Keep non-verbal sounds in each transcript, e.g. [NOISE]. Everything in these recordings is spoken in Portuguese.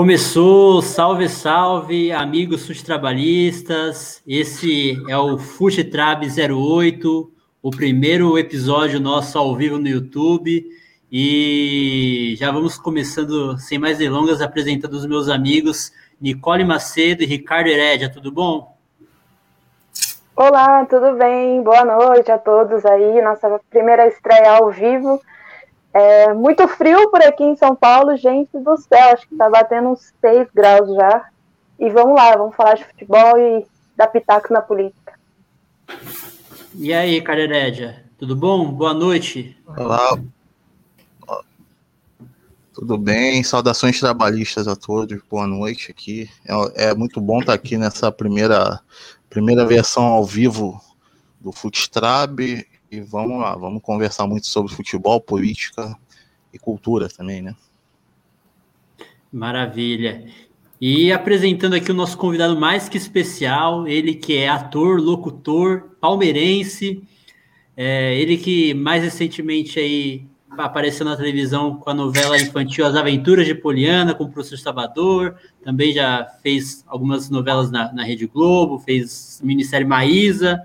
Começou, salve, salve, amigos trabalhistas. Esse é o Fugitrab 08, o primeiro episódio nosso ao vivo no YouTube. E já vamos começando, sem mais delongas, apresentando os meus amigos Nicole Macedo e Ricardo Herédia. Tudo bom? Olá, tudo bem? Boa noite a todos aí. Nossa primeira estreia ao vivo. É muito frio por aqui em São Paulo, gente do céu, acho que tá batendo uns 6 graus já. E vamos lá, vamos falar de futebol e dar pitaco na política. E aí, Carerédia, tudo bom? Boa noite. Olá. Tudo bem? Saudações trabalhistas a todos. Boa noite aqui. É, é muito bom estar aqui nessa primeira, primeira versão ao vivo do Footstrab e vamos lá, vamos conversar muito sobre futebol, política e cultura também, né? Maravilha. E apresentando aqui o nosso convidado mais que especial, ele que é ator, locutor, palmeirense, é, ele que mais recentemente aí apareceu na televisão com a novela infantil As Aventuras de Poliana, com o professor Salvador, também já fez algumas novelas na, na Rede Globo, fez Ministério Maísa,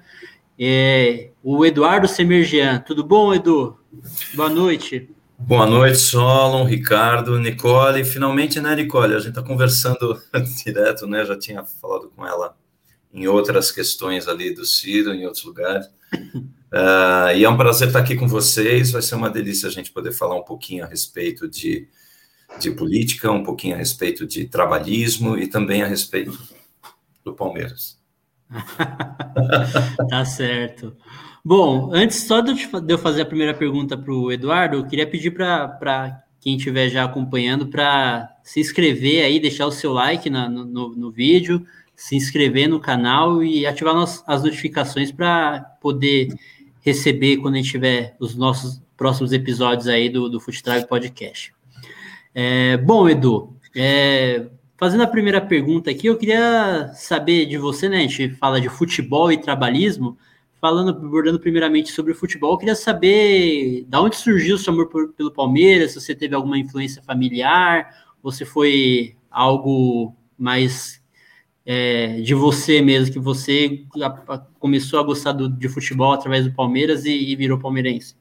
é, o Eduardo Semergian. Tudo bom, Edu? Boa noite. Boa noite, Solon, Ricardo, Nicole. Finalmente, né, Nicole? A gente está conversando [LAUGHS] direto, né? Já tinha falado com ela em outras questões ali do Ciro, em outros lugares. Uh, [LAUGHS] e é um prazer estar aqui com vocês. Vai ser uma delícia a gente poder falar um pouquinho a respeito de, de política, um pouquinho a respeito de trabalhismo e também a respeito do Palmeiras. [LAUGHS] tá certo. Bom, antes só de eu fazer a primeira pergunta para o Eduardo, eu queria pedir para quem estiver já acompanhando para se inscrever aí, deixar o seu like na, no, no, vídeo, se inscrever no canal e ativar nos, as notificações para poder receber quando a gente tiver os nossos próximos episódios aí do, do Food Podcast. É, bom, Edu, é, Fazendo a primeira pergunta aqui, eu queria saber de você, né? A gente fala de futebol e trabalhismo, falando, abordando primeiramente sobre o futebol, eu queria saber da onde surgiu o seu amor por, pelo Palmeiras, se você teve alguma influência familiar, se foi algo mais é, de você mesmo, que você começou a gostar do, de futebol através do Palmeiras e, e virou palmeirense.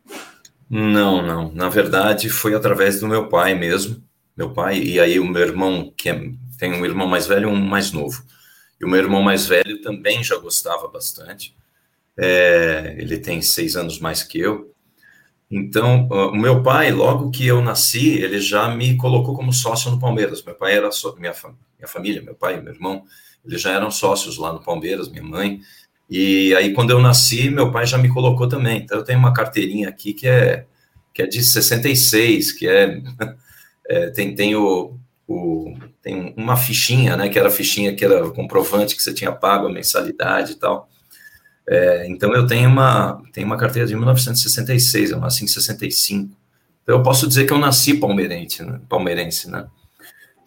Não, não. Na verdade, foi através do meu pai mesmo. Meu pai, e aí o meu irmão, que é tem um irmão mais velho e um mais novo. E o meu irmão mais velho também já gostava bastante. É, ele tem seis anos mais que eu. Então, o meu pai, logo que eu nasci, ele já me colocou como sócio no Palmeiras. Meu pai era só, minha, minha família, meu pai meu irmão, eles já eram sócios lá no Palmeiras, minha mãe. E aí, quando eu nasci, meu pai já me colocou também. Então, eu tenho uma carteirinha aqui que é, que é de 66, que é, [LAUGHS] é tem, tem o, o, tem uma fichinha, né, que era a fichinha que era comprovante que você tinha pago a mensalidade e tal. É, então eu tenho uma, tenho uma carteira de 1966, eu nasci em 65. Então eu posso dizer que eu nasci palmeirense, né, palmeirense, né?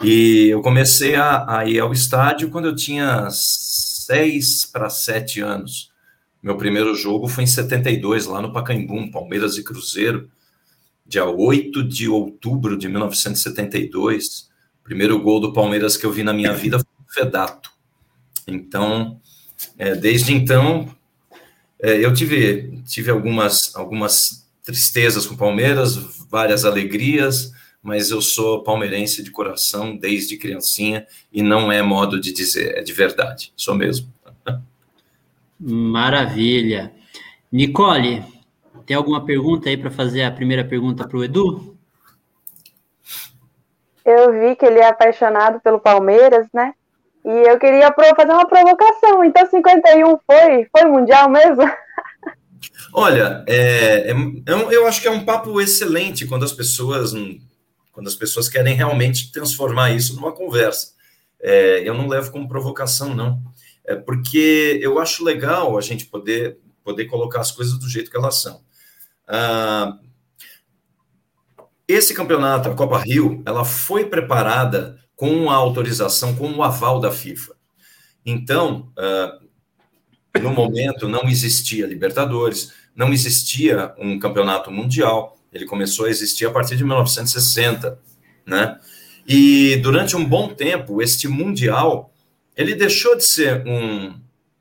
E eu comecei a, a ir ao estádio quando eu tinha seis para sete anos. Meu primeiro jogo foi em 72, lá no Pacaembu, Palmeiras e Cruzeiro, dia 8 de outubro de 1972 primeiro gol do Palmeiras que eu vi na minha vida foi o Fedato. Então, é, desde então, é, eu tive, tive algumas, algumas tristezas com o Palmeiras, várias alegrias, mas eu sou palmeirense de coração desde criancinha e não é modo de dizer, é de verdade, sou mesmo. Maravilha. Nicole, tem alguma pergunta aí para fazer a primeira pergunta para o Edu? Eu vi que ele é apaixonado pelo Palmeiras, né? E eu queria fazer uma provocação. Então, 51 foi, foi mundial mesmo? Olha, é, é, é eu acho que é um papo excelente quando as pessoas quando as pessoas querem realmente transformar isso numa conversa. É, eu não levo como provocação, não. É porque eu acho legal a gente poder, poder colocar as coisas do jeito que elas são. Ah, esse campeonato, a Copa Rio, ela foi preparada com a autorização, com o aval da FIFA. Então, uh, no momento, não existia Libertadores, não existia um campeonato mundial. Ele começou a existir a partir de 1960, né? E durante um bom tempo, este Mundial, ele deixou de ser um,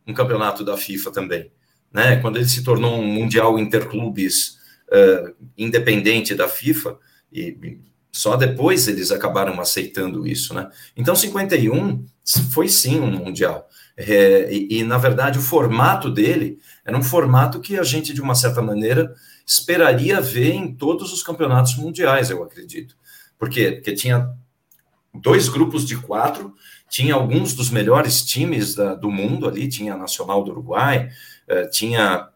um campeonato da FIFA também. Né? Quando ele se tornou um Mundial Interclubes uh, independente da FIFA, e só depois eles acabaram aceitando isso. Né? Então, 51 foi sim um Mundial. É, e, e, na verdade, o formato dele era um formato que a gente, de uma certa maneira, esperaria ver em todos os campeonatos mundiais, eu acredito. Por quê? Porque tinha dois grupos de quatro, tinha alguns dos melhores times da, do mundo ali, tinha a Nacional do Uruguai, eh, tinha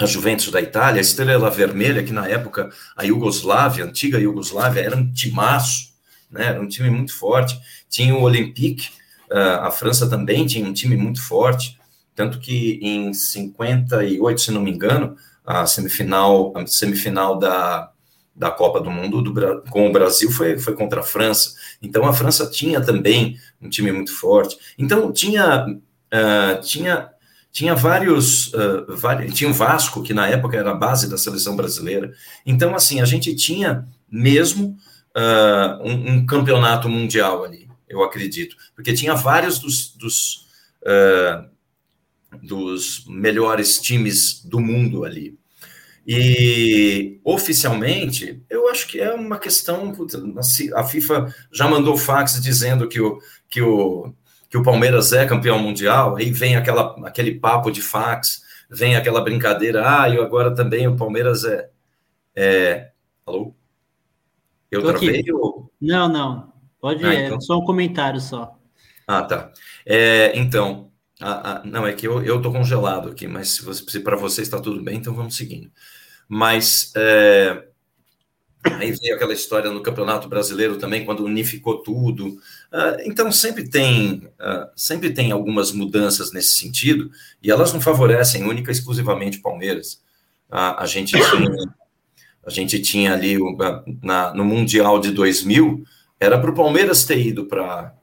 a Juventus da Itália, a Estrela Vermelha, que na época a Iugoslávia, a antiga Iugoslávia, era um timaço, né, era um time muito forte. Tinha o Olympique, uh, a França também tinha um time muito forte, tanto que em 58, se não me engano, a semifinal, a semifinal da, da Copa do Mundo do, com o Brasil foi, foi contra a França. Então a França tinha também um time muito forte. Então tinha uh, tinha tinha vários, uh, tinha o Vasco que na época era a base da seleção brasileira. Então assim a gente tinha mesmo uh, um, um, campeonato mundial ali, eu acredito, porque tinha vários dos, dos dos melhores times do mundo ali. E oficialmente, eu acho que é uma questão. A FIFA já mandou fax dizendo que o, que o, que o Palmeiras é campeão mundial, aí vem aquela, aquele papo de fax, vem aquela brincadeira, ah, e agora também o Palmeiras é. é... Alô? Eu Tô travei? Ou... Não, não. Pode ah, então... é só um comentário só. Ah, tá. É, então, ah, ah, não, é que eu, eu tô congelado aqui, mas se, se para você está tudo bem, então vamos seguindo. Mas é, aí veio aquela história no Campeonato Brasileiro também, quando unificou tudo. Ah, então sempre tem, ah, sempre tem algumas mudanças nesse sentido, e elas não favorecem única e exclusivamente Palmeiras. a gente tinha, a gente tinha ali na, no Mundial de 2000, era para o Palmeiras ter ido para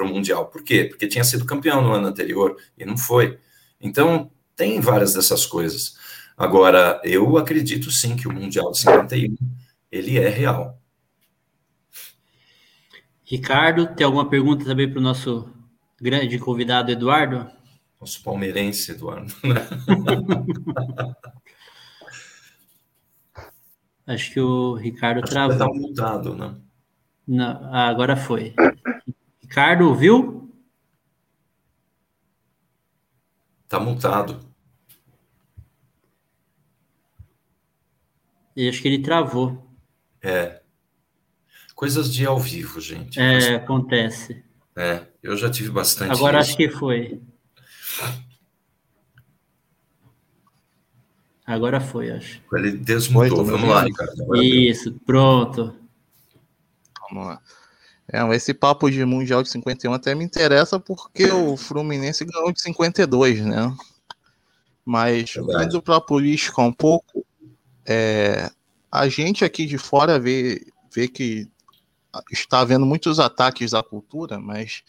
o Mundial. Por quê? Porque tinha sido campeão no ano anterior e não foi. Então, tem várias dessas coisas. Agora, eu acredito sim que o Mundial de 51 ele é real. Ricardo, tem alguma pergunta também para o nosso grande convidado Eduardo? Nosso palmeirense, Eduardo. [LAUGHS] Acho que o Ricardo Acho travou. Está mudado, né? Não, agora foi. Ricardo, ouviu? Tá multado. E acho que ele travou. É. Coisas de ao vivo, gente. É, Mas... acontece. É, eu já tive bastante. Agora isso. acho que foi. Agora foi, acho. Ele desmutou. Vamos lá, Ricardo. Agora isso, pronto. Vamos lá. É, esse papo de Mundial de 51 até me interessa porque o Fluminense ganhou de 52, né? Mas indo para a política um pouco, é, a gente aqui de fora vê, vê que está havendo muitos ataques à cultura, mas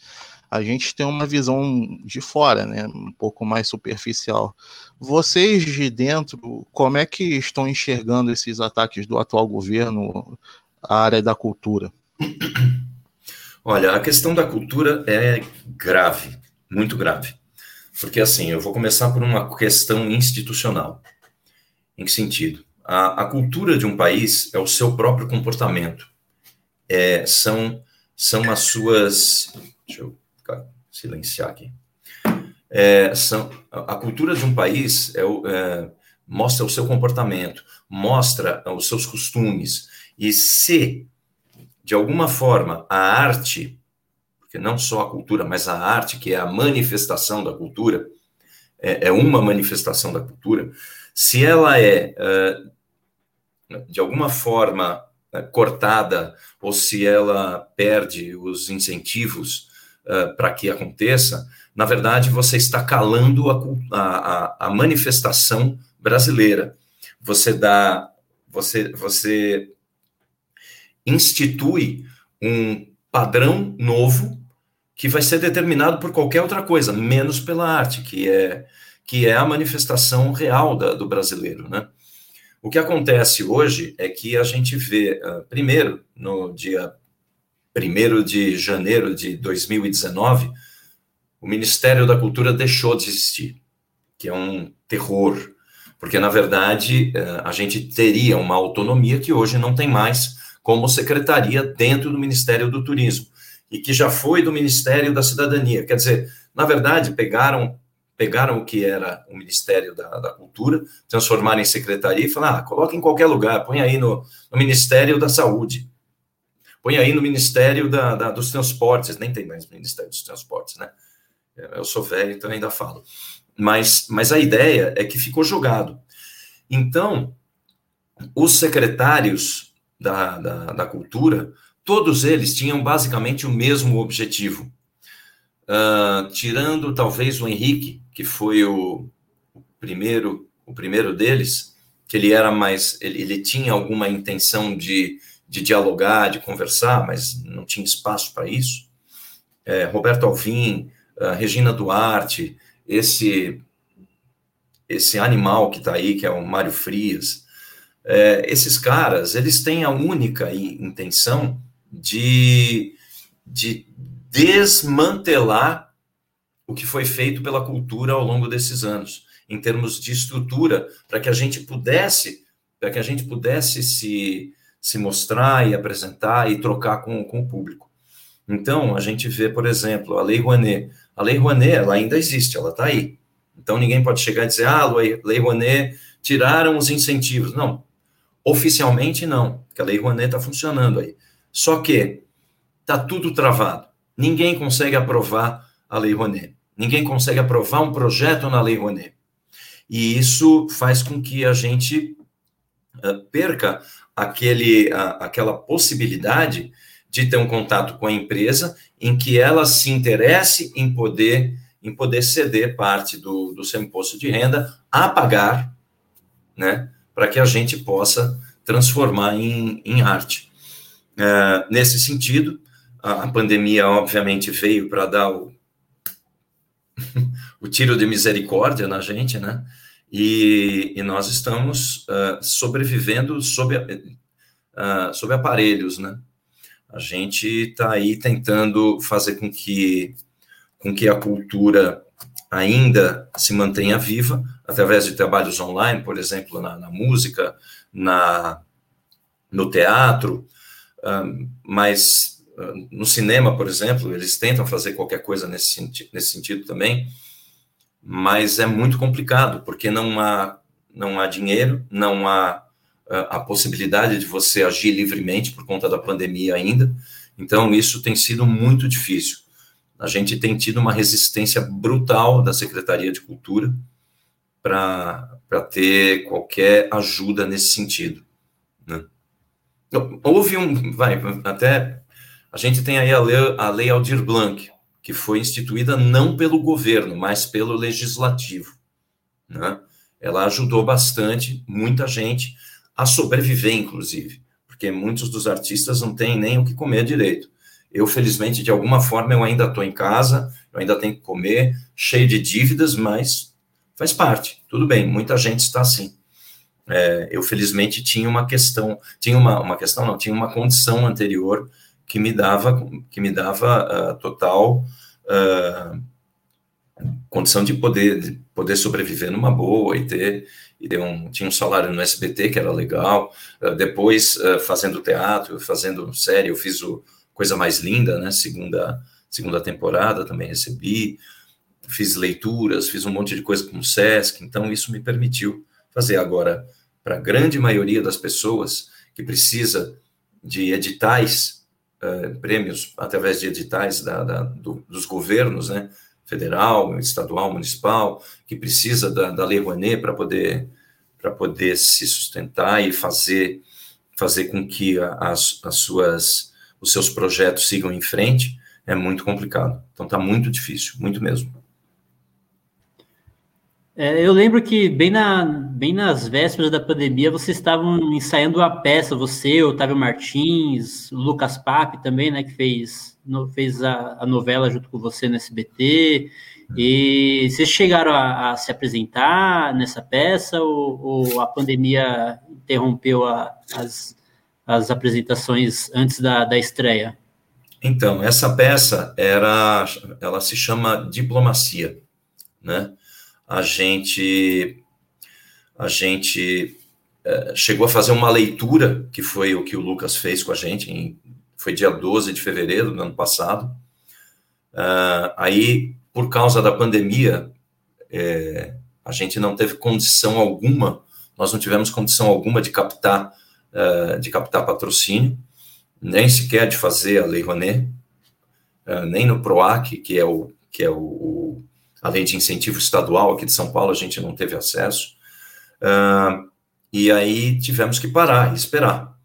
a gente tem uma visão de fora, né? Um pouco mais superficial. Vocês de dentro, como é que estão enxergando esses ataques do atual governo à área da cultura? [COUGHS] Olha, a questão da cultura é grave, muito grave. Porque, assim, eu vou começar por uma questão institucional. Em que sentido? A, a cultura de um país é o seu próprio comportamento. É, são, são as suas. Deixa eu silenciar aqui. É, são, a cultura de um país é, é, mostra o seu comportamento, mostra os seus costumes. E se de alguma forma, a arte, porque não só a cultura, mas a arte, que é a manifestação da cultura, é, é uma manifestação da cultura, se ela é, uh, de alguma forma, uh, cortada, ou se ela perde os incentivos uh, para que aconteça, na verdade, você está calando a, a, a manifestação brasileira. Você dá, você, você institui um padrão novo que vai ser determinado por qualquer outra coisa, menos pela arte, que é, que é a manifestação real da, do brasileiro, né? O que acontece hoje é que a gente vê, uh, primeiro, no dia 1 de janeiro de 2019, o Ministério da Cultura deixou de existir, que é um terror, porque, na verdade, eh, a gente teria uma autonomia que hoje não tem mais como secretaria dentro do Ministério do Turismo, e que já foi do Ministério da Cidadania. Quer dizer, na verdade, pegaram pegaram o que era o Ministério da, da Cultura, transformaram em secretaria e falaram, ah, coloca em qualquer lugar, põe aí no, no Ministério da Saúde, põe aí no Ministério da, da, dos Transportes, nem tem mais Ministério dos Transportes, né? Eu sou velho, então ainda falo. Mas, mas a ideia é que ficou jogado. Então, os secretários da, da, da cultura, todos eles tinham basicamente o mesmo objetivo. Uh, tirando talvez o Henrique, que foi o, primeiro o primeiro deles, que ele era mais ele, ele tinha alguma intenção de, de dialogar, de conversar, mas não tinha espaço para isso. É, Roberto Alvim, Regina Duarte, esse esse animal que está aí, que é o Mário Frias, é, esses caras, eles têm a única intenção de, de desmantelar o que foi feito pela cultura ao longo desses anos, em termos de estrutura, para que a gente pudesse, para que a gente pudesse se, se mostrar e apresentar e trocar com, com o público. Então, a gente vê, por exemplo, a Lei Rouanet. A Lei Rouanet, ela ainda existe, ela está aí. Então, ninguém pode chegar e dizer, ah, Lei Rouanet, tiraram os incentivos. Não, oficialmente não, porque a Lei Rouanet está funcionando aí. Só que está tudo travado. Ninguém consegue aprovar a Lei Rouanet. Ninguém consegue aprovar um projeto na Lei Rouanet. E isso faz com que a gente uh, perca aquele, aquela possibilidade de ter um contato com a empresa em que ela se interesse em poder em poder ceder parte do, do seu imposto de renda a pagar, né, para que a gente possa transformar em, em arte. É, nesse sentido, a, a, pandemia, obviamente, veio para dar o, [LAUGHS] o tiro de misericórdia na gente, né? E, e nós estamos uh, sobrevivendo sob, uh, sob aparelhos, né? A gente está aí tentando fazer com que, com que a cultura ainda se mantenha viva, através de trabalhos online, por exemplo, na, na música, na, no teatro, um, mas no cinema, por exemplo, eles tentam fazer qualquer coisa nesse, nesse sentido também, mas é muito complicado, porque não há, não há dinheiro, não há a possibilidade de você agir livremente por conta da pandemia ainda. Então, isso tem sido muito difícil. A gente tem tido uma resistência brutal da Secretaria de Cultura para ter qualquer ajuda nesse sentido. Né? Houve um. Vai, até. A gente tem aí a lei, a lei Aldir Blanc, que foi instituída não pelo governo, mas pelo legislativo. Né? Ela ajudou bastante, muita gente, a sobreviver, inclusive, porque muitos dos artistas não têm nem o que comer direito. Eu, felizmente, de alguma forma, eu ainda estou em casa, eu ainda tenho que comer, cheio de dívidas, mas faz parte, tudo bem, muita gente está assim. É, eu, felizmente, tinha uma questão, tinha uma, uma questão, não, tinha uma condição anterior que me dava, que me dava uh, total uh, condição de poder, de poder sobreviver numa boa e ter e deu um, tinha um salário no SBT que era legal. Uh, depois, fazendo teatro, fazendo série, eu fiz o Coisa Mais Linda, né? Segunda, segunda temporada também recebi. Fiz leituras, fiz um monte de coisa com o SESC, então isso me permitiu fazer. Agora, para a grande maioria das pessoas que precisa de editais, uh, prêmios através de editais da, da, do, dos governos, né? federal, estadual, municipal, que precisa da, da Lei Rouanet para poder, poder se sustentar e fazer, fazer com que as, as suas, os seus projetos sigam em frente, é muito complicado. Então está muito difícil, muito mesmo. É, eu lembro que bem, na, bem nas vésperas da pandemia vocês estavam ensaiando a peça, você, Otávio Martins, Lucas Pape também, né, que fez, no, fez a, a, novela junto com você no SBT. E vocês chegaram a, a se apresentar nessa peça ou, ou a pandemia interrompeu a, as, as apresentações antes da, da estreia? Então, essa peça era, ela se chama Diplomacia, né? A gente, a gente é, chegou a fazer uma leitura, que foi o que o Lucas fez com a gente, em, foi dia 12 de fevereiro do ano passado. Uh, aí, por causa da pandemia, é, a gente não teve condição alguma, nós não tivemos condição alguma de captar, uh, de captar patrocínio, nem sequer de fazer a Lei Rouanet, uh, nem no PROAC, que é, o, que é o, o, a lei de incentivo estadual aqui de São Paulo, a gente não teve acesso. Uh, e aí tivemos que parar e esperar.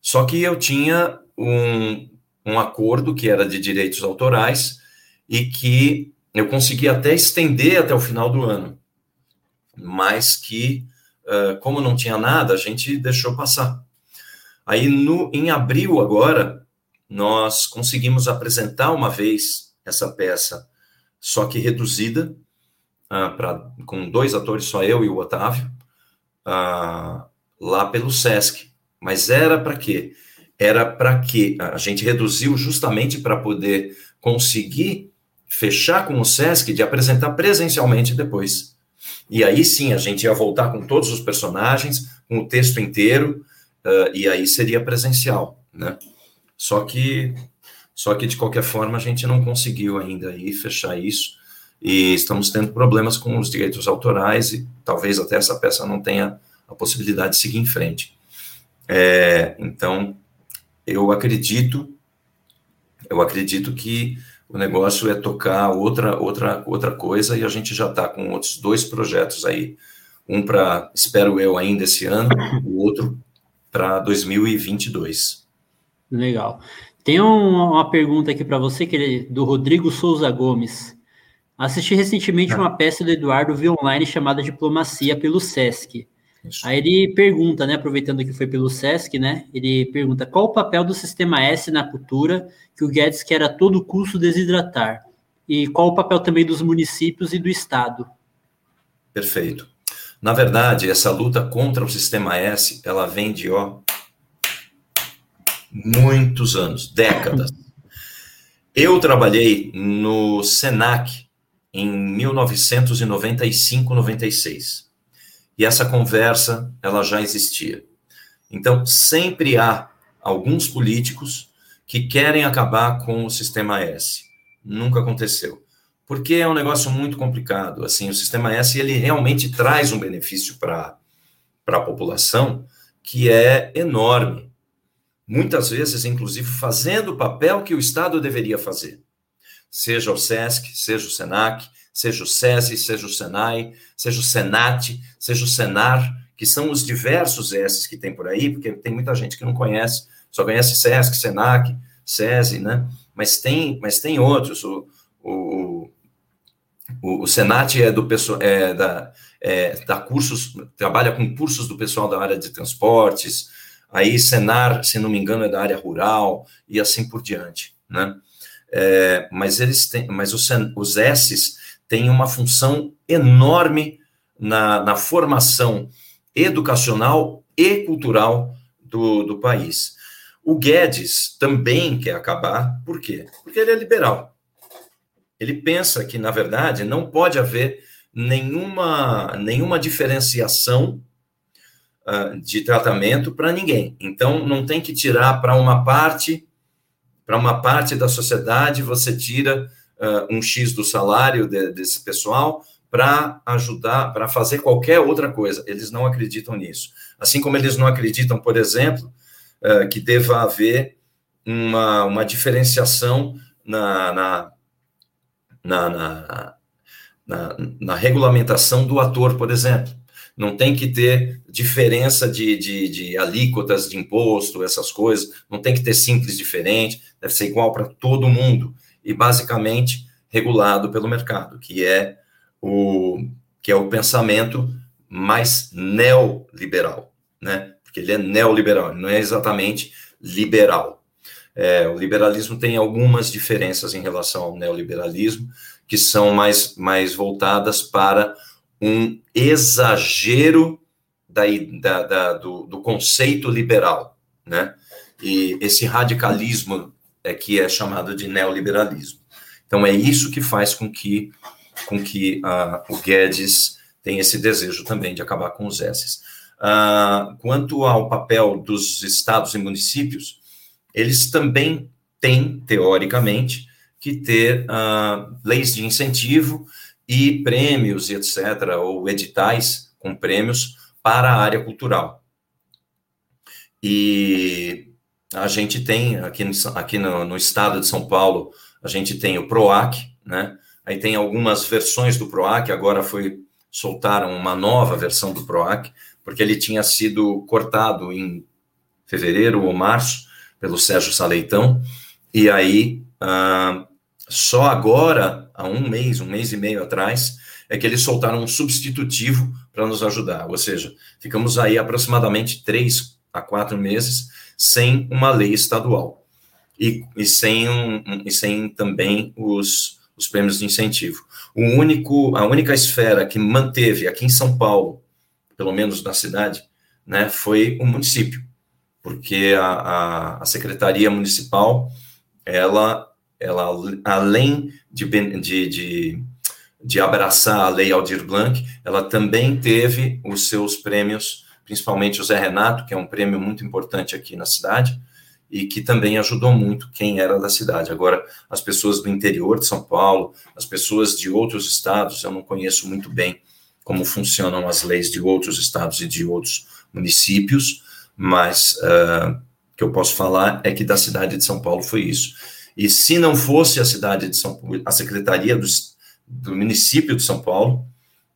Só que eu tinha um, um acordo que era de direitos autorais e que eu consegui até estender até o final do ano, mas que, uh, como não tinha nada, a gente deixou passar. Aí, no, em abril agora, nós conseguimos apresentar uma vez essa peça, só que reduzida, uh, com dois atores, só eu e o Otávio, uh, lá pelo SESC. Mas era para quê? Era para que a gente reduziu justamente para poder conseguir fechar com o SESC de apresentar presencialmente depois. E aí sim a gente ia voltar com todos os personagens, com o texto inteiro, uh, e aí seria presencial, né? Só que, só que de qualquer forma a gente não conseguiu ainda aí fechar isso e estamos tendo problemas com os direitos autorais e talvez até essa peça não tenha a possibilidade de seguir em frente. É, então, eu acredito, eu acredito que o negócio é tocar outra outra outra coisa e a gente já está com outros dois projetos aí, um para espero eu ainda esse ano, o outro para 2022. Legal. Tem um, uma pergunta aqui para você, que é do Rodrigo Souza Gomes. Assisti recentemente ah. uma peça do Eduardo via online chamada Diplomacia pelo SESC. Isso. Aí ele pergunta, né, aproveitando que foi pelo SESC, né, ele pergunta qual o papel do Sistema S na cultura que o Guedes quer a todo custo desidratar? E qual o papel também dos municípios e do Estado? Perfeito. Na verdade, essa luta contra o sistema S, ela vem de ó, muitos anos, décadas. Eu trabalhei no Senac em 1995, 96. E essa conversa, ela já existia. Então, sempre há alguns políticos que querem acabar com o sistema S. Nunca aconteceu porque é um negócio muito complicado. Assim, o sistema S ele realmente traz um benefício para a população que é enorme. Muitas vezes, inclusive, fazendo o papel que o Estado deveria fazer. Seja o SESC, seja o SENAC, seja o SESI, seja o SENAI, seja o SENAT, seja o SENAR, que são os diversos S que tem por aí, porque tem muita gente que não conhece, só conhece SESC, SENAC, SESI, né? Mas tem, mas tem outros. O, o, o, o Senat é do pessoal é da, é, da cursos, trabalha com cursos do pessoal da área de transportes, aí Senar, se não me engano, é da área rural e assim por diante, né? É, mas eles têm, mas os, os têm uma função enorme na, na formação educacional e cultural do, do país. O Guedes também quer acabar, por quê? Porque ele é liberal. Ele pensa que, na verdade, não pode haver nenhuma, nenhuma diferenciação uh, de tratamento para ninguém. Então, não tem que tirar para uma parte, para uma parte da sociedade, você tira uh, um X do salário de, desse pessoal para ajudar, para fazer qualquer outra coisa. Eles não acreditam nisso. Assim como eles não acreditam, por exemplo, uh, que deva haver uma, uma diferenciação na, na na, na, na, na regulamentação do ator, por exemplo. Não tem que ter diferença de, de, de, alíquotas de imposto, essas coisas. Não tem que ter simples diferente. Deve ser igual para todo mundo. E basicamente regulado pelo mercado, que é o, que é o pensamento mais neoliberal, né? Porque ele é neoliberal, não é exatamente liberal. É, o liberalismo tem algumas diferenças em relação ao neoliberalismo, que são mais, mais voltadas para um exagero da, da, da do, do, conceito liberal, né? E esse radicalismo é que é chamado de neoliberalismo. Então é isso que faz com que com que uh, o Guedes tenha esse desejo também de acabar com os S's. Uh, quanto ao papel dos estados e municípios, eles também têm, teoricamente, que ter uh, leis de incentivo e prêmios, etc., ou editais com prêmios para a área cultural. E a gente tem, aqui, no, aqui no, no estado de São Paulo, a gente tem o PROAC, né? Aí tem algumas versões do PROAC, agora foi soltaram uma nova versão do PROAC, porque ele tinha sido cortado em fevereiro ou março pelo Sérgio Saleitão, e aí ah, só agora, há um mês, um mês e meio atrás, é que eles soltaram um substitutivo para nos ajudar, ou seja, ficamos aí aproximadamente três a quatro meses sem uma lei estadual. E, e sem, um, e sem também os, os prêmios de incentivo. O único, a única esfera que manteve aqui em São Paulo, pelo menos na cidade, né, foi o município, porque a, a, a secretaria municipal, ela, ela além de, de, de, de abraçar a lei Aldir Blanc, ela também teve os seus prêmios, principalmente o Zé Renato, que é um prêmio muito importante aqui na cidade, e que também ajudou muito quem era da cidade. Agora, as pessoas do interior de São Paulo, as pessoas de outros estados, eu não conheço muito bem como funcionam as leis de outros estados e de outros municípios, mas uh, o que eu posso falar é que da cidade de São Paulo foi isso. E se não fosse a cidade de São Paulo, a secretaria do, do município de São Paulo,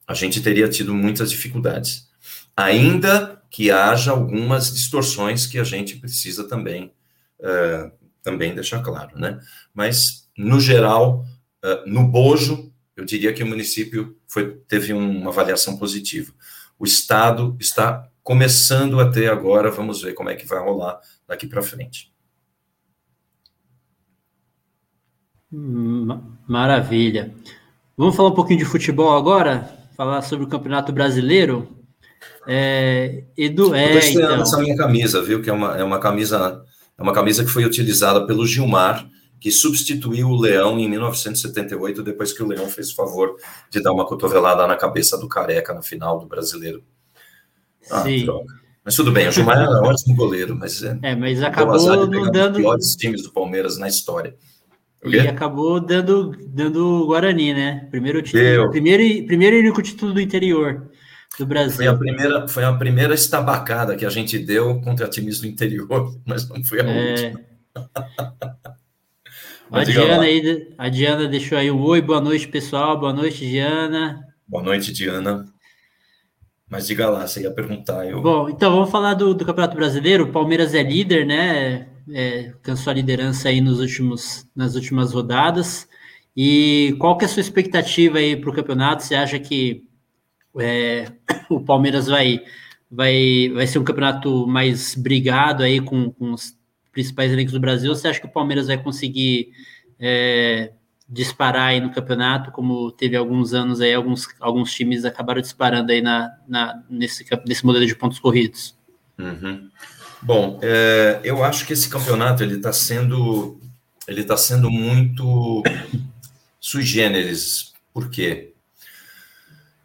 a gente teria tido muitas dificuldades. Ainda que haja algumas distorções que a gente precisa também uh, também deixar claro, né? Mas, no geral, uh, no bojo, eu diria que o município foi, teve uma avaliação positiva. O Estado está começando a ter agora, vamos ver como é que vai rolar daqui para frente. Maravilha. Vamos falar um pouquinho de futebol agora? Falar sobre o Campeonato Brasileiro? É, Edu, é, eu então... essa minha camisa, viu? Que é uma, é uma camisa é uma camisa que foi utilizada pelo Gilmar, que substituiu o Leão em 1978, depois que o Leão fez o favor de dar uma cotovelada na cabeça do Careca na final do Brasileiro. Ah, Sim. Droga. Mas tudo bem, o Gilmar é um ótimo goleiro, mas é, é mas acabou não dando piores times do Palmeiras na história. E acabou dando dando Guarani, né? Primeiro título, primeiro primeiro e único título do interior do Brasil. Foi a primeira, foi a primeira estabacada que a gente deu contra times do interior, [LAUGHS] mas não foi a é... última. [LAUGHS] a Diana, aí, a Diana deixou aí um oi, boa noite, pessoal. Boa noite, Diana. Boa noite, Diana. Mas diga lá, você ia perguntar. Eu... Bom, então vamos falar do, do Campeonato Brasileiro. O Palmeiras é líder, né? É, a liderança aí nos últimos, nas últimas rodadas. E qual que é a sua expectativa aí para o campeonato? Você acha que é, [COUGHS] o Palmeiras vai, vai, vai ser um campeonato mais brigado aí com, com os principais elencos do Brasil. Você acha que o Palmeiras vai conseguir é, disparar aí no campeonato, como teve alguns anos aí, alguns, alguns times acabaram disparando aí na, na, nesse, nesse modelo de pontos corridos? Uhum. Bom, é, eu acho que esse campeonato ele está sendo ele está sendo muito sui generis. Por quê?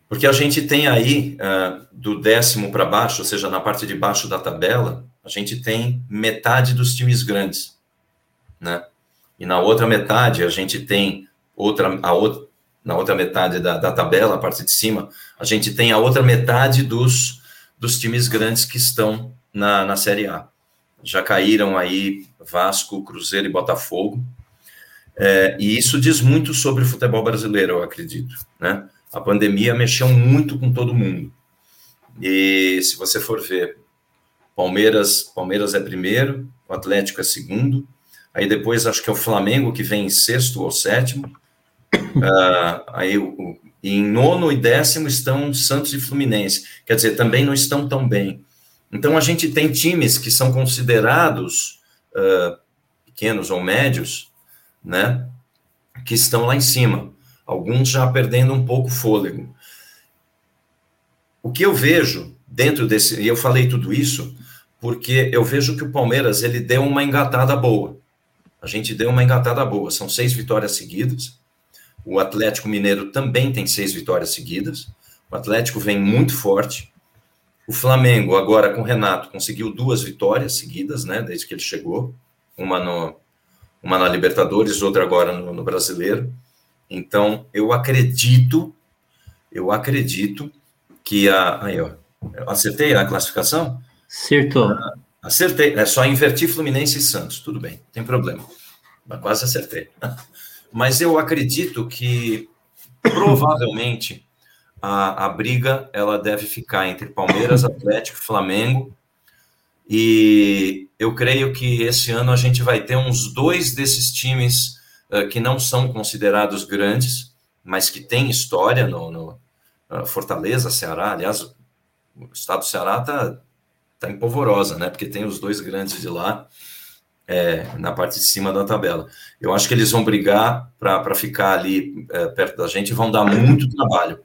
Porque a gente tem aí, uh, do décimo para baixo, ou seja, na parte de baixo da tabela, a gente tem metade dos times grandes, né? E na outra metade, a gente tem outra, a outra, na outra metade da, da tabela, a parte de cima, a gente tem a outra metade dos, dos times grandes que estão na, na Série A. Já caíram aí Vasco, Cruzeiro e Botafogo. É, e isso diz muito sobre o futebol brasileiro, eu acredito, né? a pandemia mexeu muito com todo mundo. E se você for ver, Palmeiras, Palmeiras é primeiro, o Atlético é segundo, aí depois acho que é o Flamengo que vem em sexto ou sétimo, uh, [COUGHS] aí o, em nono e décimo estão Santos e Fluminense, quer dizer, também não estão tão bem. Então a gente tem times que são considerados uh, pequenos ou médios, né, que estão lá em cima alguns já perdendo um pouco o fôlego. O que eu vejo dentro desse, e eu falei tudo isso porque eu vejo que o Palmeiras ele deu uma engatada boa, a gente deu uma engatada boa. São seis vitórias seguidas. O Atlético Mineiro também tem seis vitórias seguidas. O Atlético vem muito forte. O Flamengo, agora com o Renato, conseguiu duas vitórias seguidas, né? Desde que ele chegou. Uma, no, uma na Libertadores, outra agora no, no Brasileiro. Então, eu acredito, eu acredito que a. Aí, ó. Acertei a classificação? Acertou. Acertei. É só invertir Fluminense e Santos. Tudo bem, tem problema. Mas quase acertei. [LAUGHS] Mas eu acredito que provavelmente a, a briga ela deve ficar entre Palmeiras, Atlético, Flamengo. E eu creio que esse ano a gente vai ter uns dois desses times uh, que não são considerados grandes, mas que têm história no, no uh, Fortaleza, Ceará. Aliás, o estado do Ceará está tá em polvorosa, né? Porque tem os dois grandes de lá é, na parte de cima da tabela. Eu acho que eles vão brigar para ficar ali é, perto da gente e vão dar muito trabalho.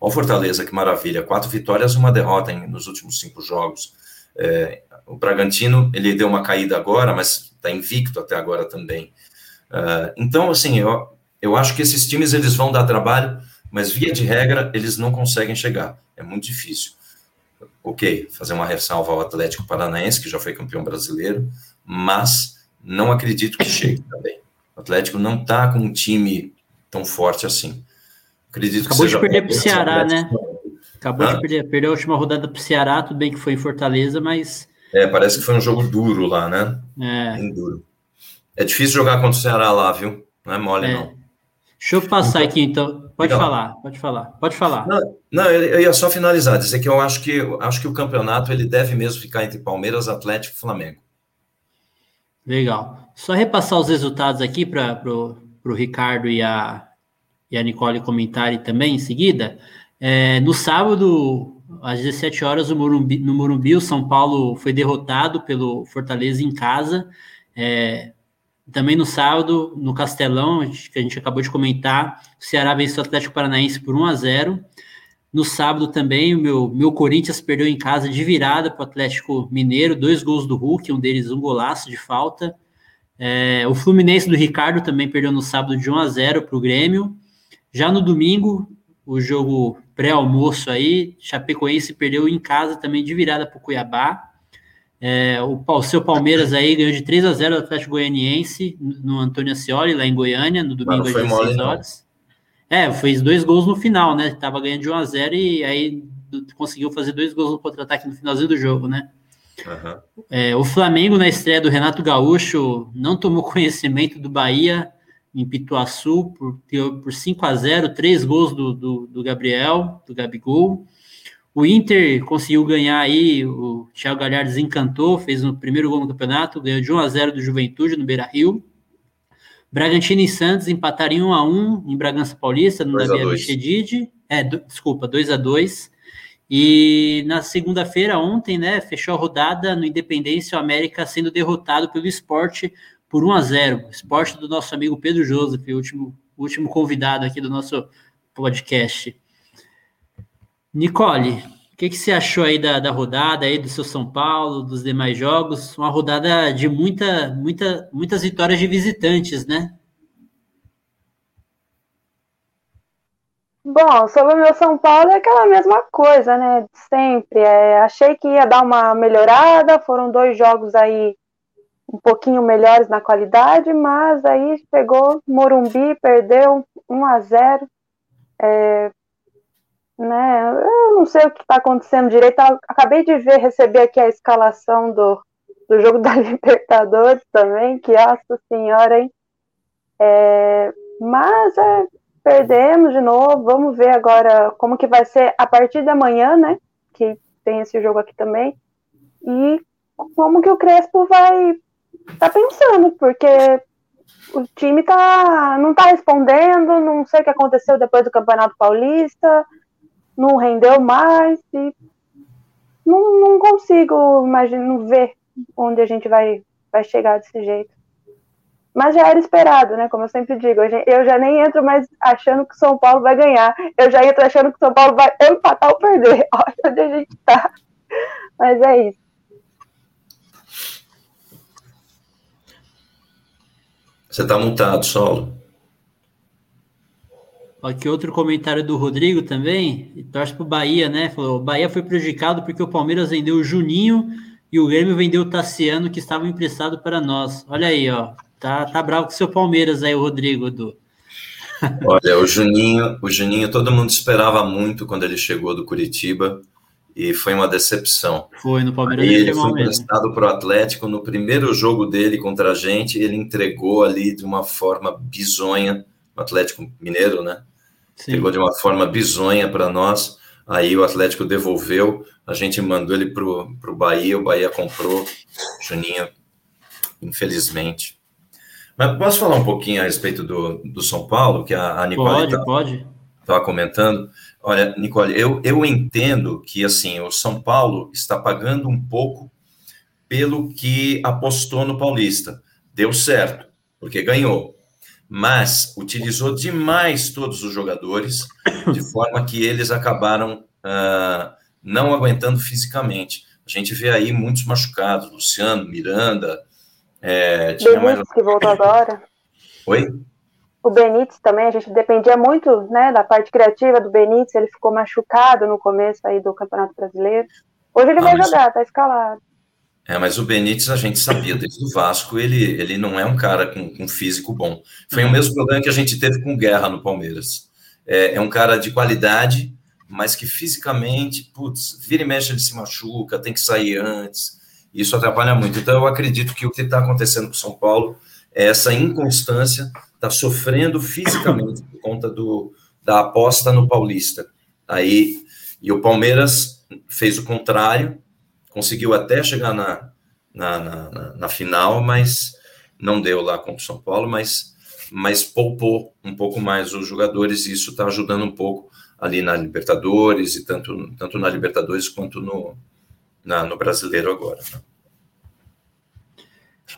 Olha o Fortaleza, que maravilha. Quatro vitórias, uma derrota em, nos últimos cinco jogos. É, o Bragantino, ele deu uma caída agora, mas está invicto até agora também. É, então, assim, eu, eu acho que esses times eles vão dar trabalho, mas via de regra, eles não conseguem chegar. É muito difícil. Ok, fazer uma ressalva ao Atlético Paranaense, que já foi campeão brasileiro, mas não acredito que chegue também. O Atlético não está com um time tão forte assim. Acredito Acabou de perder para o Ceará, né? Acabou ah? de perder, perdeu a última rodada para o Ceará, tudo bem que foi em Fortaleza, mas. É, parece que foi um jogo duro lá, né? É. Bem duro. É difícil jogar contra o Ceará lá, viu? Não é mole, é. não. Deixa eu passar aqui, então. Pode Legal. falar, pode falar, pode falar. Não, não, eu ia só finalizar, dizer que eu acho que acho que o campeonato ele deve mesmo ficar entre Palmeiras, Atlético e Flamengo. Legal. Só repassar os resultados aqui para o Ricardo e a, e a Nicole comentarem também em seguida. É, no sábado, às 17 horas, no Morumbi, no Morumbi, o São Paulo foi derrotado pelo Fortaleza em casa. É, também no sábado, no Castelão, que a gente acabou de comentar, o Ceará venceu o Atlético Paranaense por 1 a 0 no sábado também, o meu, meu Corinthians perdeu em casa de virada para o Atlético Mineiro, dois gols do Hulk, um deles um golaço de falta. É, o Fluminense do Ricardo também perdeu no sábado de 1 a 0 para o Grêmio. Já no domingo, o jogo pré-almoço aí, Chapecoense perdeu em casa também de virada para o Cuiabá. É, o, o, seu Palmeiras aí ganhou de 3 a 0 do Atlético Goianiense no Antônio Ascioli, lá em Goiânia, no domingo às 16 horas. É, fez dois gols no final, né? Tava ganhando de 1 a 0 e aí conseguiu fazer dois gols no contra-ataque no finalzinho do jogo, né? Uhum. É, o Flamengo, na estreia do Renato Gaúcho, não tomou [LAUGHS] conhecimento do Bahia em Pituaçu por, por 5 a 0 três gols do, do, do Gabriel, do Gabigol. O Inter conseguiu ganhar aí, o Thiago Galhardo desencantou, fez o primeiro gol no campeonato, ganhou de 1 a 0 do Juventude no Beira Rio. Bragantino e Santos empataram em 1 a 1 em Bragança Paulista, no Davi Abichedid. É, do, desculpa, 2 a 2 E na segunda-feira, ontem, né, fechou a rodada no Independência, o América sendo derrotado pelo esporte por 1 a 0 Esporte do nosso amigo Pedro Joseph, o último, último convidado aqui do nosso podcast. Nicole, que, que você achou aí da, da rodada aí do seu São Paulo, dos demais jogos? Uma rodada de muita, muita, muitas vitórias de visitantes, né? Bom, sobre o meu São Paulo é aquela mesma coisa, né? Sempre. É, achei que ia dar uma melhorada, foram dois jogos aí um pouquinho melhores na qualidade, mas aí pegou Morumbi, perdeu 1 a 0 é, né? Eu não sei o que está acontecendo direito. Acabei de ver, receber aqui a escalação do, do jogo [LAUGHS] da Libertadores também, que nossa senhora, hein? É, mas é, perdemos de novo. Vamos ver agora como que vai ser a partir da manhã, né? Que tem esse jogo aqui também. E como que o Crespo vai tá pensando, porque o time tá, não tá respondendo, não sei o que aconteceu depois do Campeonato Paulista não rendeu mais e não, não consigo imaginar, ver onde a gente vai, vai chegar desse jeito. Mas já era esperado, né? Como eu sempre digo, eu já nem entro mais achando que o São Paulo vai ganhar. Eu já entro achando que o São Paulo vai empatar ou perder. [LAUGHS] Olha onde a gente tá. Mas é isso. Você está mutado, Saulo. Aqui outro comentário do Rodrigo também, e torce para o Bahia, né? Falou: o Bahia foi prejudicado porque o Palmeiras vendeu o Juninho e o Grêmio vendeu o Tassiano, que estava emprestado para nós. Olha aí, ó. Tá, tá bravo com o seu Palmeiras aí, o Rodrigo, do. Olha, o Juninho, o Juninho, todo mundo esperava muito quando ele chegou do Curitiba e foi uma decepção. Foi no Palmeiras. E ele foi emprestado para o Atlético no primeiro jogo dele contra a gente, ele entregou ali de uma forma bizonha, o Atlético Mineiro, né? Sim. Entregou de uma forma bizonha para nós. Aí o Atlético devolveu, a gente mandou ele para o Bahia, o Bahia comprou, Juninho, infelizmente. Mas posso falar um pouquinho a respeito do, do São Paulo, que a, a Nicole pode, estava comentando? Olha, Nicole, eu, eu entendo que assim o São Paulo está pagando um pouco pelo que apostou no Paulista. Deu certo, porque ganhou mas utilizou demais todos os jogadores, de [LAUGHS] forma que eles acabaram uh, não aguentando fisicamente. A gente vê aí muitos machucados, Luciano, Miranda. É, tinha Benítez, mais... que voltou agora. Oi? O Benítez também, a gente dependia muito né, da parte criativa do Benítez, ele ficou machucado no começo aí do Campeonato Brasileiro. Hoje ele ah, vai mas... jogar, tá escalado. É, mas o Benítez a gente sabia desde o Vasco, ele, ele não é um cara com, com físico bom. Foi uhum. o mesmo problema que a gente teve com Guerra no Palmeiras. É, é, um cara de qualidade, mas que fisicamente, putz, vira e mexe ele se machuca, tem que sair antes. Isso atrapalha muito. Então eu acredito que o que está acontecendo com o São Paulo é essa inconstância, está sofrendo fisicamente por conta do, da aposta no Paulista. Aí, e o Palmeiras fez o contrário, conseguiu até chegar na, na, na, na, final, mas não deu lá contra o São Paulo, mas, mas poupou um pouco mais os jogadores e isso está ajudando um pouco ali na Libertadores e tanto, tanto na Libertadores quanto no, na, no Brasileiro agora. Né?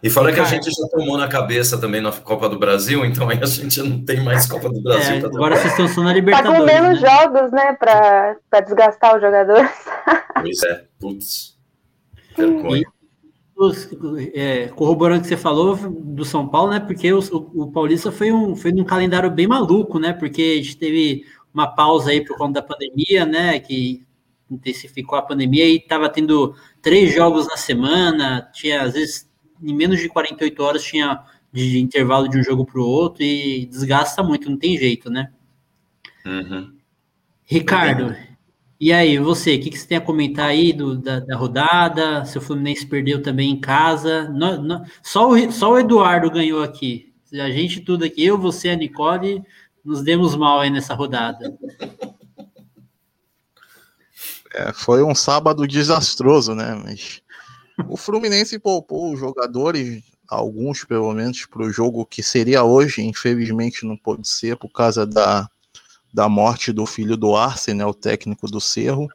E fala que a gente já tomou na cabeça também na Copa do Brasil, então aí a gente não tem mais Copa do Brasil. É, agora vocês estão só na Libertadores. Tá com menos né? jogos, né, para desgastar os jogadores. Pois é, putz. [LAUGHS] Vergonha. É, corroborando o que você falou do São Paulo, né? Porque o, o, o, Paulista foi um, foi um calendário bem maluco, né? Porque a gente teve uma pausa aí por conta da pandemia, né? Que intensificou a pandemia e estava tendo três jogos na semana, tinha às vezes em menos de 48 horas tinha de intervalo de um jogo para o outro e desgasta muito, não tem jeito, né? Uhum. Ricardo, e aí, você, o que, que, você tem a comentar aí do, da, da rodada? Se o Fluminense perdeu também em casa. No, no, só, o, só o Eduardo ganhou aqui. A gente tudo aqui, eu, você, a Nicole, nos demos mal aí nessa rodada. [LAUGHS] É, foi um sábado desastroso, né? Mas o Fluminense poupou os jogadores, alguns pelo menos, para o jogo que seria hoje. Infelizmente não pôde ser por causa da da morte do filho do Arce, né, o técnico do Cerro.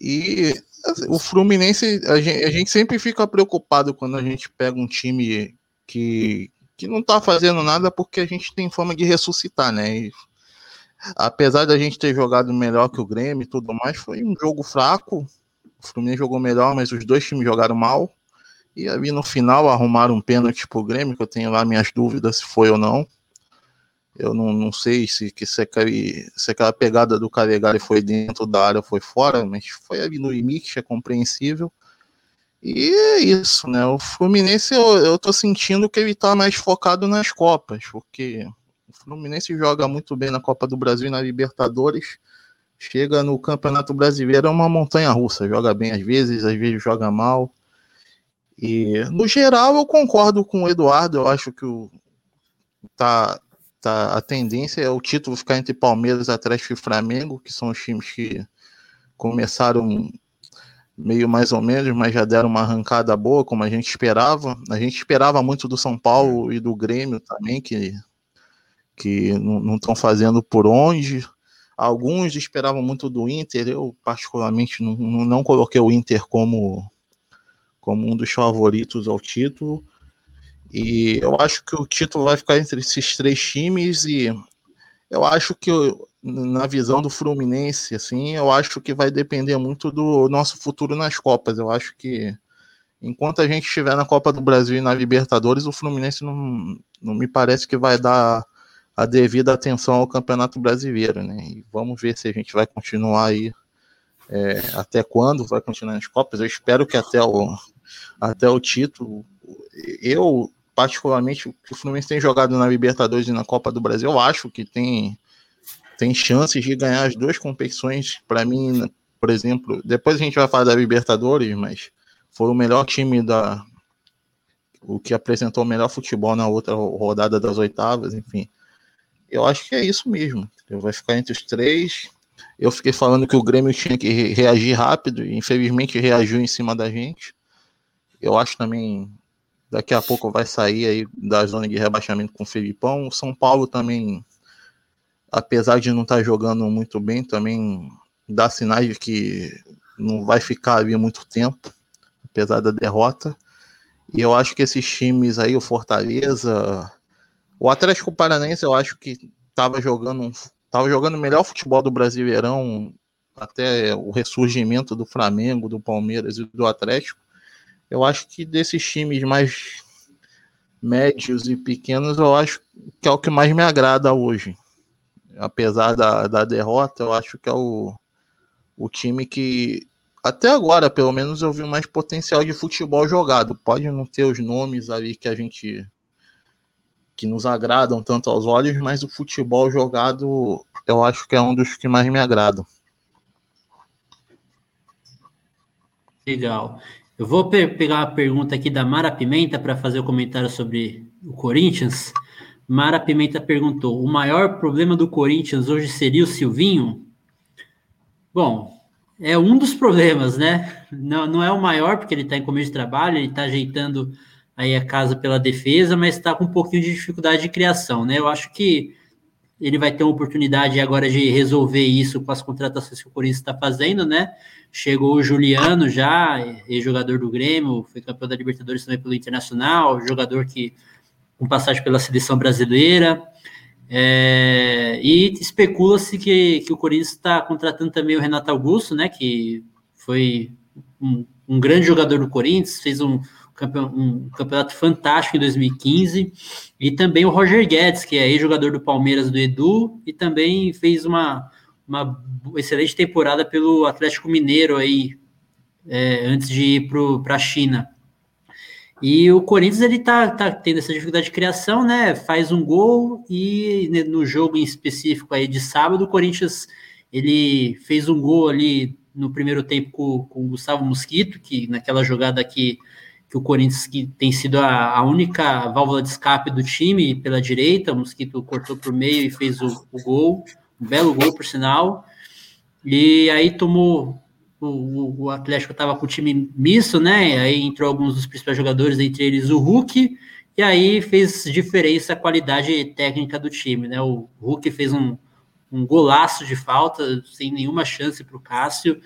E assim, o Fluminense, a gente, a gente, sempre fica preocupado quando a gente pega um time que, que não tá fazendo nada porque a gente tem fama de ressuscitar, né? E, apesar da gente ter jogado melhor que o Grêmio e tudo mais, foi um jogo fraco. O Fluminense jogou melhor, mas os dois times jogaram mal. E ali no final arrumaram um pênalti pro Grêmio, que eu tenho lá minhas dúvidas se foi ou não. Eu não, não sei se, que se, aquele, se aquela pegada do Calegari foi dentro da área ou foi fora, mas foi ali no limite, é compreensível. E é isso, né? O Fluminense, eu, eu tô sentindo que ele tá mais focado nas Copas, porque o Fluminense joga muito bem na Copa do Brasil e na Libertadores. Chega no Campeonato Brasileiro, é uma montanha russa. Joga bem às vezes, às vezes joga mal. E no geral eu concordo com o Eduardo, eu acho que o tá tá, a tendência é o título ficar entre Palmeiras, Atlético e Flamengo, que são os times que começaram meio mais ou menos, mas já deram uma arrancada boa, como a gente esperava. A gente esperava muito do São Paulo e do Grêmio também, que, que não estão fazendo por onde. Alguns esperavam muito do Inter, eu particularmente não, não coloquei o Inter como, como um dos favoritos ao título. E eu acho que o título vai ficar entre esses três times e eu acho que na visão do Fluminense, assim, eu acho que vai depender muito do nosso futuro nas Copas. Eu acho que, enquanto a gente estiver na Copa do Brasil e na Libertadores, o Fluminense não, não me parece que vai dar a devida atenção ao Campeonato Brasileiro, né? E vamos ver se a gente vai continuar aí é, até quando vai continuar nas Copas. Eu espero que até o, até o título. Eu, particularmente, o que o Fluminense tem jogado na Libertadores e na Copa do Brasil, eu acho que tem, tem chances de ganhar as duas competições. Para mim, por exemplo, depois a gente vai falar da Libertadores, mas foi o melhor time da. O que apresentou o melhor futebol na outra rodada das oitavas, enfim. Eu acho que é isso mesmo. Vai ficar entre os três. Eu fiquei falando que o Grêmio tinha que reagir rápido, e infelizmente reagiu em cima da gente. Eu acho também daqui a pouco vai sair aí da zona de rebaixamento com o Felipão. O São Paulo também, apesar de não estar tá jogando muito bem, também dá sinais de que não vai ficar ali muito tempo apesar da derrota. E eu acho que esses times aí, o Fortaleza, o Atlético Paranaense, eu acho que estava jogando, tava jogando o melhor futebol do Brasileirão até o ressurgimento do Flamengo, do Palmeiras e do Atlético. Eu acho que desses times mais médios e pequenos, eu acho que é o que mais me agrada hoje. Apesar da, da derrota, eu acho que é o, o time que até agora, pelo menos, eu vi mais potencial de futebol jogado. Pode não ter os nomes ali que a gente que nos agradam tanto aos olhos, mas o futebol jogado eu acho que é um dos que mais me agradam. Legal. Eu vou pe pegar uma pergunta aqui da Mara Pimenta para fazer o um comentário sobre o Corinthians. Mara Pimenta perguntou: o maior problema do Corinthians hoje seria o Silvinho? Bom, é um dos problemas, né? Não, não é o maior, porque ele está em começo de trabalho, ele está ajeitando aí a casa pela defesa, mas está com um pouquinho de dificuldade de criação, né? Eu acho que ele vai ter uma oportunidade agora de resolver isso com as contratações que o Corinthians está fazendo, né? Chegou o Juliano já, ex-jogador do Grêmio, foi campeão da Libertadores também pelo Internacional, jogador que com passagem pela seleção brasileira. É, e especula-se que, que o Corinthians está contratando também o Renato Augusto, né? Que foi um, um grande jogador do Corinthians, fez um, um, campeonato fantástico em 2015, e também o Roger Guedes, que é ex-jogador do Palmeiras do Edu, e também fez uma, uma excelente temporada pelo Atlético Mineiro aí, é, antes de ir para a China. E o Corinthians ele tá, tá tendo essa dificuldade de criação, né? Faz um gol e né, no jogo em específico aí de sábado, o Corinthians ele fez um gol ali no primeiro tempo com, com o Gustavo Mosquito, que naquela jogada que, que o Corinthians que tem sido a, a única válvula de escape do time pela direita, o Mosquito cortou por meio e fez o, o gol, um belo gol por sinal. E aí tomou o, o Atlético estava com o time misto, né? Aí entrou alguns dos principais jogadores, entre eles o Hulk, e aí fez diferença a qualidade técnica do time, né? O Hulk fez um, um golaço de falta, sem nenhuma chance para o Cássio.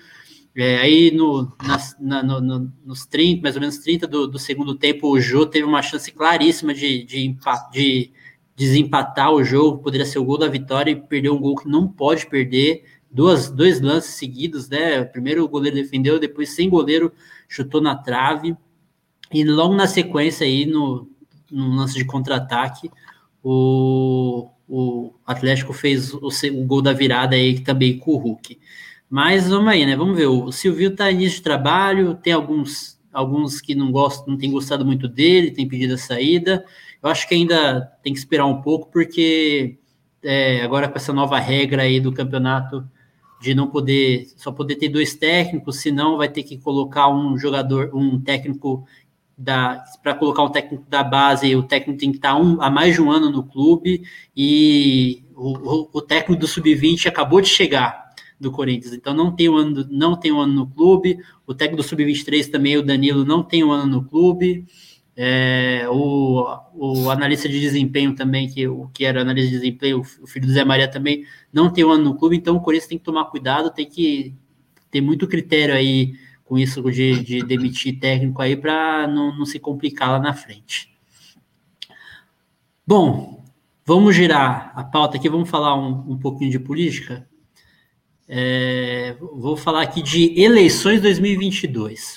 É, aí no, nas, na, no, no, nos 30, mais ou menos 30 do, do, segundo tempo, o Jô teve uma chance claríssima de, de, de desempatar o jogo, poderia ser o gol da vitória e perdeu um gol que não pode perder duas, dois lances seguidos, né? Primeiro o goleiro defendeu, depois sem goleiro chutou na trave. E logo na sequência aí, no, no lance de contra-ataque, o, o Atlético fez o, o, gol da virada aí também com o Hulk. Mas vamos aí, né? Vamos ver. O Silvio tá início de trabalho, tem alguns alguns que não gostam, não tem gostado muito dele, tem pedido a saída. Eu acho que ainda tem que esperar um pouco, porque é, agora com essa nova regra aí do campeonato de não poder só poder ter dois técnicos, senão vai ter que colocar um jogador, um técnico da para colocar um técnico da base, o técnico tem que estar um, há mais de um ano no clube e o, o técnico do sub-20 acabou de chegar do Corinthians, então não tem um ano não tem um ano no clube, o técnico do sub-23 também o Danilo não tem um ano no clube. É, o, o analista de desempenho também, que, o que era analista de desempenho, o filho do Zé Maria também, não tem um ano no clube, então o Corinthians tem que tomar cuidado, tem que ter muito critério aí com isso de, de demitir técnico aí para não, não se complicar lá na frente. Bom, vamos girar a pauta aqui, vamos falar um, um pouquinho de política. É, vou falar aqui de eleições 2022.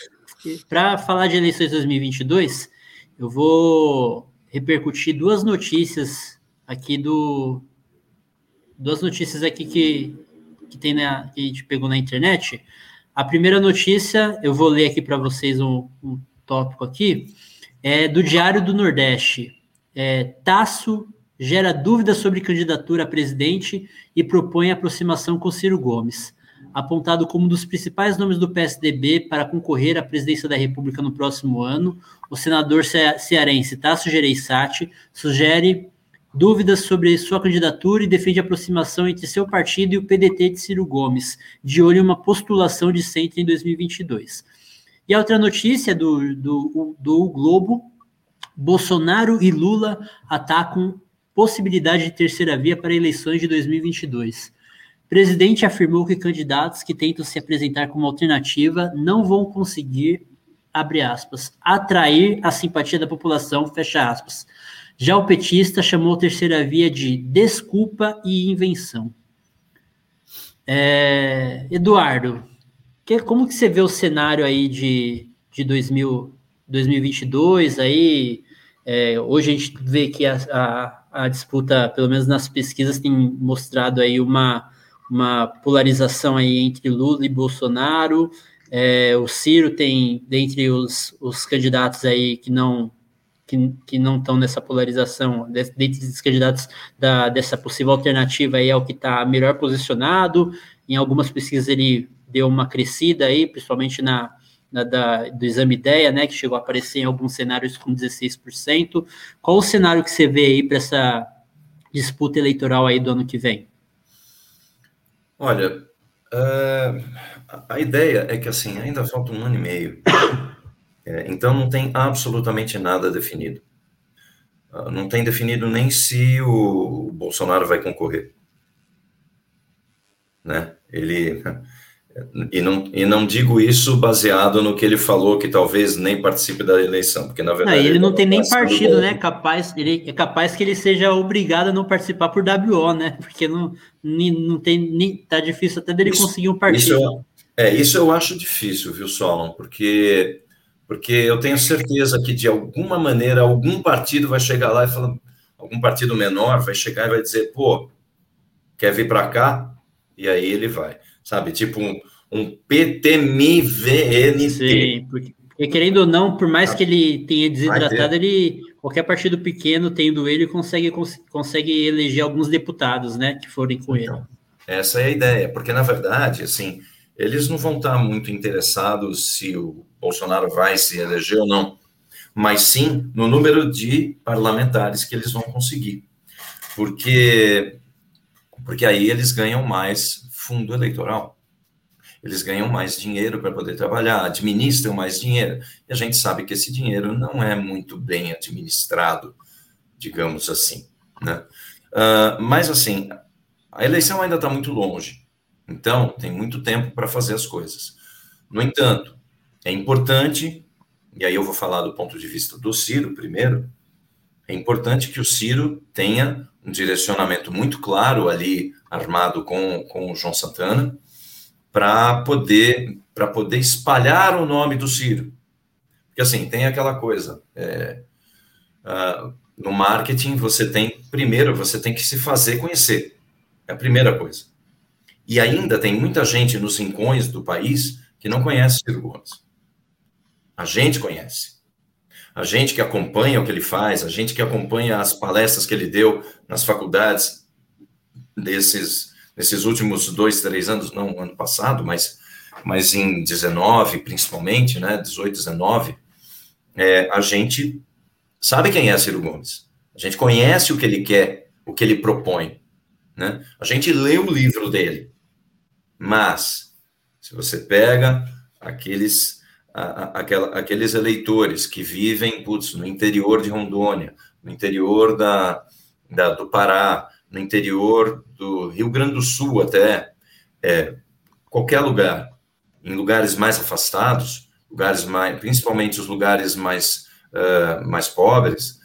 para falar de eleições 2022, eu vou repercutir duas notícias aqui do duas notícias aqui que, que tem na que a gente pegou na internet. A primeira notícia, eu vou ler aqui para vocês um, um, tópico aqui, é do Diário do Nordeste. É, Tasso gera dúvidas sobre candidatura a presidente e propõe aproximação com Ciro Gomes. Apontado como um dos principais nomes do PSDB para concorrer à presidência da República no próximo ano, o senador cearense Tasso Gereissati sugere dúvidas sobre sua candidatura e defende aproximação entre seu partido e o PDT de Ciro Gomes, de olho em uma postulação de centro em 2022. E a outra notícia do, do, do Globo: Bolsonaro e Lula atacam possibilidade de terceira via para eleições de 2022. O presidente afirmou que candidatos que tentam se apresentar como alternativa não vão conseguir, abre aspas, atrair a simpatia da população, fecha aspas já o petista chamou a terceira via de desculpa e invenção. É, Eduardo, que, como que você vê o cenário aí de, de 2000, 2022 aí? É, hoje a gente vê que a, a, a, disputa, pelo menos nas pesquisas, tem mostrado aí uma, uma polarização aí entre Lula e Bolsonaro. É, o Ciro tem, dentre os, os candidatos aí que não que, que não estão nessa polarização, dentre os candidatos da, dessa possível alternativa aí é o que está melhor posicionado. Em algumas pesquisas ele deu uma crescida aí, principalmente na, na da, do exame ideia, né, que chegou a aparecer em alguns cenários com 16%. Qual o cenário que você vê aí para essa disputa eleitoral aí do ano que vem? Olha, uh, a ideia é que assim ainda falta um ano e meio é, então não tem absolutamente nada definido. Uh, não tem definido nem se o Bolsonaro vai concorrer. Né? Ele e não, e não digo isso baseado no que ele falou que talvez nem participe da eleição, porque na verdade não, ele não tem nem partido, né? Capaz, ele é capaz que ele seja obrigado a não participar por WO, né? Porque não, não tem nem tá difícil até dele isso, conseguir um partido. Isso, é, isso eu acho difícil, viu, Solon? Porque porque eu tenho certeza que, de alguma maneira, algum partido vai chegar lá e falar, algum partido menor vai chegar e vai dizer, pô, quer vir para cá? E aí ele vai, sabe? Tipo um, um PTMIVNT. Sim, porque, porque, querendo ou não, por mais que ele tenha desidratado, ele qualquer partido pequeno tendo ele consegue consegue eleger alguns deputados, né, que forem com então, ele. Essa é a ideia, porque na verdade, assim, eles não vão estar muito interessados se o Bolsonaro vai se eleger ou não, mas sim no número de parlamentares que eles vão conseguir. Porque, porque aí eles ganham mais fundo eleitoral. Eles ganham mais dinheiro para poder trabalhar, administram mais dinheiro. E a gente sabe que esse dinheiro não é muito bem administrado, digamos assim. Né? Uh, mas, assim, a eleição ainda está muito longe. Então, tem muito tempo para fazer as coisas. No entanto, é importante, e aí eu vou falar do ponto de vista do Ciro primeiro, é importante que o Ciro tenha um direcionamento muito claro ali, armado com, com o João Santana, para poder, poder espalhar o nome do Ciro. Porque, assim, tem aquela coisa, é, uh, no marketing você tem, primeiro, você tem que se fazer conhecer, é a primeira coisa. E ainda tem muita gente nos rincões do país que não conhece Ciro Gomes. A gente conhece. A gente que acompanha o que ele faz, a gente que acompanha as palestras que ele deu nas faculdades desses, nesses últimos dois, três anos, não ano passado, mas, mas em 19, principalmente, né, 18, 19, é, a gente sabe quem é Ciro Gomes. A gente conhece o que ele quer, o que ele propõe. Né? A gente lê o livro dele. Mas, se você pega aqueles aquela, aqueles eleitores que vivem putz, no interior de Rondônia, no interior da, da, do Pará, no interior do Rio Grande do Sul até, é, qualquer lugar, em lugares mais afastados, lugares mais, principalmente os lugares mais, uh, mais pobres,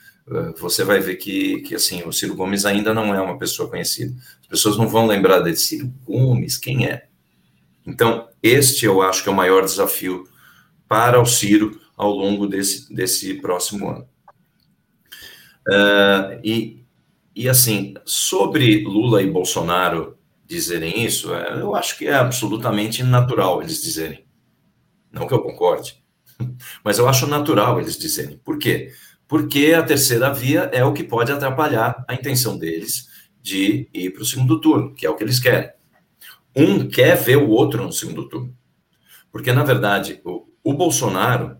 você vai ver que, que assim, o Ciro Gomes ainda não é uma pessoa conhecida. As pessoas não vão lembrar de Ciro Gomes, quem é? Então, este eu acho que é o maior desafio para o Ciro ao longo desse, desse próximo ano. Uh, e, e assim, sobre Lula e Bolsonaro dizerem isso, é, eu acho que é absolutamente natural eles dizerem. Não que eu concorde, [LAUGHS] mas eu acho natural eles dizerem. Por quê? Porque a terceira via é o que pode atrapalhar a intenção deles de ir para o segundo turno, que é o que eles querem. Um quer ver o outro no segundo turno. Porque, na verdade, o, o Bolsonaro,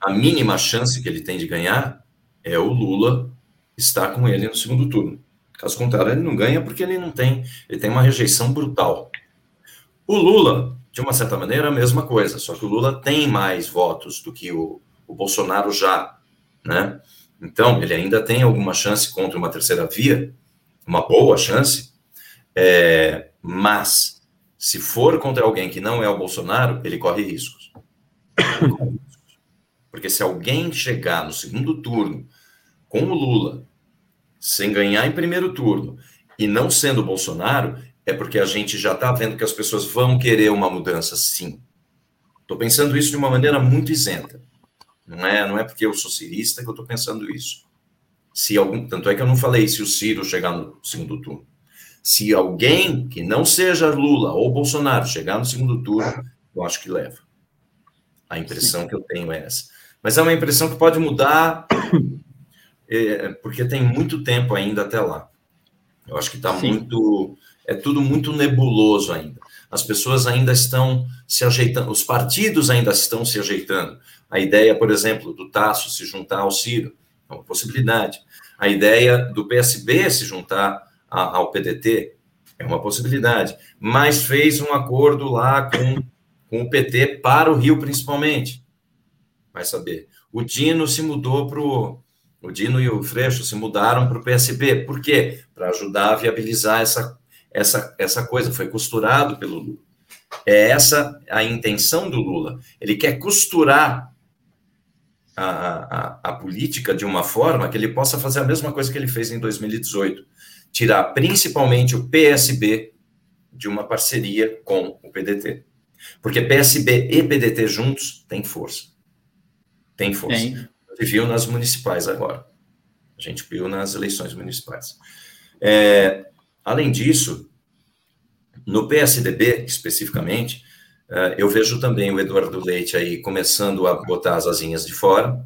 a mínima chance que ele tem de ganhar é o Lula estar com ele no segundo turno. Caso contrário, ele não ganha porque ele não tem, ele tem uma rejeição brutal. O Lula, de uma certa maneira, a mesma coisa, só que o Lula tem mais votos do que o, o Bolsonaro já, né? Então, ele ainda tem alguma chance contra uma terceira via, uma boa chance, é, mas se for contra alguém que não é o Bolsonaro, ele corre riscos. Porque se alguém chegar no segundo turno com o Lula sem ganhar em primeiro turno e não sendo Bolsonaro, é porque a gente já está vendo que as pessoas vão querer uma mudança, sim. Estou pensando isso de uma maneira muito isenta. Não é, não é porque eu sou cirista que eu estou pensando isso. Se algum, tanto é que eu não falei se o Ciro chegar no segundo turno. Se alguém que não seja Lula ou Bolsonaro chegar no segundo turno, eu acho que leva. A impressão que eu tenho é essa. Mas é uma impressão que pode mudar é, [COUGHS] porque tem muito tempo ainda até lá. Eu acho que está muito. É tudo muito nebuloso ainda. As pessoas ainda estão se ajeitando, os partidos ainda estão se ajeitando. A ideia, por exemplo, do Tasso se juntar ao Ciro é uma possibilidade. A ideia do PSB se juntar a, ao PDT é uma possibilidade. Mas fez um acordo lá com, com o PT para o Rio, principalmente. Vai saber. O Dino se mudou para o o Dino e o Freixo se mudaram para o PSB. Por quê? Para ajudar a viabilizar essa, essa, essa coisa. Foi costurado pelo Lula. É essa a intenção do Lula. Ele quer costurar a, a, a política de uma forma que ele possa fazer a mesma coisa que ele fez em 2018. Tirar principalmente o PSB de uma parceria com o PDT. Porque PSB e PDT juntos têm força. Tem força. Tem viu nas municipais agora. A gente viu nas eleições municipais. É, além disso, no PSDB, especificamente, é, eu vejo também o Eduardo Leite aí começando a botar as asinhas de fora,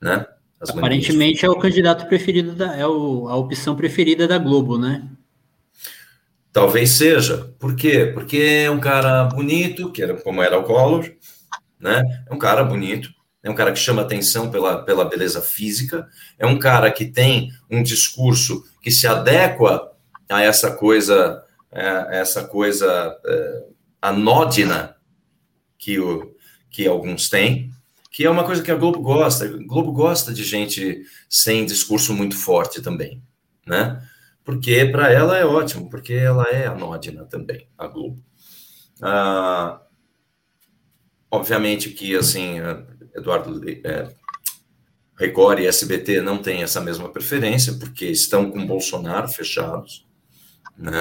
né? As Aparentemente é o candidato preferido, da, é o, a opção preferida da Globo, né? Talvez seja. Por quê? Porque é um cara bonito, que era como era o Collor, né? É um cara bonito, é um cara que chama atenção pela, pela beleza física, é um cara que tem um discurso que se adequa a essa coisa, é, essa coisa é, anódina que, o, que alguns têm, que é uma coisa que a Globo gosta. A Globo gosta de gente sem discurso muito forte também, né? Porque para ela é ótimo, porque ela é anódina também, a Globo. Ah, obviamente que, assim, Eduardo é, Record e SBT não têm essa mesma preferência, porque estão com Bolsonaro fechados, né?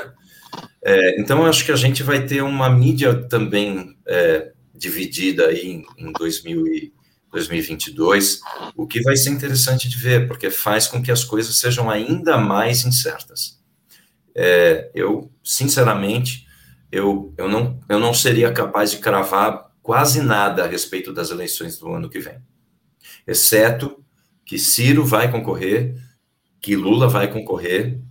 É, então, acho que a gente vai ter uma mídia também é, dividida aí em, em 2000 e 2022, o que vai ser interessante de ver, porque faz com que as coisas sejam ainda mais incertas. É, eu, sinceramente, eu, eu, não, eu não seria capaz de cravar quase nada a respeito das eleições do ano que vem, exceto que Ciro vai concorrer, que Lula vai concorrer.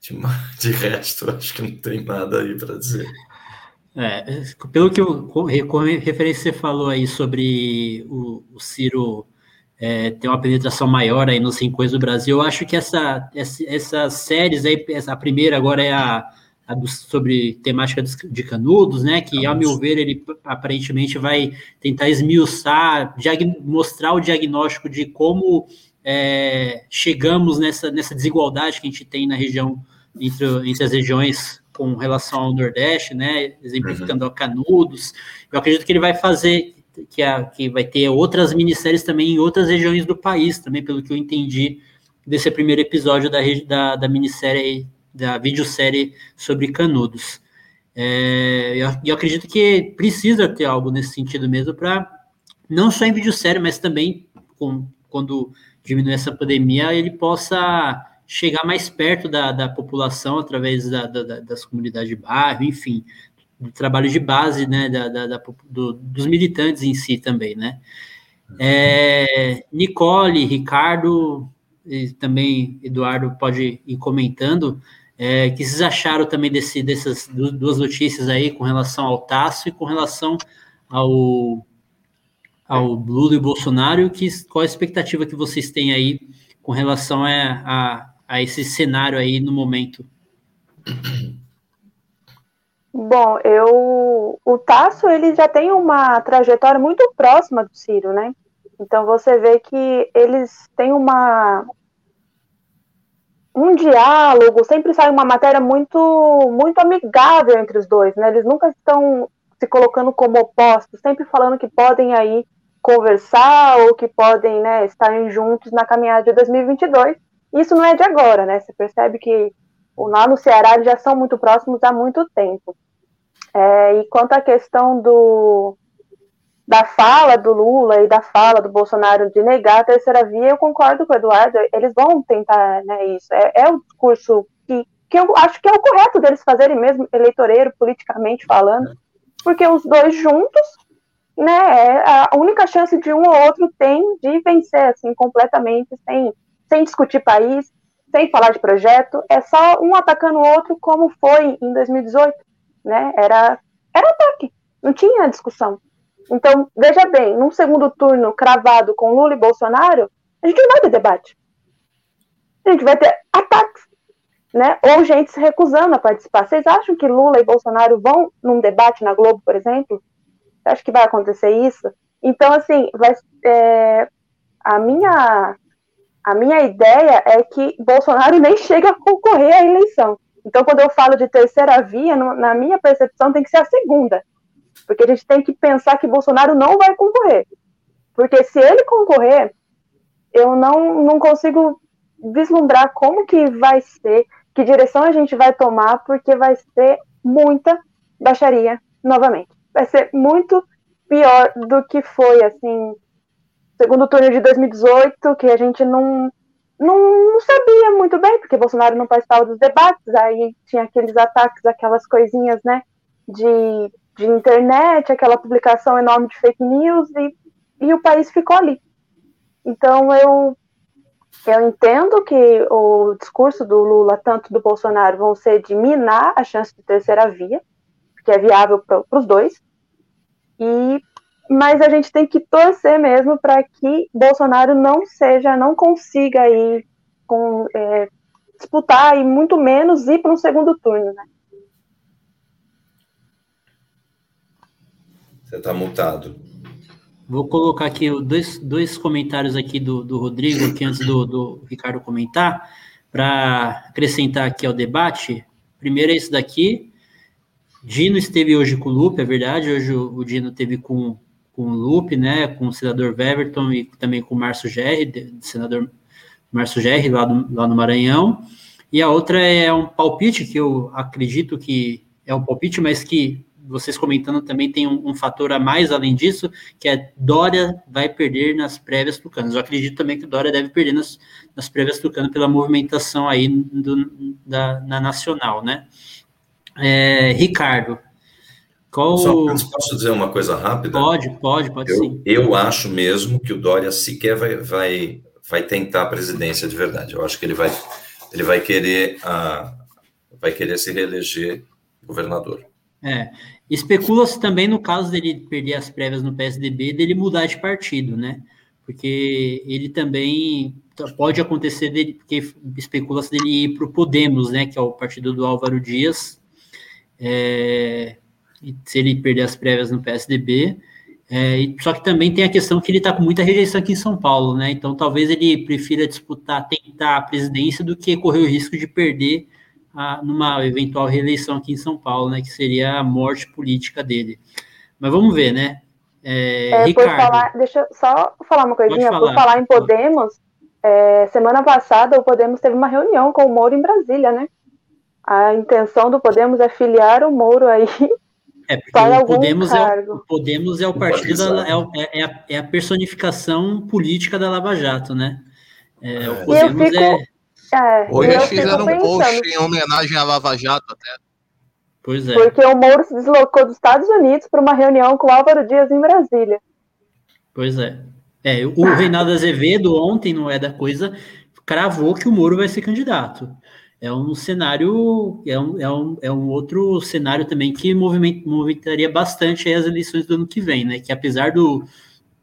De, [LAUGHS] de resto, acho que não tem nada aí para dizer. É, pelo que eu, referência você falou aí sobre o, o Ciro é, ter uma penetração maior aí nos rincões do Brasil, eu acho que essa, essa, essas séries aí, essa, a primeira agora é a sobre temática de canudos, né? Que, ao meu ver, ele aparentemente vai tentar esmiuçar, mostrar o diagnóstico de como é, chegamos nessa, nessa desigualdade que a gente tem na região, entre, entre as regiões com relação ao Nordeste, né? Exemplificando uhum. Canudos. Eu acredito que ele vai fazer, que, a, que vai ter outras minisséries também em outras regiões do país, também, pelo que eu entendi desse primeiro episódio da, da, da minissérie da videosérie sobre Canudos. É, eu, eu acredito que precisa ter algo nesse sentido mesmo para não só em vídeo sério, mas também com, quando diminuir essa pandemia, ele possa chegar mais perto da, da população através da, da, das comunidades de bairro, enfim, do trabalho de base, né, da, do, dos militantes em si também, né. É, Nicole, Ricardo, e também Eduardo pode ir comentando, é, que vocês acharam também desse, dessas duas notícias aí com relação ao Tasso e com relação ao, ao Lula e Bolsonaro, que, qual a expectativa que vocês têm aí com relação a, a, a esse cenário aí no momento? Bom, eu o Tasso ele já tem uma trajetória muito próxima do Ciro, né? Então você vê que eles têm uma um diálogo, sempre sai uma matéria muito muito amigável entre os dois, né? Eles nunca estão se colocando como opostos, sempre falando que podem aí conversar ou que podem, né, estarem juntos na caminhada de 2022. Isso não é de agora, né? Você percebe que lá no Ceará já são muito próximos há muito tempo. É, e quanto à questão do, da fala do Lula e da fala do Bolsonaro de negar a terceira via, eu concordo com o Eduardo, eles vão tentar né, isso. É, é o discurso que, que eu acho que é o correto deles fazerem mesmo, eleitoreiro, politicamente falando, porque os dois juntos, né, é a única chance de um ou outro tem de vencer, assim, completamente, sem, sem discutir país, sem falar de projeto, é só um atacando o outro, como foi em 2018, né, era, era ataque, não tinha discussão. Então, veja bem, num segundo turno cravado com Lula e Bolsonaro, a gente não vai ter debate. A gente vai ter ataques, né? Ou gente se recusando a participar. Vocês acham que Lula e Bolsonaro vão num debate na Globo, por exemplo? Você acha que vai acontecer isso? Então, assim, vai, é, a minha a minha ideia é que Bolsonaro nem chega a concorrer à eleição. Então, quando eu falo de terceira via, na minha percepção, tem que ser a segunda porque a gente tem que pensar que Bolsonaro não vai concorrer. Porque se ele concorrer, eu não, não consigo vislumbrar como que vai ser, que direção a gente vai tomar, porque vai ser muita baixaria novamente. Vai ser muito pior do que foi, assim, segundo turno de 2018, que a gente não, não, não, sabia muito bem, porque Bolsonaro não participava dos debates, aí tinha aqueles ataques, aquelas coisinhas, né, de de internet, aquela publicação enorme de fake news e, e o país ficou ali. Então eu eu entendo que o discurso do Lula, tanto do Bolsonaro, vão ser de minar a chance de terceira via, que é viável para os dois. E mas a gente tem que torcer mesmo para que Bolsonaro não seja, não consiga aí com, é, disputar e muito menos ir para um segundo turno, né? Você está mutado. Vou colocar aqui dois, dois comentários aqui do, do Rodrigo, aqui antes do, do Ricardo comentar, para acrescentar aqui ao debate. Primeiro é esse daqui. Dino esteve hoje com o Lupe, é verdade. Hoje o, o Dino esteve com, com o Lupe, né? Com o senador Weverton e também com o Márcio Gerri, senador Márcio Gerri, lá, lá no Maranhão. E a outra é um palpite que eu acredito que é um palpite, mas que vocês comentando também tem um, um, fator a mais além disso, que é Dória vai perder nas prévias tucanas. Eu acredito também que Dória deve perder nas, nas prévias tucanas pela movimentação aí do, da, na nacional, né? É, Ricardo, qual... Só posso dizer uma coisa rápida? Pode, pode, pode eu, sim. Eu acho mesmo que o Dória sequer vai, vai, vai tentar a presidência de verdade. Eu acho que ele vai, ele vai querer a, vai querer se reeleger governador. É, Especula-se também no caso dele perder as prévias no PSDB, dele mudar de partido, né? Porque ele também pode acontecer dele, porque especula-se dele ir para o Podemos, né? Que é o partido do Álvaro Dias. É, se ele perder as prévias no PSDB. É, só que também tem a questão que ele está com muita rejeição aqui em São Paulo, né? Então talvez ele prefira disputar, tentar a presidência do que correr o risco de perder a, numa eventual reeleição aqui em São Paulo, né? Que seria a morte política dele. Mas vamos ver, né? É, é, Ricardo. Falar, deixa eu só falar uma coisinha. Falar. Por falar em Podemos, é, semana passada o Podemos teve uma reunião com o Moro em Brasília, né? a intenção do Podemos é filiar o Moro aí é, porque o Podemos, é o, Podemos é o partido, da, é, é, é, a, é, a, personificação política da Lava Jato, né? É, o Podemos fico, é... é Hoje eles fizeram um post em homenagem à Lava Jato até. Pois é. Porque o Moro se deslocou dos Estados Unidos para uma reunião com o Álvaro Dias em Brasília. Pois é. É, o Reinaldo Azevedo ontem, não é da coisa, cravou que o Moro vai ser candidato é um cenário, é um, é um, é um outro cenário também que movimentaria bastante as eleições do ano que vem, né? Que apesar do.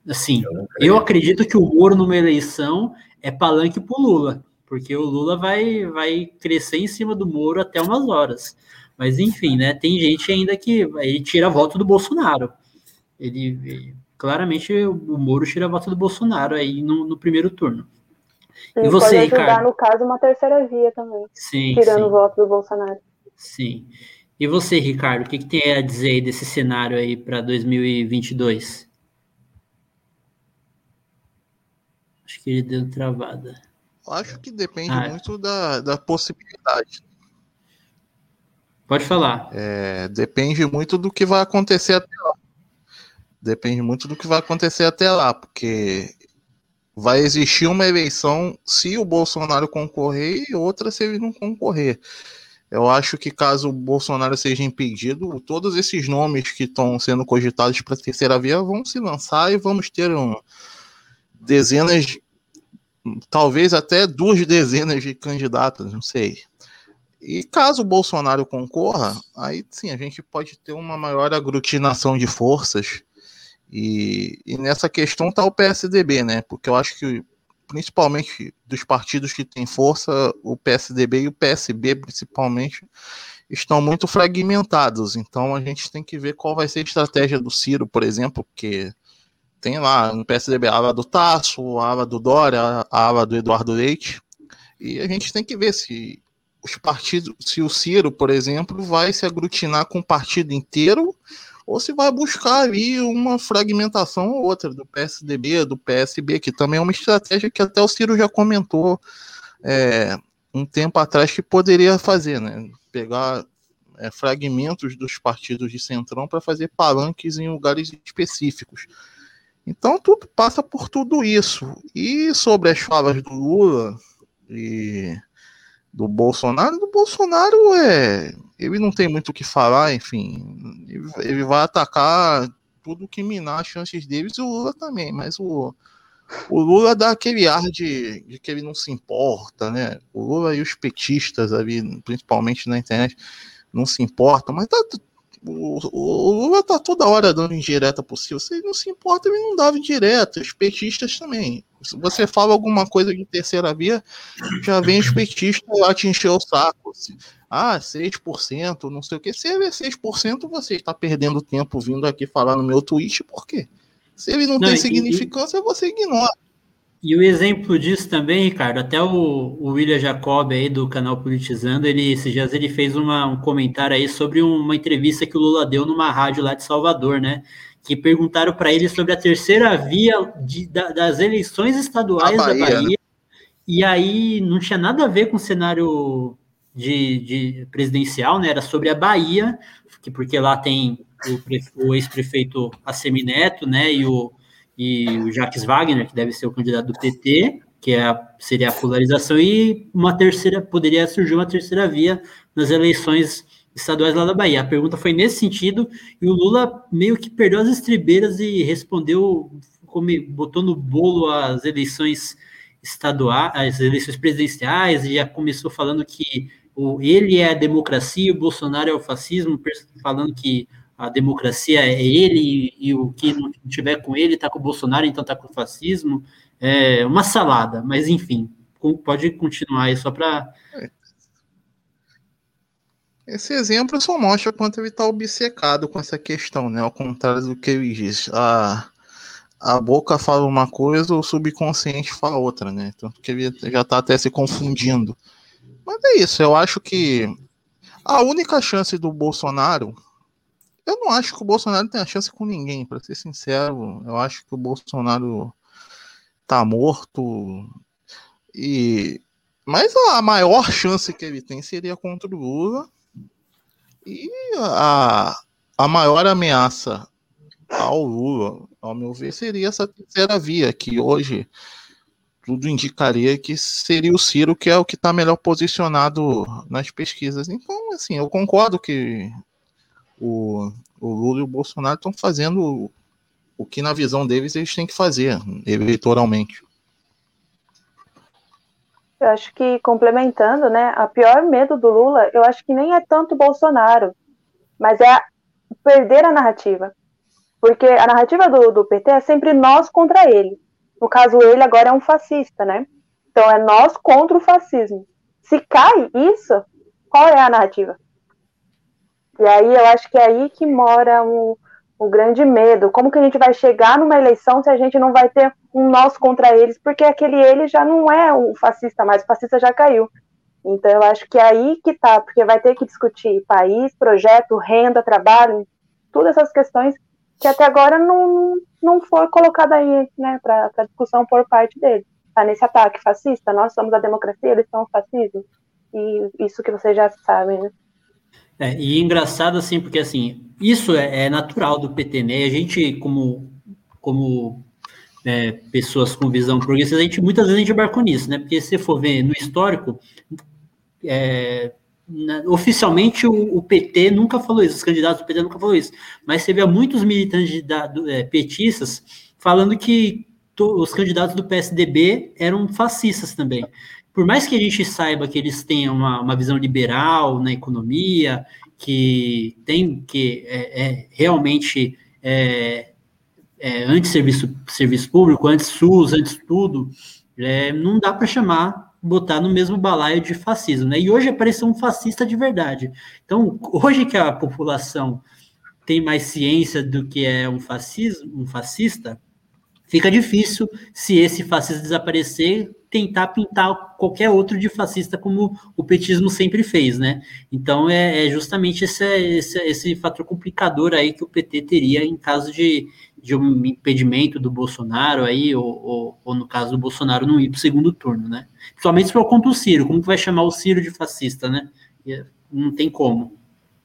Assim, eu acredito que o Moro numa eleição é palanque pro Lula, porque o Lula vai, vai crescer em cima do Moro até umas horas. Mas enfim, né? Tem gente ainda que ele tira voto do Bolsonaro. Ele claramente o Moro tira voto do Bolsonaro aí no, no primeiro turno. Sim, e você, pode ajudar, Ricardo? no caso, uma terceira via também. Sim, tirando sim. o voto do Bolsonaro. Sim. E você, Ricardo, o que, que tem a dizer aí desse cenário aí para 2022? Acho que ele deu travada. Acho que depende ah, muito da, da possibilidade. Pode falar. É, depende muito do que vai acontecer até lá. Depende muito do que vai acontecer até lá, porque vai existir uma eleição se o Bolsonaro concorrer e outra se ele não concorrer. Eu acho que caso o Bolsonaro seja impedido, todos esses nomes que estão sendo cogitados para a terceira via vão se lançar e vamos ter um, dezenas, talvez até duas dezenas de candidatos, não sei. E caso o Bolsonaro concorra, aí sim a gente pode ter uma maior aglutinação de forças e, e nessa questão está o PSDB, né? Porque eu acho que, principalmente dos partidos que têm força, o PSDB e o PSB, principalmente, estão muito fragmentados. Então a gente tem que ver qual vai ser a estratégia do Ciro, por exemplo, porque tem lá no PSDB a ala do Tasso, a ala do Dória, a ala do Eduardo Leite. E a gente tem que ver se os partidos, se o Ciro, por exemplo, vai se aglutinar com o partido inteiro ou se vai buscar ali uma fragmentação ou outra do PSDB, do PSB, que também é uma estratégia que até o Ciro já comentou é, um tempo atrás que poderia fazer, né? Pegar é, fragmentos dos partidos de centrão para fazer palanques em lugares específicos. Então tudo passa por tudo isso. E sobre as falas do Lula e do Bolsonaro, do Bolsonaro é. Ele não tem muito o que falar, enfim. Ele, vai atacar tudo que minar as chances deles e o Lula também, mas o, o Lula dá aquele ar de, de, que ele não se importa, né? O Lula e os petistas ali, principalmente na internet, não se importam, mas tá, o, o, Lula tá toda hora dando indireta possível. Se ele não se importa, ele não dava indireta. Os petistas também. Se você fala alguma coisa de terceira via, já vem os petistas lá te encher o saco. Assim. Ah, 6%, não sei o que. Se ele é 6%, você está perdendo tempo vindo aqui falar no meu tweet, por quê? Se ele não, não tem e, significância, você ignora. E o exemplo disso também, Ricardo, até o, o William Jacob aí do canal Politizando, ele esses dias ele fez uma, um comentário aí sobre uma entrevista que o Lula deu numa rádio lá de Salvador, né? Que perguntaram para ele sobre a terceira via de, da, das eleições estaduais Bahia, da Bahia. Né? E aí não tinha nada a ver com o cenário de, de presidencial, né? Era sobre a Bahia, que, porque lá tem o, o ex-prefeito Assemineto, né? E o e o Jacques Wagner, que deve ser o candidato do PT, que é a, seria a polarização, e uma terceira, poderia surgir uma terceira via nas eleições estaduais lá da Bahia. A pergunta foi nesse sentido, e o Lula meio que perdeu as estribeiras e respondeu, botou no bolo as eleições estaduais, as eleições presidenciais, e já começou falando que o, ele é a democracia, o Bolsonaro é o fascismo, falando que a democracia é ele e, o que não tiver com ele está com o Bolsonaro, então está com o fascismo. É uma salada, mas enfim, pode continuar aí só para. Esse exemplo só mostra quanto ele está obcecado com essa questão, né? Ao contrário do que ele diz. A, a boca fala uma coisa, o subconsciente fala outra, né? Tanto que ele já está até se confundindo. Mas é isso, eu acho que a única chance do Bolsonaro eu não acho que o Bolsonaro tenha chance com ninguém, para ser sincero. Eu acho que o Bolsonaro tá morto. E mas a maior chance que ele tem seria contra o Lula. E a, a maior ameaça ao Lula, ao meu ver, seria essa terceira via, que hoje tudo indicaria que seria o Ciro, que é o que está melhor posicionado nas pesquisas. Então, assim, eu concordo que o, o Lula e o Bolsonaro estão fazendo o que, na visão deles, eles têm que fazer eleitoralmente. Eu acho que, complementando, né, a pior medo do Lula, eu acho que nem é tanto Bolsonaro, mas é perder a narrativa. Porque a narrativa do, do PT é sempre nós contra ele. No caso, ele agora é um fascista, né? Então é nós contra o fascismo. Se cai isso, qual é a narrativa? E aí eu acho que é aí que mora o, o grande medo. Como que a gente vai chegar numa eleição se a gente não vai ter um nós contra eles? Porque aquele ele já não é o fascista mais, o fascista já caiu. Então eu acho que é aí que tá, porque vai ter que discutir país, projeto, renda, trabalho, todas essas questões que até agora não, não foi colocada aí, né, para discussão por parte dele. Tá nesse ataque fascista, nós somos a democracia, eles são o fascismo. E isso que vocês já sabem, né? É, e engraçado assim, porque assim, isso é, é natural do PT, né? A gente, como, como é, pessoas com visão progressista, a gente muitas vezes a gente embarcou nisso, né? Porque se for ver no histórico, é, oficialmente o, o, PT nunca falou isso, os candidatos do PT nunca falou isso, mas você vê muitos militantes da, do, é, petistas falando que to, os candidatos do PSDB eram fascistas também. Por mais que a gente saiba que eles tenham uma, uma visão liberal na economia, que tem que é, é realmente é, é, antes serviço, público, antes SUS, antes tudo, é, não dá para chamar botar no mesmo balaio de fascismo, né? E hoje apareceu um fascista de verdade. Então, hoje que a população tem mais ciência do que é um fascismo, um fascista, fica difícil se esse fascista desaparecer tentar pintar qualquer outro de fascista como o petismo sempre fez, né? Então é, é justamente esse, esse, esse fator complicador aí que o PT teria em caso de, de um impedimento do Bolsonaro aí, ou, ou, ou no caso do Bolsonaro não ir para o segundo turno, né? Principalmente se for contra o Ciro, como que vai chamar o Ciro de fascista, né? Não tem como.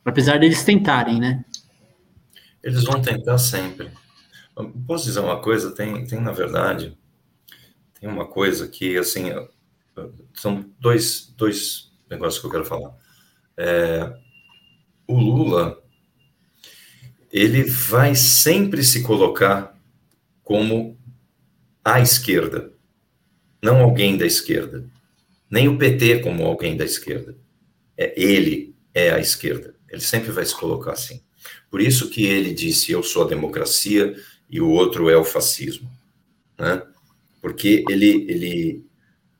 Apesar deles tentarem, né? Eles vão tentar sempre. Posso dizer uma coisa? Tem, tem na verdade, tem uma coisa que, assim, são dois, dois negócios que eu quero falar. É, o Lula, ele vai sempre se colocar como a esquerda, não alguém da esquerda, nem o PT como alguém da esquerda. É ele é a esquerda. Ele sempre vai se colocar assim. Por isso que ele disse: "Eu sou a democracia e o outro é o fascismo", né? Porque ele ele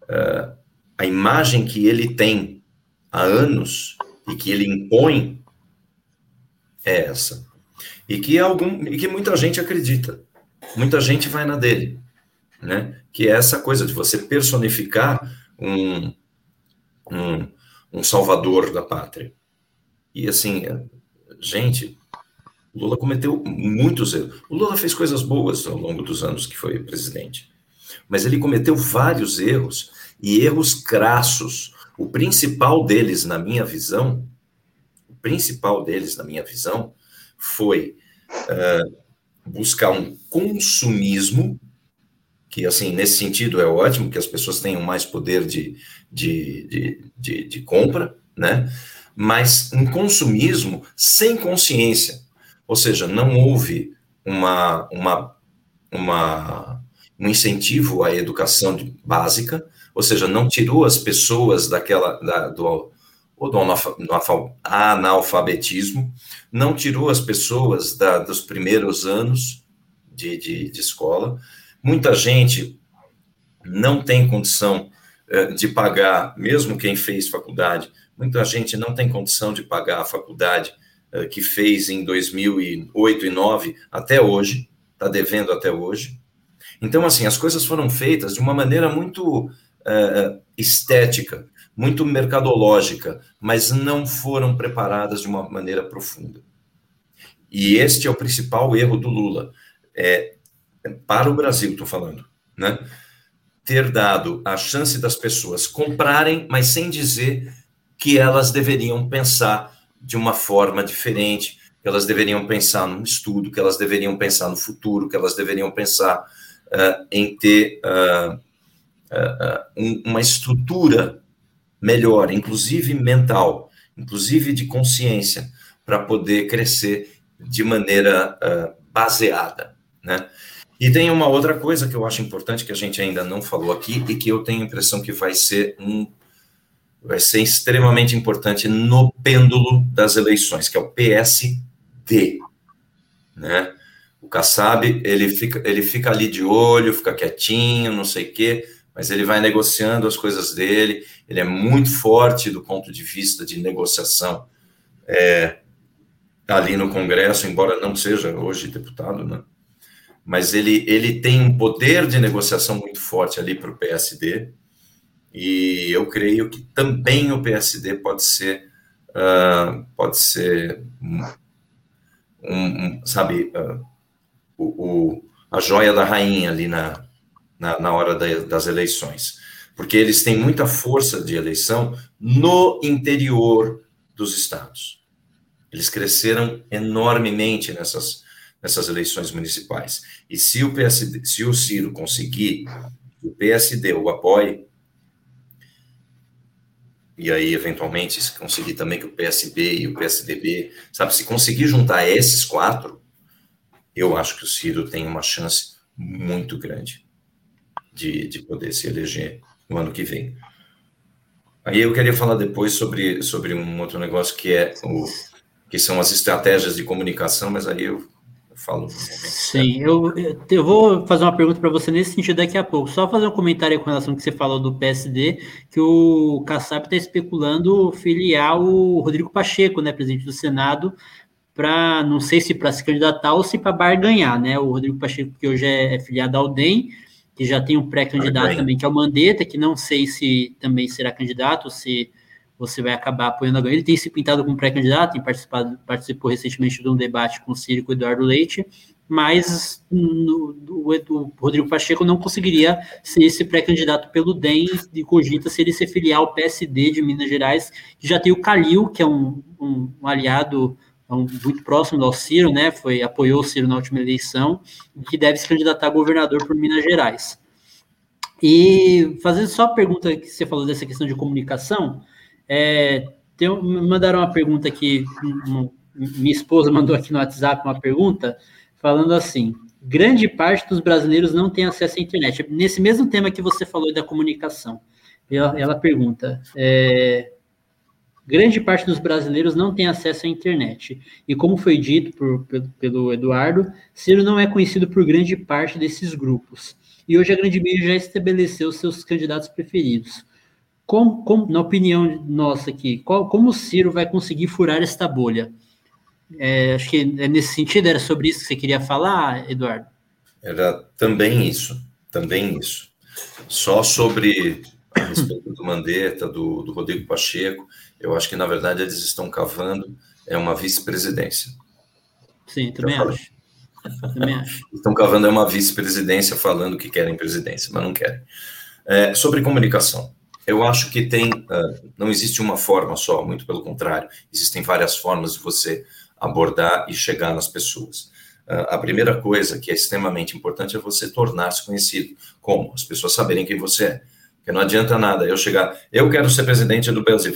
uh, a imagem que ele tem há anos e que ele impõe é essa e que algum e que muita gente acredita, muita gente vai na dele, né? Que é essa coisa de você personificar um, um, um salvador da pátria. E assim, gente, Lula cometeu muitos erros. O Lula fez coisas boas ao longo dos anos que foi presidente, mas ele cometeu vários erros e erros crassos. O principal deles, na minha visão, o principal deles, na minha visão, foi uh, buscar um consumismo, que, assim, nesse sentido é ótimo, que as pessoas tenham mais poder de, de, de, de, de compra, né? Mas um consumismo sem consciência. Ou seja, não houve uma, uma, uma, um incentivo à educação básica, ou seja, não tirou as pessoas daquela da, do, ou do analfabetismo, não tirou as pessoas da, dos primeiros anos de, de, de, escola. Muita gente não tem condição uh, de pagar, mesmo quem fez faculdade, muita gente não tem condição de pagar a faculdade que fez em 2008 e 2009 até hoje, está devendo até hoje. Então, assim, as coisas foram feitas de uma maneira muito uh, estética, muito mercadológica, mas não foram preparadas de uma maneira profunda. E este é o principal erro do Lula. É, para o Brasil, estou falando. Né? ter dado a chance das pessoas comprarem, mas sem dizer que elas deveriam pensar de uma forma diferente, que elas deveriam pensar no estudo, que elas deveriam pensar no futuro, que elas deveriam pensar uh, em ter uh, uh, um, uma estrutura melhor, inclusive mental, inclusive de consciência, para poder crescer de maneira baseada, né? E tem uma outra coisa que eu acho importante que a gente ainda não falou aqui e que eu tenho a impressão que vai ser um vai ser extremamente importante no pêndulo das eleições, que é o PSD, né? O Kassab, ele fica, ele fica ali de olho, fica quietinho, não sei o quê, mas ele vai negociando as coisas dele, ele é muito forte do ponto de vista de negociação é, ali no Congresso, embora não seja hoje deputado, né? Mas ele, ele tem um poder de negociação muito forte ali para o PSD, e eu creio que também o PSD pode ser, uh, pode ser, um, um, sabe, uh, o, o, a joia da rainha ali na, na, na hora da, das eleições. Porque eles têm muita força de eleição no interior dos estados. Eles cresceram enormemente nessas, nessas eleições municipais. E se o PSD, se o Ciro conseguir o PSD o apoie, e aí, eventualmente, se conseguir também que o PSB e o PSDB, sabe, se conseguir juntar esses quatro, eu acho que o Ciro tem uma chance muito grande de, de poder se eleger no ano que vem. Aí eu queria falar depois sobre, sobre um outro negócio que é o que são as estratégias de comunicação, mas aí eu falo. Sim, eu, eu vou fazer uma pergunta para você nesse sentido daqui a pouco. Só fazer um comentário com relação ao que você falou do PSD, que o Kassab está especulando filiar o Rodrigo Pacheco, né, presidente do Senado, para não sei se para se candidatar ou se para barganhar, né? O Rodrigo Pacheco, que hoje é, é filiado ao DEM, que já tem um pré-candidato também, que é o Mandetta, que não sei se também será candidato, se você vai acabar apoiando a Ele tem se pintado como pré-candidato, tem participado, participou recentemente de um debate com o Ciro e com o Eduardo Leite, mas no, o, o, Rodrigo Pacheco não conseguiria ser esse pré-candidato pelo DEM e cogita se ele se filiar ao PSD de Minas Gerais, que já tem o Calil, que é um, um, um aliado um, muito próximo do Ciro, né, foi, apoiou o Ciro na última eleição, que deve se candidatar a governador por Minas Gerais. E fazendo só a pergunta que você falou dessa questão de comunicação, é, tem, mandaram uma pergunta aqui, minha esposa mandou aqui no WhatsApp uma pergunta, falando assim: grande parte dos brasileiros não tem acesso à internet. Nesse mesmo tema que você falou da comunicação, ela, ela pergunta: é, grande parte dos brasileiros não tem acesso à internet. E como foi dito por, pelo, pelo Eduardo, Ciro não é conhecido por grande parte desses grupos. E hoje a grande mídia já estabeleceu seus candidatos preferidos. Como, como, na opinião nossa aqui, qual, como o Ciro vai conseguir furar esta bolha? É, acho que é nesse sentido, era sobre isso que você queria falar, Eduardo? Era também isso, também isso. Só sobre a respeito do Mandetta, do, do Rodrigo Pacheco, eu acho que, na verdade, eles estão cavando é uma vice-presidência. Sim, também acho. também [LAUGHS] acho. Estão cavando é uma vice-presidência falando que querem presidência, mas não querem. É, sobre comunicação. Eu acho que tem, uh, não existe uma forma só, muito pelo contrário, existem várias formas de você abordar e chegar nas pessoas. Uh, a primeira coisa que é extremamente importante é você tornar-se conhecido. Como? As pessoas saberem quem você é. Porque não adianta nada eu chegar, eu quero ser presidente do Brasil.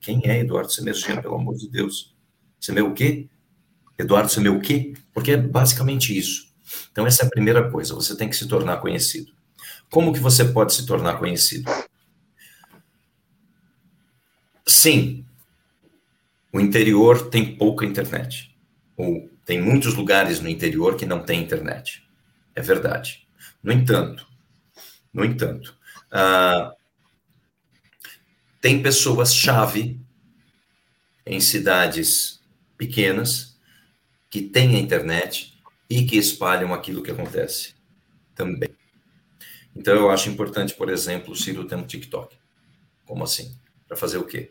Quem é Eduardo Semergino, pelo amor de Deus? Você o quê? Eduardo você o quê? Porque é basicamente isso. Então, essa é a primeira coisa, você tem que se tornar conhecido. Como que você pode se tornar conhecido? Sim, o interior tem pouca internet. Ou tem muitos lugares no interior que não tem internet. É verdade. No entanto, no entanto, uh, tem pessoas-chave em cidades pequenas que têm a internet e que espalham aquilo que acontece também. Então, eu acho importante, por exemplo, o Ciro ter um TikTok. Como assim? Para fazer o quê?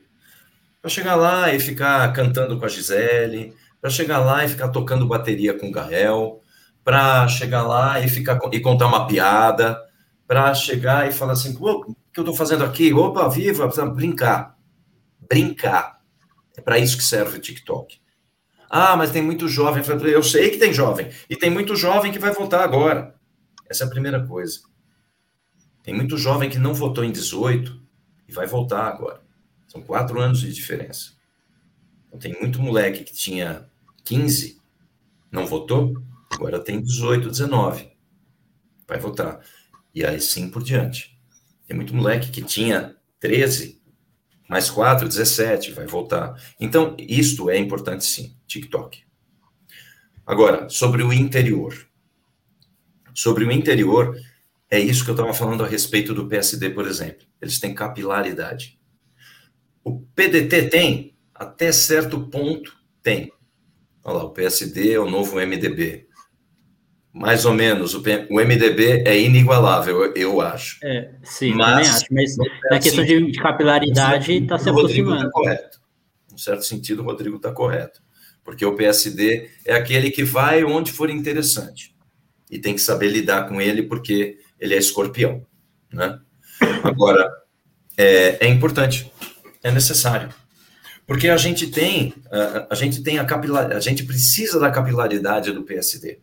Para chegar lá e ficar cantando com a Gisele, para chegar lá e ficar tocando bateria com o Gael, para chegar lá e ficar e contar uma piada, para chegar e falar assim: o que eu estou fazendo aqui? Opa, viva, brincar. Brincar. É para isso que serve o TikTok. Ah, mas tem muito jovem. Eu sei que tem jovem. E tem muito jovem que vai votar agora. Essa é a primeira coisa. Tem muito jovem que não votou em 18 e vai votar agora. São quatro anos de diferença. Então, tem muito moleque que tinha 15, não votou, agora tem 18, 19. Vai votar. E aí sim por diante. Tem muito moleque que tinha 13, mais 4, 17, vai voltar. Então, isto é importante sim, TikTok. Agora, sobre o interior. Sobre o interior, é isso que eu estava falando a respeito do PSD, por exemplo. Eles têm capilaridade. O PDT tem, até certo ponto, tem. Olha lá, o PSD é o novo MDB. Mais ou menos. O, MDB é inigualável, eu acho. É, sim, mas, acho. Mas na questão de capilaridade, está se aproximando. Tá correto. Em certo sentido, o Rodrigo está correto. Porque o PSD é aquele que vai onde for interessante. E tem que saber lidar com ele, porque ele é escorpião. Né? Agora, é, é importante, é necessário. Porque a gente tem, a, gente tem a capilar, a gente precisa da capilaridade do PSD.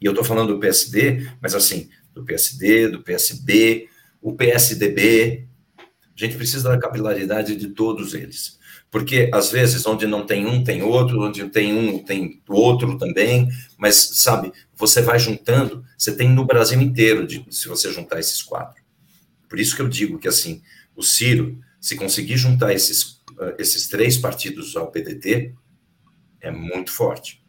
E eu estou falando do PSD, mas assim, do PSD, do PSB, o PSDB. A gente precisa da capilaridade de todos eles. Porque, às vezes, onde não tem um, tem outro, onde tem um, tem outro também, mas, sabe, você vai juntando, você tem no Brasil inteiro, de, se você juntar esses quatro. Por isso que eu digo que, assim, o Ciro, se conseguir juntar esses, uh, esses três partidos ao PDT, é muito forte.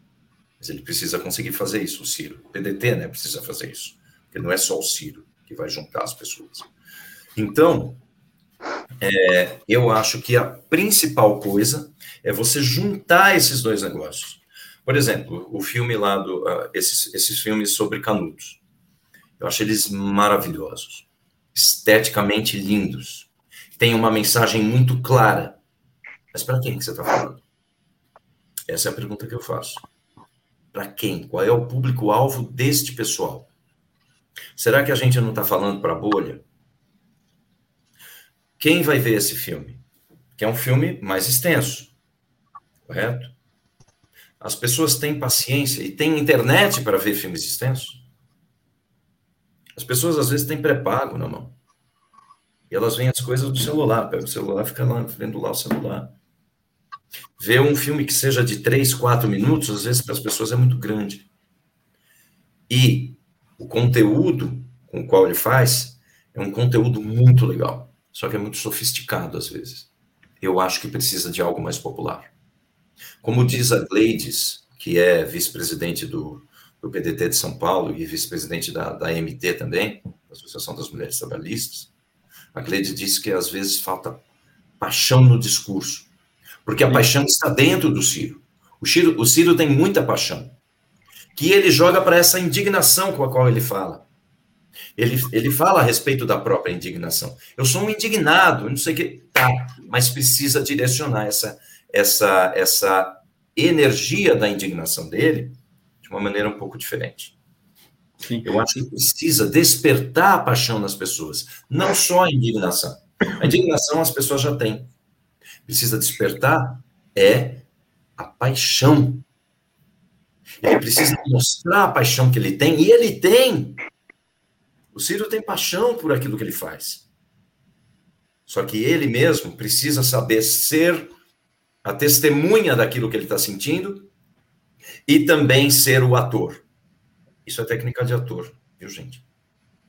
Mas ele precisa conseguir fazer isso, o Ciro. O PDT, né, precisa fazer isso. Porque não é só o Ciro que vai juntar as pessoas. Então, é, eu acho que a principal coisa é você juntar esses dois negócios. Por exemplo, o filme lá do uh, esses, esses filmes sobre Canudos. Eu acho eles maravilhosos, esteticamente lindos. Tem uma mensagem muito clara. Mas para quem que você está falando? Essa é a pergunta que eu faço. Para quem? Qual é o público-alvo deste pessoal? Será que a gente não está falando para a bolha? Quem vai ver esse filme? Que é um filme mais extenso, correto? As pessoas têm paciência e têm internet para ver filmes extensos? As pessoas às vezes têm pré-pago na mão. E elas veem as coisas do celular, pega o celular fica lá vendo lá o celular. Ver um filme que seja de três, quatro minutos, às vezes para as pessoas é muito grande. E o conteúdo com o qual ele faz é um conteúdo muito legal só que é muito sofisticado às vezes. Eu acho que precisa de algo mais popular. Como diz a Gleides, que é vice-presidente do, do PDT de São Paulo e vice-presidente da, da MT também, Associação das Mulheres Trabalhistas, a Gleides disse que às vezes falta paixão no discurso, porque a paixão está dentro do Ciro. O Ciro, o Ciro tem muita paixão, que ele joga para essa indignação com a qual ele fala. Ele, ele fala a respeito da própria indignação. Eu sou um indignado, não sei o que. Tá, mas precisa direcionar essa, essa, essa energia da indignação dele de uma maneira um pouco diferente. Sim. Eu acho que precisa despertar a paixão nas pessoas, não só a indignação. A indignação as pessoas já têm. Precisa despertar é a paixão. Ele precisa mostrar a paixão que ele tem, e ele tem. O Ciro tem paixão por aquilo que ele faz. Só que ele mesmo precisa saber ser a testemunha daquilo que ele está sentindo e também ser o ator. Isso é técnica de ator, viu, gente?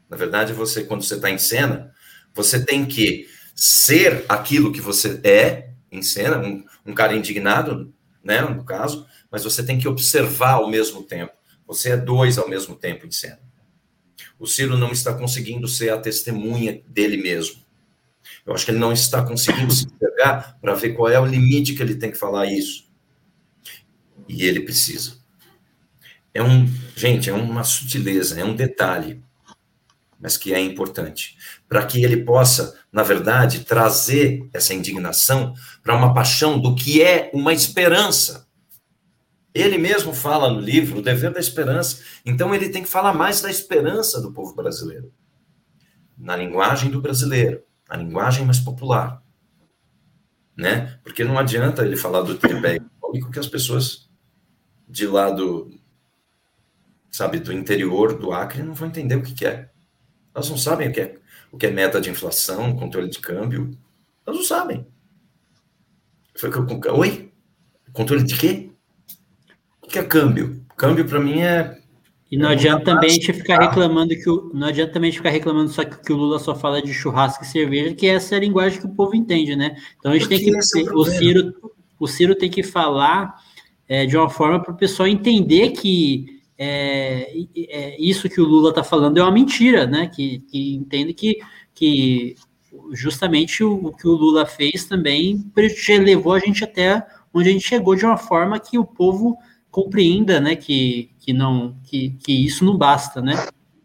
Na verdade, você, quando você está em cena, você tem que ser aquilo que você é em cena, um, um cara indignado, né, no caso, mas você tem que observar ao mesmo tempo. Você é dois ao mesmo tempo em cena o Ciro não está conseguindo ser a testemunha dele mesmo. Eu acho que ele não está conseguindo se pegar para ver qual é o limite que ele tem que falar isso. E ele precisa. É um, gente, é uma sutileza, é um detalhe, mas que é importante, para que ele possa, na verdade, trazer essa indignação para uma paixão do que é uma esperança. Ele mesmo fala no livro o dever da esperança. Então ele tem que falar mais da esperança do povo brasileiro. na linguagem do brasileiro, na linguagem mais popular. Né? Porque não adianta ele falar do tripé econômico que as pessoas de lá do, sabe, do interior do Acre não vão entender o que, que é. Elas não sabem o que é, o que é meta de inflação, controle de câmbio. Elas não sabem. Foi que eu, Oi? Controle de quê? O que é câmbio? Câmbio para mim é e não é adianta também a gente ficar reclamando que o, não adianta também a gente ficar reclamando só que, que, o Lula só fala de churrasco e cerveja, que essa é a linguagem que o povo entende, né? Então a gente Porque tem que é o Ciro, o Ciro tem que falar é, de uma forma para o pessoal entender que é, é, isso que o Lula está falando é uma mentira, né? Que, que entende que, que justamente o, o, que o Lula fez também levou a gente até onde a gente chegou de uma forma que o povo compreenda, né, que, que não que, que isso não basta, né?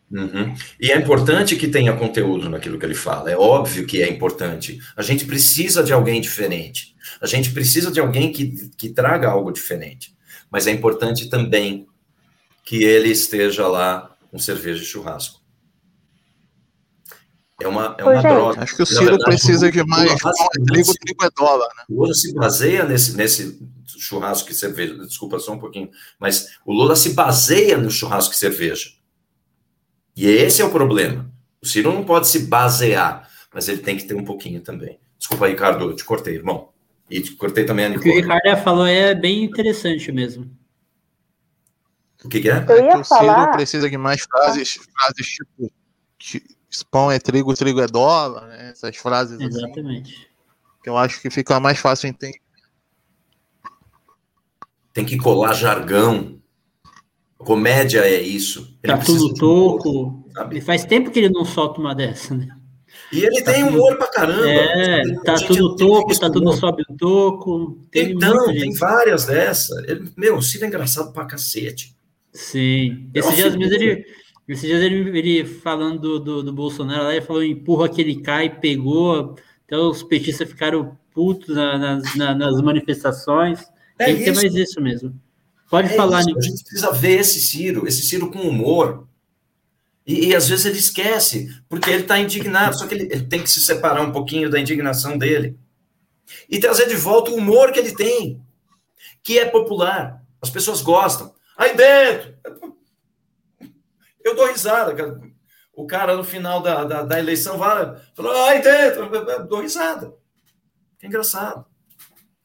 Uhum. E é importante que tenha conteúdo naquilo que ele fala. É óbvio que é importante. A gente precisa de alguém diferente. A gente precisa de alguém que, que traga algo diferente. Mas é importante também que ele esteja lá com cerveja e churrasco. É uma, é uma droga. Acho que o Ciro verdade, precisa de mais trigo, trigo é dólar. Né? O Lula se baseia nesse, nesse churrasco e cerveja. Desculpa só um pouquinho. Mas o Lula se baseia no churrasco e cerveja. E esse é o problema. O Ciro não pode se basear, mas ele tem que ter um pouquinho também. Desculpa, Ricardo, eu te cortei, irmão. E te cortei também a Nicole. O que o Ricardo falou é bem interessante mesmo. O que, que é? Eu ia o falar... Ciro precisa de mais frases, frases tipo pão é trigo, trigo é dólar, né? Essas frases assim. Exatamente. Assim, que eu acho que fica mais fácil entender. Tem que colar jargão. Comédia é isso. Ele tá tudo toco. e faz tempo que ele não solta uma dessa, né? E ele tá tem tudo... humor pra caramba. É, tá tudo toco, tá tudo sobe o toco. Tem então, tem várias dessas. Ele, meu, o Ciro é engraçado pra cacete. Sim. Esses dias mesmo ele, esses dias ele, ele falando do, do, do, Bolsonaro lá, ele falou empurra que ele cai, pegou, então os petistas ficaram putos na, nas, na, nas manifestações. É Tem que ter mais isso mesmo. Pode é falar, Nico. A gente precisa ver esse Ciro, esse Ciro com humor. E, e às vezes ele esquece, porque ele está indignado, só que ele, ele tem que se separar um pouquinho da indignação dele. E trazer de volta o humor que ele tem, que é popular. As pessoas gostam. Aí dentro, eu dou risada. Cara. O cara, no final da, da, da eleição, vai, falou, aí dentro, eu dou risada. É engraçado.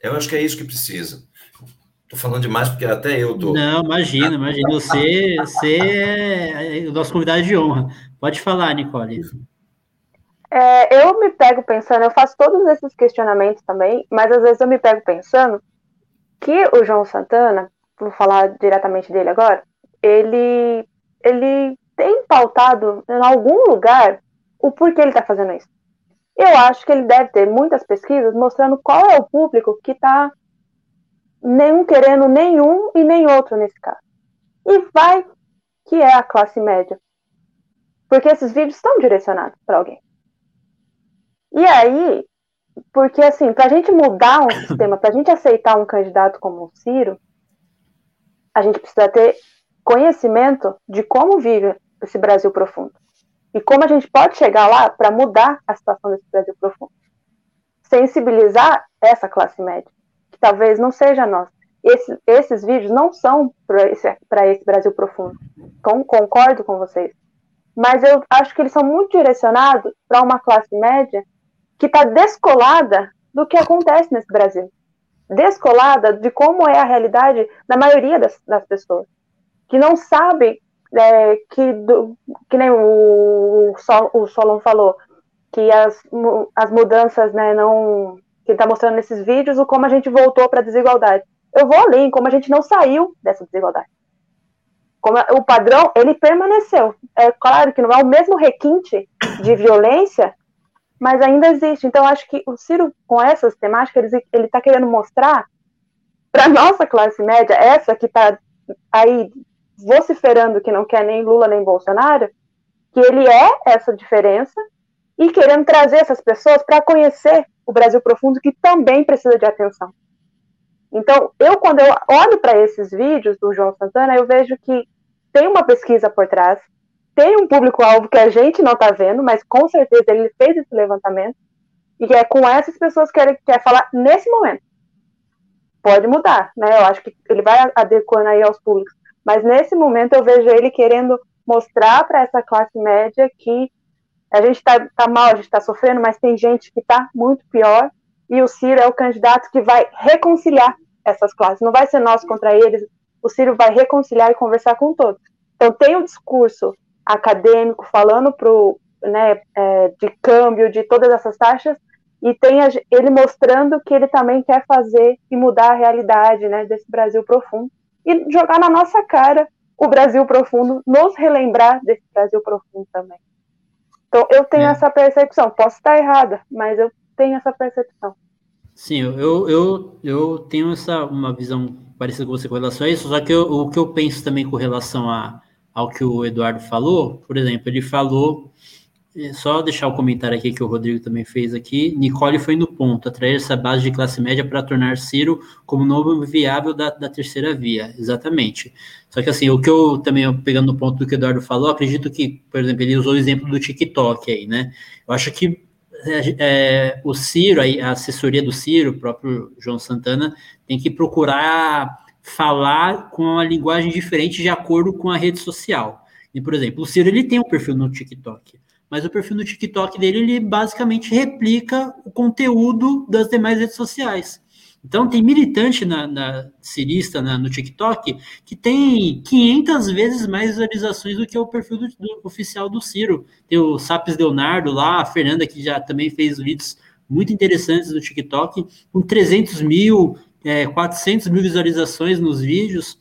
Eu acho que é isso que precisa. Tô falando demais porque até eu tô. Não, imagina, imagina. Você, você é o nosso convidado de honra. Pode falar, Nicole. É, eu me pego pensando, eu faço todos esses questionamentos também, mas às vezes eu me pego pensando que o João Santana, vou falar diretamente dele agora, ele ele tem pautado em algum lugar o porquê ele está fazendo isso. Eu acho que ele deve ter muitas pesquisas mostrando qual é o público que está nem querendo nenhum e nem outro nesse caso. E vai que é a classe média. Porque esses vídeos estão direcionados para alguém. E aí, porque assim, para a gente mudar um [COUGHS] sistema, para a gente aceitar um candidato como o Ciro, a gente precisa ter conhecimento de como vive esse Brasil profundo e como a gente pode chegar lá para mudar a situação desse Brasil profundo. Sensibilizar essa classe média, que talvez não seja nossa. Esse, esses vídeos não são para esse, esse Brasil profundo. Com, concordo com vocês. Mas eu acho que eles são muito direcionados para uma classe média que está descolada do que acontece nesse Brasil. Descolada de como é a realidade da maioria das, das pessoas que não sabem é, que, do, que nem o, o Solon falou, que as, as mudanças, né, não. que está mostrando nesses vídeos, o como a gente voltou para a desigualdade. Eu vou além, como a gente não saiu dessa desigualdade. Como o padrão, ele permaneceu. É claro que não é o mesmo requinte de violência, mas ainda existe. Então, acho que o Ciro, com essas temáticas, ele está querendo mostrar para nossa classe média, essa que está aí vociferando que não quer nem Lula nem Bolsonaro, que ele é essa diferença e querendo trazer essas pessoas para conhecer o Brasil profundo que também precisa de atenção. Então, eu quando eu olho para esses vídeos do João Santana, eu vejo que tem uma pesquisa por trás, tem um público-alvo que a gente não está vendo, mas com certeza ele fez esse levantamento, e é com essas pessoas que ele quer falar nesse momento. Pode mudar, né? Eu acho que ele vai adequando aí aos públicos. Mas nesse momento eu vejo ele querendo mostrar para essa classe média que a gente está tá mal, a gente está sofrendo, mas tem gente que está muito pior, e o Ciro é o candidato que vai reconciliar essas classes. Não vai ser nós contra eles, o Ciro vai reconciliar e conversar com todos. Então tem o discurso acadêmico falando pro, né, é, de câmbio de todas essas taxas, e tem a, ele mostrando que ele também quer fazer e mudar a realidade né, desse Brasil profundo e jogar na nossa cara o Brasil profundo, nos relembrar desse Brasil profundo também. Então eu tenho é. essa percepção, posso estar errada, mas eu tenho essa percepção. Sim, eu, eu, eu tenho essa uma visão parecida com você com relação a isso, só que eu, o que eu penso também com relação a, ao que o Eduardo falou, por exemplo, ele falou é só deixar o comentário aqui que o Rodrigo também fez aqui. Nicole foi no ponto, atrair essa base de classe média para tornar Ciro como novo viável da, da, terceira via. Exatamente. Só que assim, o que eu também, pegando no ponto do que o Eduardo falou, acredito que, por exemplo, ele usou o exemplo do TikTok aí, né? Eu acho que é, é o Ciro, a assessoria do Ciro, o próprio João Santana, tem que procurar falar com uma linguagem diferente de acordo com a rede social. E, por exemplo, o Ciro ele tem um perfil no TikTok mas o perfil no TikTok dele, ele basicamente replica o conteúdo das demais redes sociais. Então, tem militante na, na cirista na, no TikTok que tem 500 vezes mais visualizações do que o perfil do, do, oficial do Ciro. Tem o Sapes Leonardo lá, a Fernanda, que já também fez vídeos muito interessantes no TikTok, com 300 mil, é, 400 mil visualizações nos vídeos.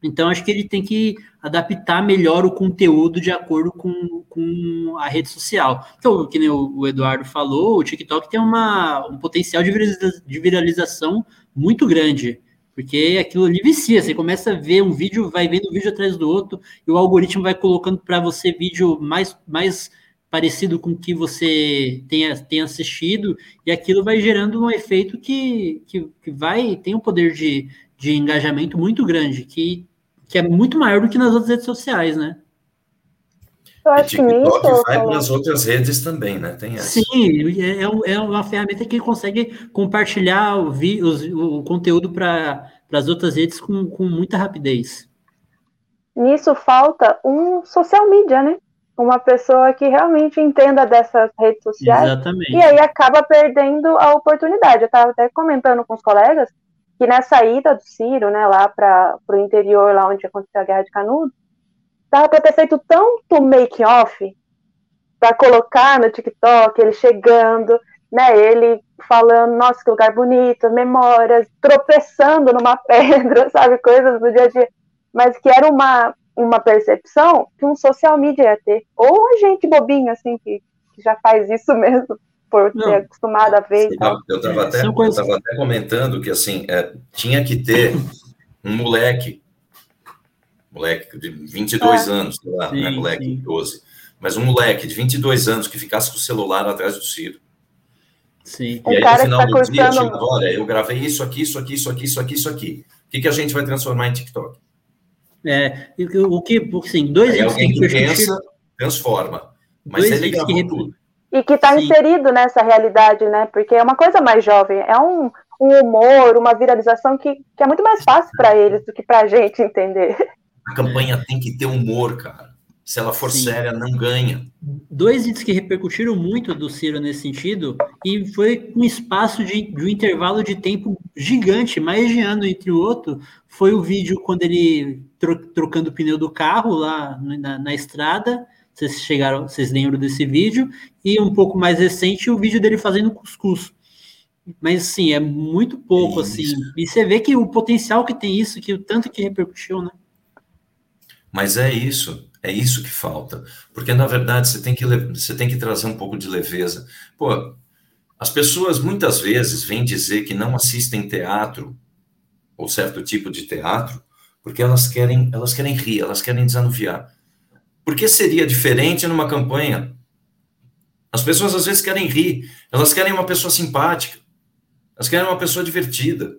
Então, acho que ele tem que adaptar melhor o conteúdo de acordo com, com a rede social. Então, que nem o, Eduardo falou, o TikTok tem uma, um potencial de, de viralização muito grande, porque aquilo ali vicia. Você começa a ver um vídeo, vai vendo um vídeo atrás do outro, e o algoritmo vai colocando para você vídeo mais, mais parecido com o que você tenha, tenha assistido, e aquilo vai gerando um efeito que, que, que vai tem um poder de, de engajamento muito grande, que que é muito maior do que nas outras redes sociais, né? Eu acho que nisso, vai para as outras redes também, né? Tem essa. Sim, é, é, é uma ferramenta que consegue compartilhar o, vi, os, o conteúdo para as outras redes com, com muita rapidez. Nisso falta um social media, né? Uma pessoa que realmente entenda dessas redes sociais. Exatamente. E aí acaba perdendo a oportunidade. Eu estava até comentando com os colegas que nessa ida do Ciro, né, lá para o interior, lá onde aconteceu a Guerra de Canudos, dava para ter feito tanto make-off para colocar no TikTok, ele chegando, né, ele falando, nossa, que lugar bonito, memórias, tropeçando numa [LAUGHS] pedra, sabe, coisas do dia a dia, mas que era uma, uma percepção que um social media ia ter, ou a gente bobinho, assim, que, que já faz isso [LAUGHS] mesmo, por não, ser acostumado a ver. Não, eu estava até, eu até comentando que assim é, tinha que ter um moleque, moleque de 22 ah, anos, sei lá, sim, né, moleque sim. de 12, mas um moleque de 22 anos que ficasse com o celular atrás do Ciro. Sim. E aí, no final tá do cursando... dia, chegava, olha, eu gravei isso aqui, isso aqui, isso aqui, isso aqui, isso aqui. O que, que a gente vai transformar em TikTok? É, o que, assim, dois aí alguém que pensa, transforma. Mas dois ele gravou que... tudo e que está inserido nessa realidade, né? Porque é uma coisa mais jovem, é um, um humor, uma viralização que, que é muito mais fácil para eles do que para a gente entender. A campanha tem que ter humor, cara. Se ela for Sim. séria, não ganha. Dois vídeos que repercutiram muito do Ciro nesse sentido, e foi um espaço de, de um intervalo de tempo gigante, mais de ano entre o outro, foi o vídeo quando ele tro, trocando o pneu do carro lá na, na estrada, vocês chegaram, vocês lembram desse vídeo, e um pouco mais recente o vídeo dele fazendo cuscuz. Mas sim, é muito pouco assim. E você vê que o potencial que tem isso, que o tanto que repercutiu, né? Mas é isso, é isso que falta. Porque na verdade você tem que você tem que trazer um pouco de leveza. Pô, as pessoas muitas vezes vêm dizer que não assistem teatro ou certo tipo de teatro, porque elas querem, elas querem rir, elas querem desanuviar. Por que seria diferente numa campanha? As pessoas às vezes querem rir, elas querem uma pessoa simpática, elas querem uma pessoa divertida.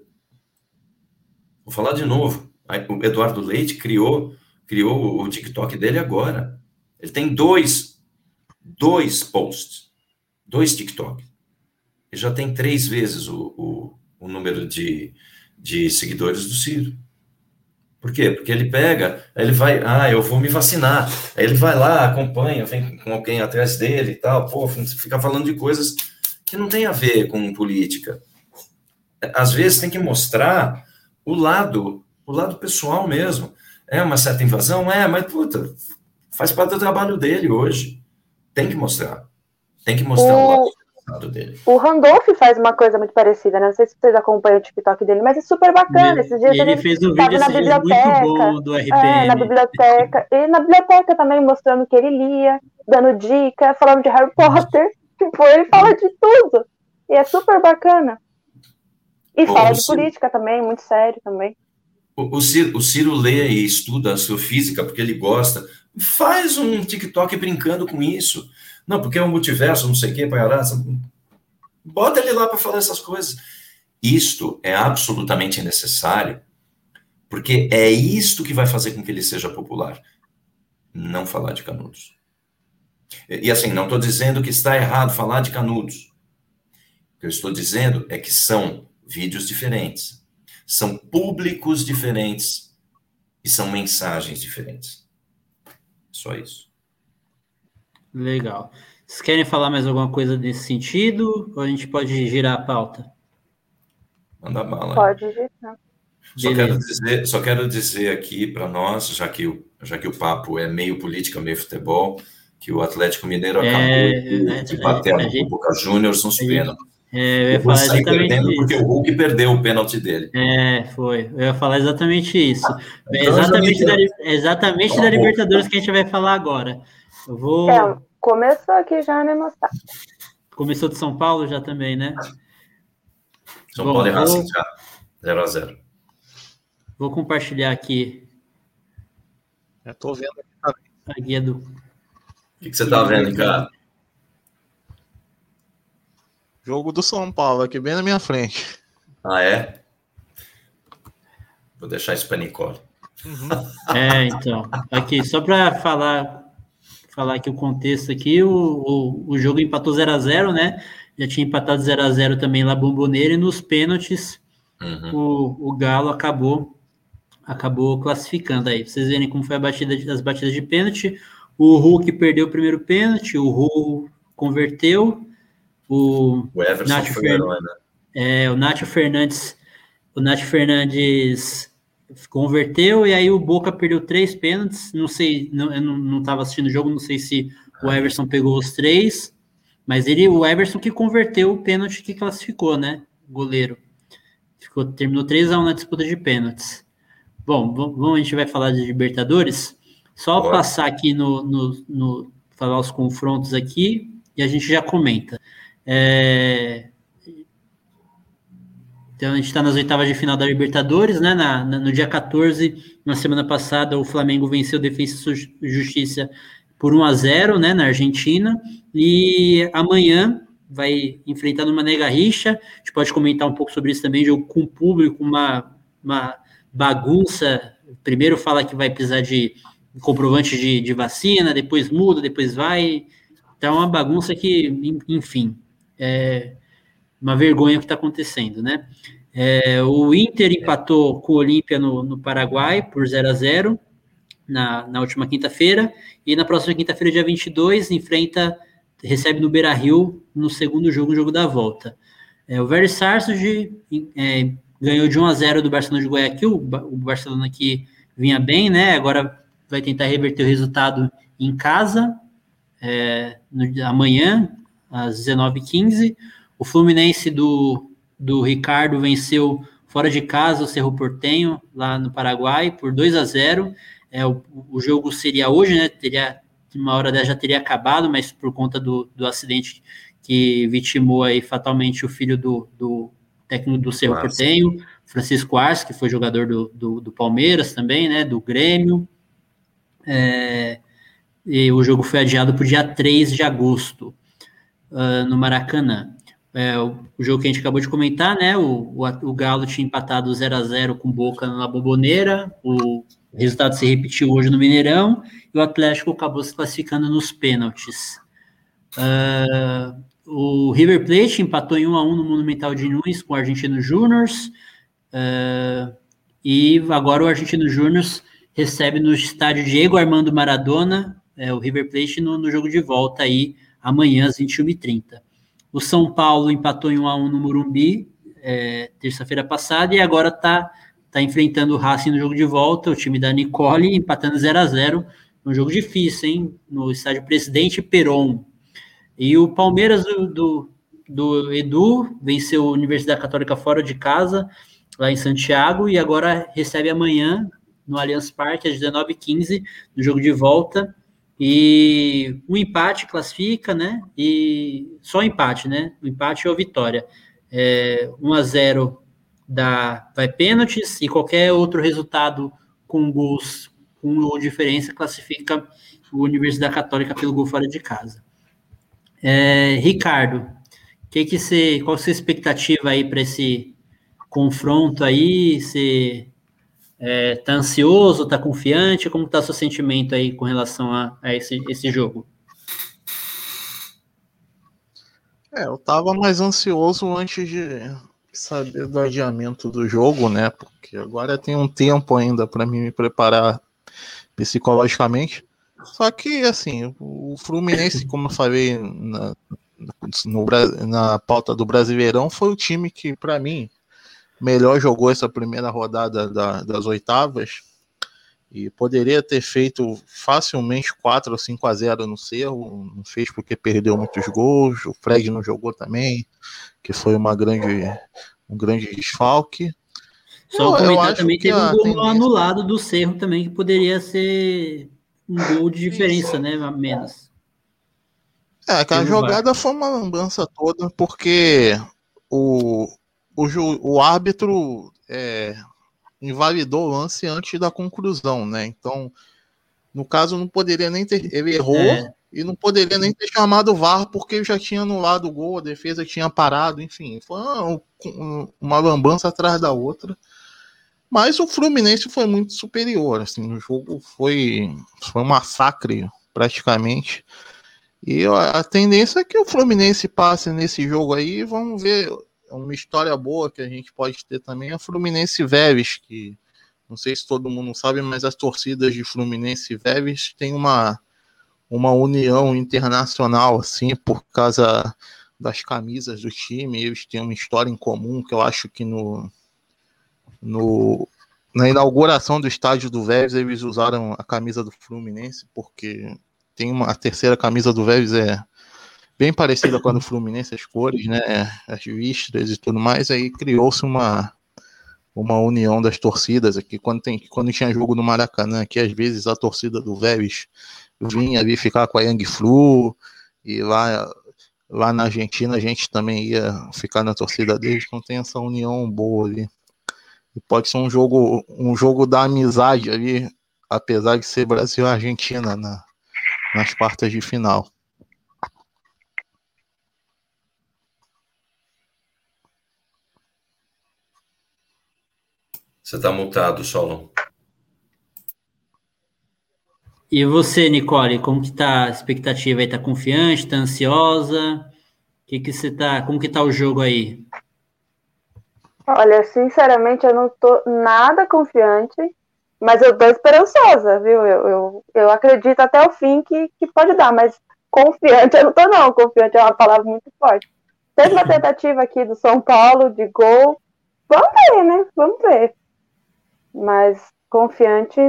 Vou falar de novo. O Eduardo Leite criou, criou o TikTok dele agora. Ele tem dois, dois posts, dois TikTok. Ele já tem três vezes o, o, o número de, de seguidores do Ciro. Por quê? Porque ele pega, ele vai, ah, eu vou me vacinar. Aí ele vai lá, acompanha, vem com alguém atrás dele e tal, pô, fica falando de coisas que não tem a ver com política. Às vezes tem que mostrar o lado, o lado pessoal mesmo. É uma certa invasão? É, mas puta, faz parte do trabalho dele hoje. Tem que mostrar. Tem que mostrar o, o lado dele. O Randolph faz uma coisa muito parecida, né? Não sei se vocês acompanham o TikTok dele, mas é super bacana. Esses dias ele, ele fez um vídeo na assim, biblioteca, muito bom do RPM. É, na biblioteca. E na biblioteca também mostrando que ele lia, dando dica, falando de Harry Potter. [LAUGHS] Tipo, ele fala de tudo. E é super bacana. E Bom, fala de política também, muito sério também. O, Ciro, o Ciro lê e estuda astrofísica porque ele gosta. Faz um TikTok brincando com isso. Não, porque é um multiverso, não sei o quê, Paiará. Bota ele lá para falar essas coisas. Isto é absolutamente necessário, porque é isto que vai fazer com que ele seja popular. Não falar de canudos. E, e assim, não estou dizendo que está errado falar de canudos. O que eu estou dizendo é que são vídeos diferentes, são públicos diferentes e são mensagens diferentes. Só isso. Legal. Vocês querem falar mais alguma coisa nesse sentido? Ou a gente pode girar a pauta? Manda bala. Pode girar. Só quero, dizer, só quero dizer aqui para nós, já que, o, já que o papo é meio política, meio futebol, que o Atlético Mineiro acabou é, de, é, de bater é, no Boca Juniors nos pênaltis. É, eu ia falar exatamente isso. Porque o Hulk perdeu o pênalti dele. É, foi. Eu ia falar exatamente isso. É então, exatamente da, exatamente da Libertadores que a gente vai falar agora. Eu vou... É, começou aqui já, né, moçada? Começou de São Paulo já também, né? São Bom, Paulo e Racing já. 0 a 0 Vou compartilhar aqui. Eu tô vendo aqui A guia do. O que, que você tá vendo, cara? Jogo do São Paulo, aqui bem na minha frente. Ah, é? Vou deixar isso para Nicole. Uhum. É, então. Aqui, só para falar falar aqui o contexto aqui, o, o, o jogo empatou 0 a 0 né? Já tinha empatado 0 a 0 também lá Bomboneira e nos pênaltis uhum. o, o Galo acabou acabou classificando aí. Pra vocês verem como foi a batida das batidas de pênalti. O Hulk perdeu o primeiro pênalti, o Hulk converteu, o, o Everson Nath foi Fer... né? é, o Nacho Fernandes, o Nath Fernandes converteu e aí o Boca perdeu três pênaltis. Não sei, não, eu não estava assistindo o jogo, não sei se o Everson pegou os três, mas ele, o Everson que converteu o pênalti que classificou, né? Goleiro. Ficou, terminou 3 a 1 na disputa de pênaltis. Bom, vamos, a gente vai falar de Libertadores. Só Bora. passar aqui no, no, no, falar os confrontos aqui e a gente já comenta. É... Então a gente está nas oitavas de final da Libertadores, né? Na, na, no dia 14, na semana passada, o Flamengo venceu o Defesa e Justiça por 1 a 0 né, na Argentina. E amanhã vai enfrentar no Mané Garrincha. A gente pode comentar um pouco sobre isso também, jogo com público, uma, uma bagunça. Primeiro fala que vai precisar de comprovante de, de vacina, depois muda, depois vai. Então é uma bagunça que, enfim, é uma vergonha o que está acontecendo, né? É, o Inter empatou com o Olímpia no, no, Paraguai por 0 a 0 na, na última quinta-feira, e na próxima quinta-feira, dia 22, enfrenta, recebe no Beira Rio no segundo jogo, o jogo da volta. É, o Vélez Sarsfield é, ganhou de 1 a 0 do Barcelona de Guayaquil, o Barcelona que vinha bem, né? Agora vai tentar reverter o resultado em casa, é, no, amanhã, às 19h15. O Fluminense do, do Ricardo venceu fora de casa o Cerro Portenho, lá no Paraguai, por 2 a 0 é, o, o jogo seria hoje, né? Teria, uma hora dessa já teria acabado, mas por conta do, do acidente que vitimou aí fatalmente o filho do, do técnico do Cerro Portenho, Francisco Ars, que foi jogador do, do, do, Palmeiras também, né? Do Grêmio. É, e o jogo foi adiado para o dia 3 de agosto, uh, no Maracanã. É, o, o, jogo que a gente acabou de comentar, né? O, o, o Galo tinha empatado 0 a 0 com Boca na Boboneira. O resultado se repetiu hoje no Mineirão e o Atlético acabou se classificando nos pênaltis. Uh, o River Plate empatou em 1 a 1 no Monumental de Nunes com o Argentino Júnior. Uh, e agora o Argentino Júnior recebe no estádio Diego Armando Maradona é, o River Plate no, no, jogo de volta aí amanhã às 21h30. O São Paulo empatou em 1 a 1 no Morumbi é, terça-feira passada e agora está tá enfrentando o Racing no jogo de volta, o time da Nicole empatando 0 a 0 um jogo difícil, hein? No estádio Presidente Peron. E o Palmeiras do, do, do Edu venceu a Universidade Católica fora de casa, lá em Santiago, e agora recebe amanhã no Allianz Parque às 19h15, no jogo de volta. E o um empate classifica, né? E só empate, né? O empate ou vitória. É, 1 a 0 dá, vai pênaltis e qualquer outro resultado com gols com ou diferença classifica o Universidade Católica pelo gol fora de casa. É, Ricardo, que que você, qual a sua expectativa aí para esse confronto aí? Você é, tá ansioso, tá confiante? Como tá seu sentimento aí com relação a, a esse, esse jogo? É, eu tava mais ansioso antes de saber do adiamento do jogo, né? Porque agora tem um tempo ainda para me preparar psicologicamente. Só que, assim, o Fluminense, como eu falei na, no, na pauta do Brasileirão, foi o time que, para mim, melhor jogou essa primeira rodada da, das oitavas e poderia ter feito facilmente 4 ou 5 a 0 no Cerro, não fez porque perdeu muitos gols, o Fred não jogou também, que foi uma grande, um grande desfalque. Só comentar também teve um gol tendência... anulado do Cerro também, que poderia ser um gol de diferença, Isso. né? Menos. É, que a jogada foi uma lambança toda, porque o, o, o árbitro é, invalidou o lance antes da conclusão, né? Então, no caso, não poderia nem ter. Ele errou é. e não poderia nem ter chamado o VAR porque já tinha anulado o gol, a defesa tinha parado, enfim. Foi uma, uma lambança atrás da outra. Mas o Fluminense foi muito superior. Assim, o jogo foi, foi um massacre, praticamente. E a tendência é que o Fluminense passe nesse jogo aí. Vamos ver uma história boa que a gente pode ter também é Fluminense Veves, que não sei se todo mundo sabe, mas as torcidas de Fluminense e Veves têm uma, uma união internacional, assim, por causa das camisas do time. Eles têm uma história em comum que eu acho que no, no na inauguração do estádio do Veves eles usaram a camisa do Fluminense, porque tem uma a terceira camisa do Veves é bem parecida com a do Fluminense, as cores, né, as listras e tudo mais, aí criou-se uma, uma união das torcidas aqui, quando, tem, quando tinha jogo no Maracanã, que às vezes a torcida do Vélez vinha ali ficar com a Yang Flu, e lá, lá na Argentina a gente também ia ficar na torcida deles, então tem essa união boa ali. E pode ser um jogo, um jogo da amizade ali, apesar de ser Brasil e Argentina na, nas quartas de final. Você está multado, Solon. E você, Nicole, como que tá a expectativa aí? Tá confiante, tá ansiosa? Que que você tá, como que tá o jogo aí? Olha, sinceramente, eu não tô nada confiante, mas eu tô esperançosa, viu? Eu, eu, eu acredito até o fim que, que pode dar, mas confiante eu não tô não, confiante é uma palavra muito forte. Teve uma tentativa aqui do São Paulo de gol, vamos ver, né? Vamos ver. Mas confiante,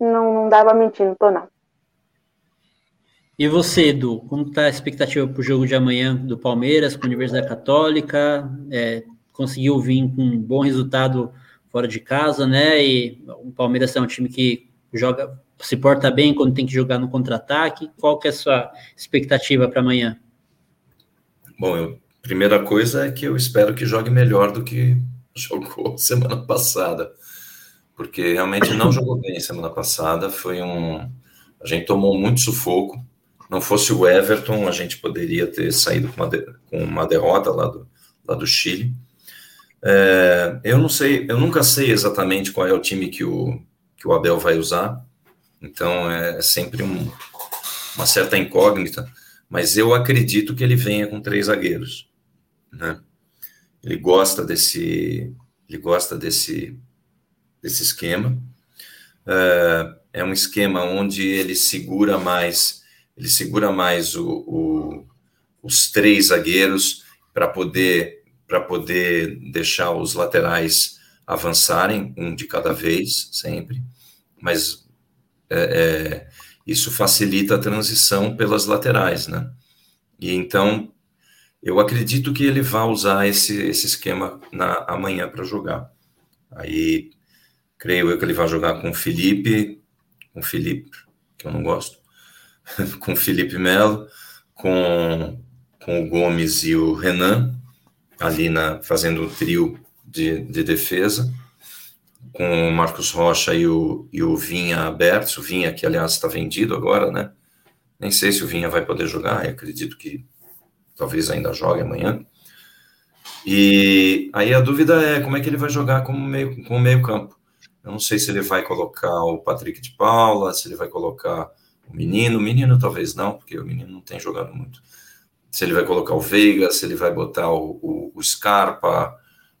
não, não dava mentir, não tô não. E você, Edu, como está a expectativa para o jogo de amanhã do Palmeiras com a Universidade Católica? É, conseguiu vir com um bom resultado fora de casa, né? E o Palmeiras é um time que joga, se porta bem quando tem que jogar no contra-ataque. Qual que é a sua expectativa para amanhã? Bom, eu, primeira coisa é que eu espero que jogue melhor do que [LAUGHS] jogou semana passada porque realmente não jogou bem semana passada. Foi um. A gente tomou muito sufoco. Não fosse o Everton, a gente poderia ter saído com uma, de... com uma derrota lá do, lá do Chile. É, eu não sei, eu nunca sei exatamente qual é o time que o, que o Abel vai usar. Então é sempre um, uma certa incógnita, mas eu acredito que ele venha com três zagueiros, né? Ele gosta desse, ele gosta desse, desse esquema. É, é um esquema onde ele segura mais, ele segura mais o, o os três zagueiros para poder para poder deixar os laterais avançarem um de cada vez sempre, mas é, é, isso facilita a transição pelas laterais, né? E então eu acredito que ele vai usar esse, esse esquema na amanhã para jogar. Aí creio eu que ele vai jogar com o Felipe, com o Felipe, que eu não gosto, [LAUGHS] com o Felipe Melo, com, com o Gomes e o Renan, ali na, fazendo o trio de, de defesa, com o Marcos Rocha e o, e o Vinha abertos, o Vinha que aliás está vendido agora, né? Nem sei se o Vinha vai poder jogar, acredito que talvez ainda jogue amanhã. E aí a dúvida é como é que ele vai jogar como meio, como meio campo. Eu não sei se ele vai colocar o Patrick de Paula, se ele vai colocar o menino. O menino talvez não, porque o menino não tem jogado muito. Se ele vai colocar o Veiga, se ele vai botar o, o, o Scarpa,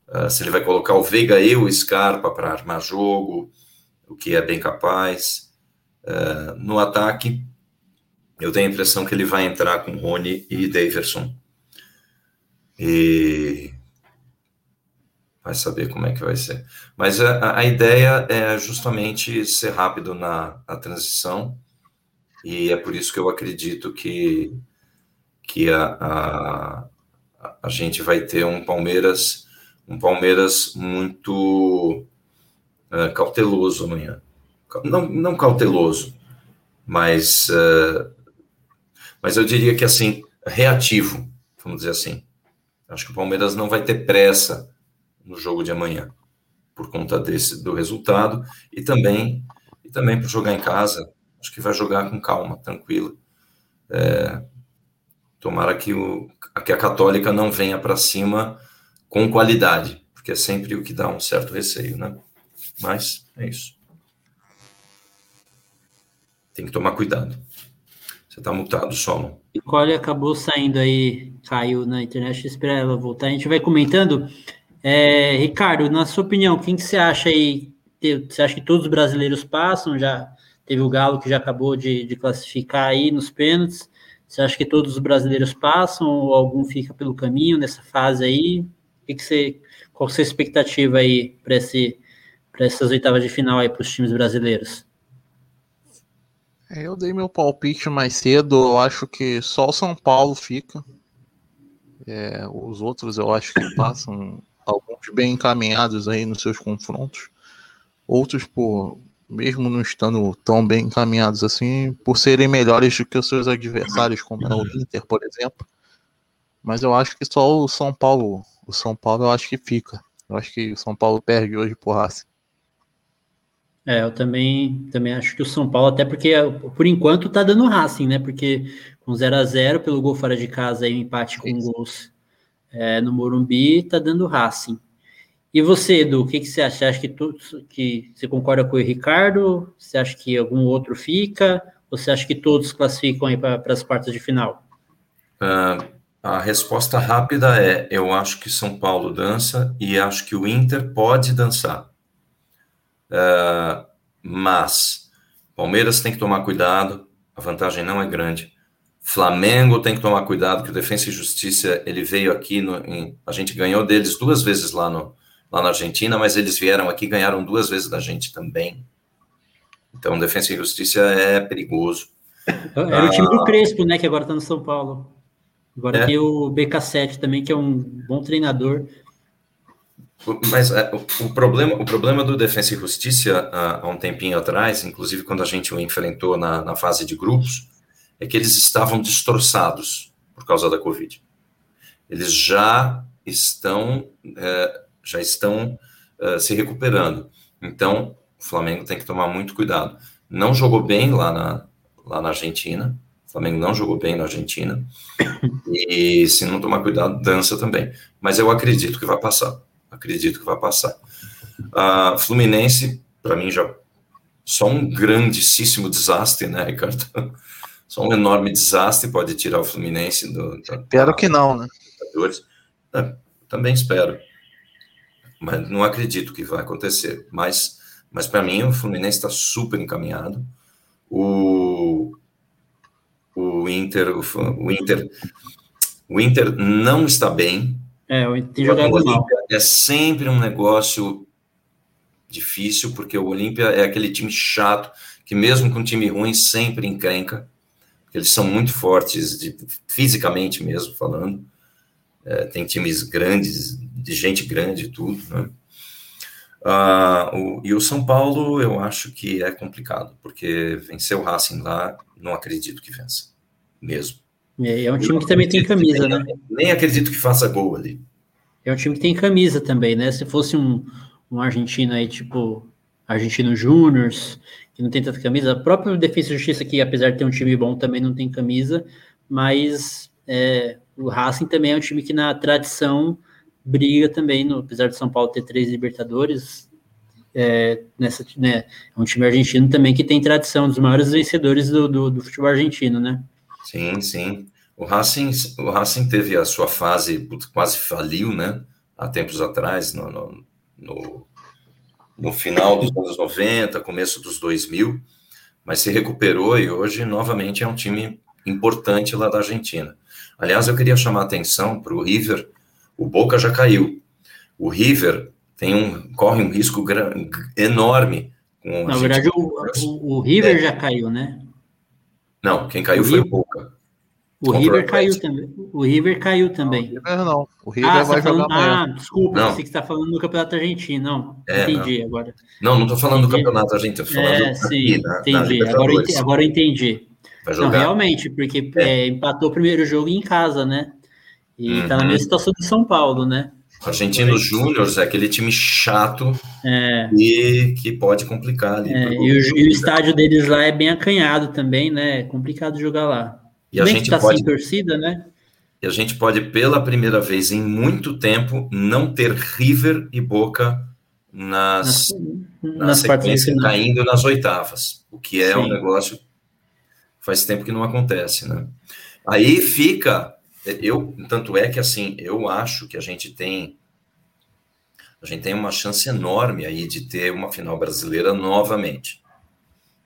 uh, se ele vai colocar o Veiga e o Scarpa para armar jogo, o que é bem capaz. Uh, no ataque, eu tenho a impressão que ele vai entrar com Rony e Daverson. E vai saber como é que vai ser. Mas a, a ideia é justamente ser rápido na, na, transição, e é por isso que eu acredito que, que a, a, a gente vai ter um Palmeiras um Palmeiras muito uh, cauteloso amanhã. Não, não cauteloso, mas, uh, mas eu diria que assim, reativo, vamos dizer assim. Acho que o Palmeiras não vai ter pressa no jogo de amanhã, por conta desse do resultado e também e também para jogar em casa. Acho que vai jogar com calma, tranquilo. É, tomara que, o, que a Católica não venha para cima com qualidade, porque é sempre o que dá um certo receio, né? Mas é isso. Tem que tomar cuidado. Você está multado, Solon. Nicole acabou saindo aí, caiu na internet, espera ela voltar. A gente vai comentando. É, Ricardo, na sua opinião, quem que você acha aí? Você acha que todos os brasileiros passam? Já teve o Galo que já acabou de, de classificar aí nos pênaltis. Você acha que todos os brasileiros passam ou algum fica pelo caminho nessa fase aí? O que, que você, qual a sua expectativa aí para esse, essas oitavas de final aí para os times brasileiros? É, eu dei meu palpite mais cedo, eu acho que só o São Paulo fica. É, os outros eu acho que passam alguns bem encaminhados aí nos seus confrontos, outros por mesmo não estando tão bem encaminhados assim, por serem melhores do que os seus adversários, como é o Inter, por exemplo. Mas eu acho que só o São Paulo, o São Paulo eu acho que fica. Eu acho que o São Paulo perde hoje por Racing. É, eu também, também acho que o São Paulo, até porque por enquanto tá dando Racing, né? Porque com 0 a 0 pelo gol fora de casa e empate com Isso. gols é, no Morumbi, tá dando Racing. E você, Edu, o que, que você acha? Você acha que, tu, que você concorda com o Ricardo? Você acha que algum outro fica? Ou você acha que todos classificam aí para as quartas de final? Uh, a resposta rápida é: eu acho que São Paulo dança e acho que o Inter pode dançar. Uh, mas Palmeiras tem que tomar cuidado, a vantagem não é grande. Flamengo tem que tomar cuidado, que o Defensa e Justiça, ele veio aqui, no, em, a gente ganhou deles duas vezes lá, no, lá na Argentina, mas eles vieram aqui e ganharam duas vezes da gente também. Então, Defensa e Justiça é perigoso. Era ah, o time do Crespo, né, que agora está no São Paulo. Agora é. tem o BK7 também, que é um bom treinador. Mas é, o, o, problema, o problema do Defensa e Justiça, há, há um tempinho atrás, inclusive quando a gente o enfrentou na, na fase de grupos, é que eles estavam destroçados por causa da Covid. Eles já estão, é, já estão é, se recuperando. Então, o Flamengo tem que tomar muito cuidado. Não jogou bem lá na, lá na Argentina. O Flamengo não jogou bem na Argentina. E se não tomar cuidado, dança também. Mas eu acredito que vai passar. Acredito que vai passar. A Fluminense, para mim, já só um grandíssimo desastre, né, Ricardo? Só um enorme desastre pode tirar o Fluminense do. Espero que não, né? É, também espero. Mas não acredito que vai acontecer. Mas, mas para mim, o Fluminense está super encaminhado. O, o Inter, o, o Inter, o Inter não está bem. É, tem jogado mal. É sempre um negócio difícil, porque o Olímpia é aquele time chato, que mesmo com um time ruim, sempre encrenca. Eles são muito fortes, de, fisicamente mesmo falando. É, tem times grandes, de gente grande e tudo, né? Ah, o, e o São Paulo, eu acho que é complicado, porque vencer o Racing lá, não acredito que vença, mesmo. É, é um time que também tem camisa, nem, né? Nem acredito que faça gol ali. É um time que tem camisa também, né? Se fosse um, um argentino aí, tipo Argentino Júnior, que não tem tanta camisa, a própria Defesa e Justiça, que apesar de ter um time bom, também não tem camisa, mas é, o Racing também é um time que na tradição briga também, no, apesar de São Paulo ter três Libertadores, é, nessa, né, é um time argentino também que tem tradição, dos maiores vencedores do, do, do futebol argentino, né? Sim, sim. O Racing, o Racing teve a sua fase, quase faliu, né? Há tempos atrás, no, no, no, no final dos anos 90, começo dos 2000, mas se recuperou e hoje, novamente, é um time importante lá da Argentina. Aliás, eu queria chamar a atenção para o River, o Boca já caiu. O River tem um, corre um risco enorme. Na verdade, o, o, o River é. já caiu, né? Não, quem caiu o foi River. o Boca. O River caiu também. O River caiu também. Não, o River não. O River ah, vai tá jogar falando... Ah, desculpa, não. você que está falando do Campeonato Argentino. Não, é, entendi não. agora. Não, não estou falando entendi. do Campeonato Argentino, estou falando é, sim, na, entendi. Na agora, eu entendi, agora eu entendi. Não, realmente, porque é. É, empatou o primeiro jogo em casa, né? E uhum. tá na mesma situação do São Paulo, né? Argentinos Júnior é aquele time chato é. e que pode complicar ali. É, e, o, e, o, estádio deles lá é bem acanhado também, né? É complicado jogar lá. E a gente tá pode, torcida, né? E a gente pode, pela primeira vez em muito tempo, não ter River e Boca nas, nas, na sequência caindo nas oitavas, o que é Sim. um negócio faz tempo que não acontece, né? Aí fica, eu tanto é que assim, eu acho que a gente tem a gente tem uma chance enorme aí de ter uma final brasileira novamente.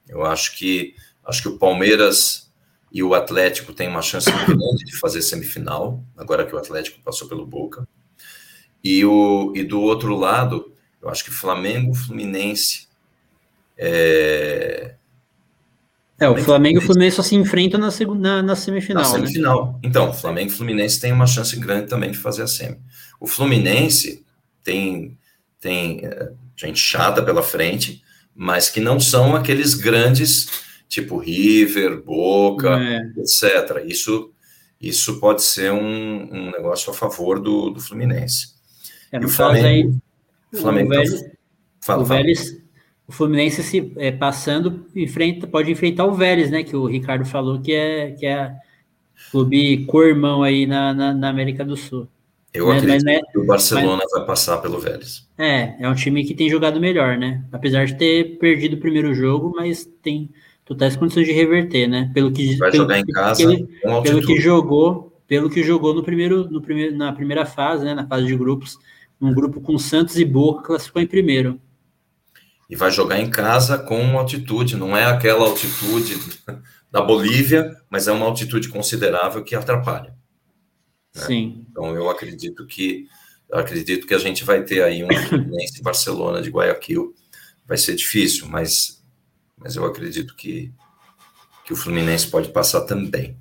Eu acho que acho que o Palmeiras e o Atlético tem uma chance grande de fazer semifinal, agora que o Atlético passou pelo Boca. E, o, e do outro lado, eu acho que Flamengo, Fluminense. É, é o Flamengo e o Fluminense só se enfrentam na, na, na semifinal. Na né? semifinal. Né? Então, Flamengo e Fluminense tem uma chance grande também de fazer a semi. O Fluminense tem, tem é, gente chata pela frente, mas que não são aqueles grandes tipo River, Boca, é. etc. Isso, isso pode ser um, um negócio a favor do, do Fluminense. É, e o Flamengo, aí, o Flamengo o, Vélez, tá, fala, o, Vélez, o Fluminense se é, passando enfrenta, pode enfrentar o Vélez, né? Que o Ricardo falou que é que é clube co-irmão aí na, na, na, América do Sul. Eu mas, acredito mas, né, que o Barcelona mas, vai passar pelo Vélez. É, é um time que tem jogado melhor, né? Apesar de ter perdido o primeiro jogo, mas tem totais condições de reverter, né? Pelo que vai pelo, jogar em casa, pelo, pelo que jogou, pelo que jogou no primeiro, no primeiro, na primeira fase, né? Na fase de grupos, um grupo com Santos e Boca classificou em primeiro. E vai jogar em casa com altitude, não é aquela altitude [LAUGHS] da Bolívia, mas é uma altitude considerável que atrapalha. Né? Sim. Então eu acredito que eu acredito que a gente vai ter aí um Fluminense Barcelona de Guayaquil. Vai ser difícil, mas mas eu acredito que, que o Fluminense pode passar também.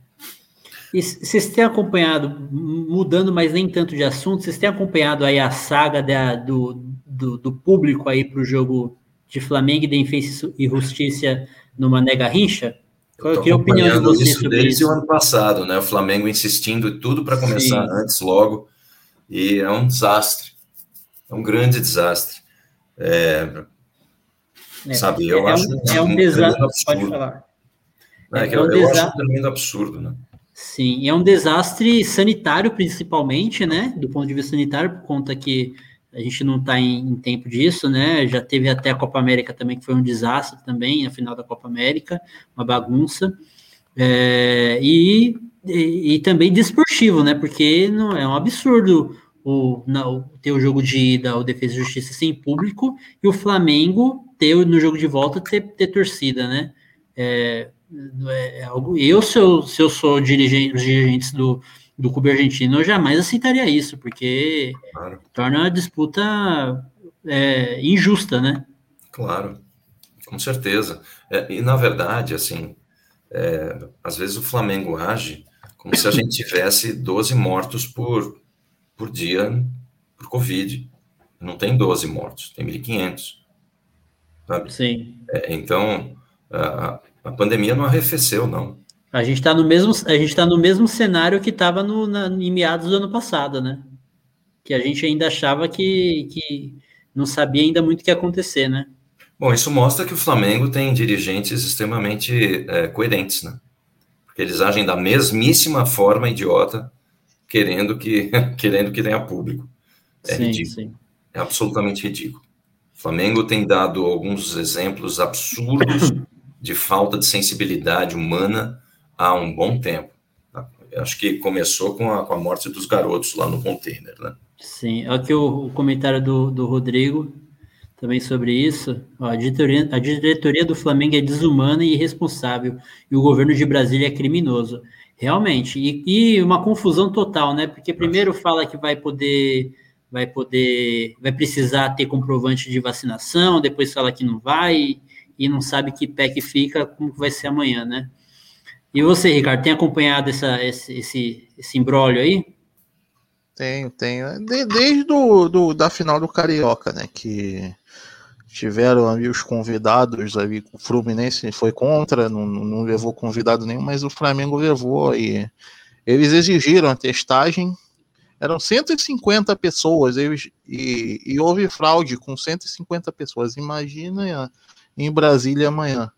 E vocês têm acompanhado, mudando, mas nem tanto de assunto, vocês têm acompanhado aí a saga da, do, do, do, público aí para o jogo de Flamengo e Defesa e Justiça no Mané Garrincha? Qual é a opinião de vocês isso sobre desde isso? o ano passado, né? O Flamengo insistindo tudo para começar Sim. antes, logo, e é um desastre, é um grande desastre. É, é, Sabe, eu é, acho um, é um, um desastre. Pode falar. É, é, é um eu, eu acho um tremendo absurdo, né? Sim, é um desastre sanitário, principalmente, né? Do ponto de vista sanitário, por conta que a gente não está em, em, tempo disso, né? Já teve até a Copa América também, que foi um desastre também, a final da Copa América, uma bagunça. É, e, e, e, também desportivo, né? Porque não é um absurdo o, não, ter o jogo de ida, o Defesa e Justiça sem público, e o Flamengo ter no jogo de volta ter, ter torcida, né? É, é, é algo, eu, se eu, se eu sou dirigente, os dirigentes do, do clube argentino, eu jamais aceitaria isso, porque claro. torna a disputa é, injusta, né? Claro, com certeza. É, e na verdade, assim, é, às vezes o Flamengo age como se a gente tivesse 12 mortos por, por dia por Covid. Não tem 12 mortos, tem 1.500. Sabe? Sim. É, então, a, a pandemia não arrefeceu, não. A gente está no mesmo, a gente tá no mesmo cenário que estava em meados do ano passado, né? Que a gente ainda achava que, que não sabia ainda muito o que ia acontecer, né? Bom, isso mostra que o Flamengo tem dirigentes extremamente é, coerentes, né? Porque eles agem da mesmíssima forma idiota, querendo que [LAUGHS] querendo que tenha público. É sim, ridículo. Sim. É absolutamente ridículo. O Flamengo tem dado alguns exemplos absurdos [LAUGHS] de falta de sensibilidade humana há um bom tempo. Acho que começou com a, com a morte dos garotos lá no container, né? Sim, aqui o, o comentário do, do Rodrigo também sobre isso. Ó, a, diretoria, a diretoria do Flamengo é desumana e irresponsável, e o governo de Brasília é criminoso. Realmente, e, e uma confusão total, né? Porque primeiro fala que vai poder vai poder, vai precisar ter comprovante de vacinação, depois fala que não vai, e não sabe que pé que fica, como vai ser amanhã, né? E você, Ricardo, tem acompanhado essa, esse, esse, esse imbróglio aí? Tenho, tenho. De, desde do, do, da final do Carioca, né? Que tiveram ali os convidados ali, o Fluminense foi contra, não, não levou convidado nenhum, mas o Flamengo levou e eles exigiram a testagem. Eram 150 pessoas eles, e, e houve fraude com 150 pessoas. Imagina em Brasília amanhã.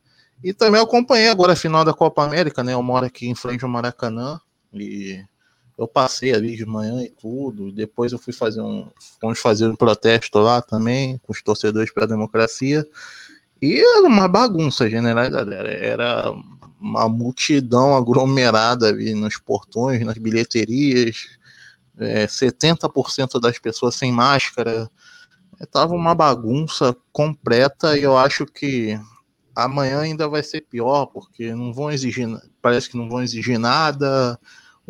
E também acompanhei agora a final da Copa América, né? Eu moro aqui em frente ao Maracanã e eu passei ali de manhã e tudo. Depois eu fui fazer um. Fomos fazer um protesto lá também, com os torcedores pela democracia. E era uma bagunça generalizada. Era uma multidão aglomerada ali nos portões, nas bilheterias. É, 70% das pessoas sem máscara. Tava uma bagunça completa e eu acho que amanhã ainda vai ser pior, porque não vão exigir, parece que não vão exigir nada,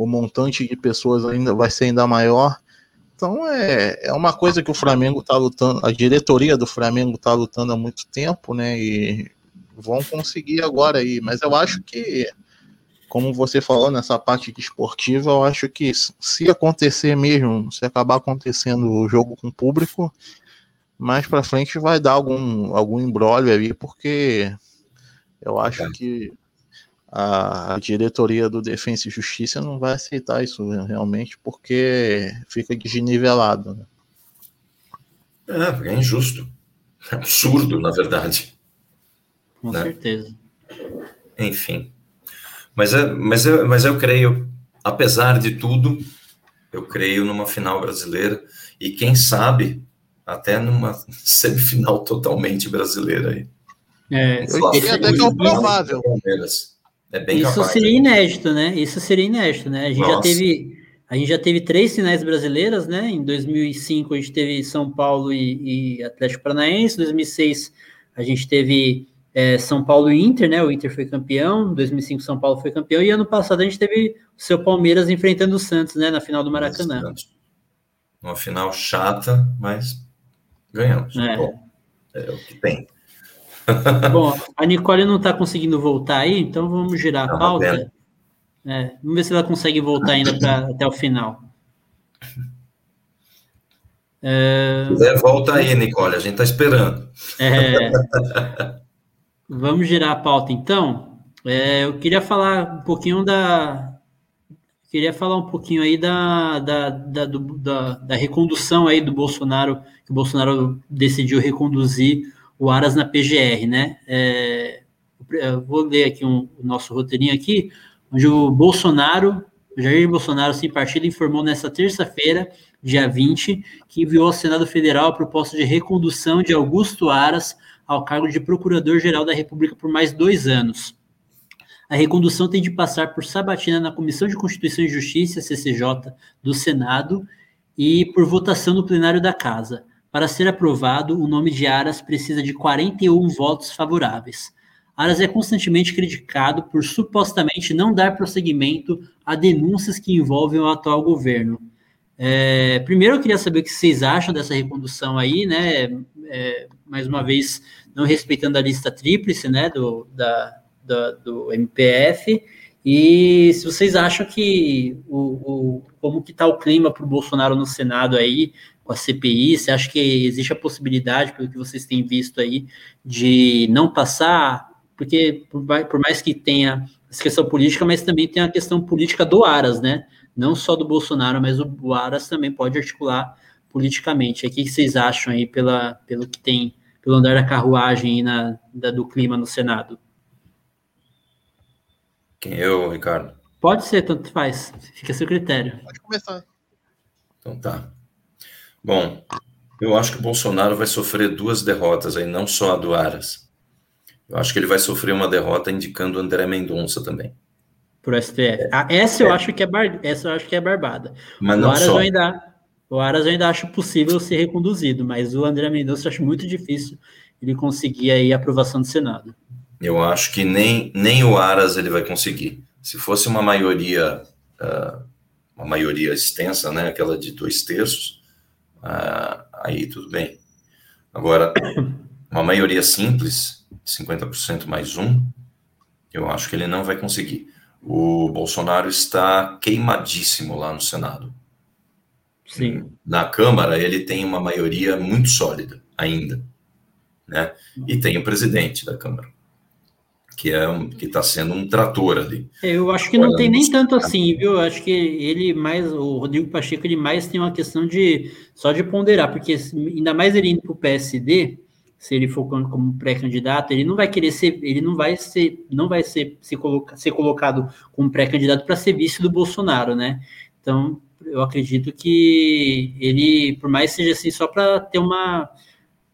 o montante de pessoas ainda vai ser ainda maior. Então é, é uma coisa que o Flamengo está lutando, a diretoria do Flamengo está lutando há muito tempo, né? E vão conseguir agora aí. Mas eu acho que, como você falou nessa parte esportiva, eu acho que se acontecer mesmo, se acabar acontecendo o jogo com o público, mais para frente vai dar algum, algum embrólio ali, porque eu acho é. que a, diretoria do Defensa e Justiça não vai aceitar isso realmente, porque fica desnivelado. Né? É, porque é injusto. É absurdo, na verdade. Com né? certeza. Enfim. Mas, é, mas, é, mas eu creio, apesar de tudo, eu creio numa final brasileira e quem sabe até numa [LAUGHS] semifinal totalmente brasileira aí. É, eu diria até que é o provável. É bem Isso capaz, seria inédito, né? Isso seria inédito, né? A gente Nossa. já teve a gente já teve três finais brasileiras, né? Em 2005 a gente teve São Paulo e, e Atlético Paranaense, em 2006 a gente teve é, São Paulo e Inter, né? O Inter foi campeão, em 2005 São Paulo foi campeão e ano passado a gente teve o seu Palmeiras enfrentando o Santos, né? Na final do Maracanã. Uma final chata, mas ganhamos. É. Bom, é o que tem. [LAUGHS] Bom, a Nicole não está conseguindo voltar aí, então vamos girar a pauta. É, vamos ver se ela consegue voltar ainda pra, até o final. É... volta aí, Nicole, a gente está esperando. É... [LAUGHS] vamos girar a pauta então. É, eu queria falar um pouquinho da, Queria falar um pouquinho aí da, da, da, do, da, da recondução aí do Bolsonaro, que o Bolsonaro decidiu reconduzir o Aras na PGR, né? É, vou ler aqui um, o nosso roteirinho aqui, onde o Bolsonaro Jair Bolsonaro, sem partido, informou nesta terça-feira, dia 20, que enviou ao Senado Federal a proposta de recondução de Augusto Aras ao cargo de Procurador-Geral da República por mais dois anos. A recondução tem de passar por sabatina na Comissão de Constituição e Justiça, CCJ, do Senado, e por votação no plenário da Casa. Para ser aprovado, o nome de Aras precisa de 41 votos favoráveis. Aras é constantemente criticado por supostamente não dar prosseguimento a denúncias que envolvem o atual governo. É, primeiro, eu queria saber o que vocês acham dessa recondução aí, né? É, mais uma vez, não respeitando a lista tríplice, né, do, da, da, do MPF, e se vocês acham que o, o como que está o clima para o Bolsonaro no Senado aí, com a CPI, você acha que existe a possibilidade, pelo que vocês têm visto aí, de não passar, porque por, mais que tenha essa questão política, mas também tem a questão política do Aras, né? Não só do Bolsonaro, mas o, o Aras também pode articular politicamente. O que vocês acham aí pela, pelo que tem, pelo andar da carruagem aí na, da, do clima no Senado? Quem eu, Ricardo? Pode ser, tanto faz. Fica a seu critério. Pode começar. Então tá. Bom, eu acho que o Bolsonaro vai sofrer duas derrotas aí, não só a do Aras. Eu acho que ele vai sofrer uma derrota indicando o André Mendonça também. Por STF. Ah, essa eu é. acho que é bar... essa eu acho que é barbada. Mas o não Aras só. ainda o Aras eu ainda acho possível ser reconduzido, mas o André Mendonça eu acho muito difícil ele conseguir aí a aprovação do Senado. Eu acho que nem, nem o Aras ele vai conseguir. Se fosse uma maioria, uh, uma maioria extensa, né, aquela de dois terços, uh, aí tudo bem. Agora, uma maioria simples, 50% mais um, eu acho que ele não vai conseguir. O Bolsonaro está queimadíssimo lá no Senado. Sim. Na Câmara, ele tem uma maioria muito sólida ainda. Né? E tem o presidente da Câmara que é um, que está sendo um trator ali. Eu acho que não tem nem tanto assim, viu? Eu acho que ele mais, o Rodrigo Pacheco, ele mais tem uma questão de só de ponderar, porque ainda mais ele indo para o PSD, se ele for como pré-candidato, ele não vai querer ser, ele não vai ser, não vai ser, se coloca, ser colocado como pré-candidato para ser vice do Bolsonaro, né? Então, eu acredito que ele, por mais seja assim, só para ter uma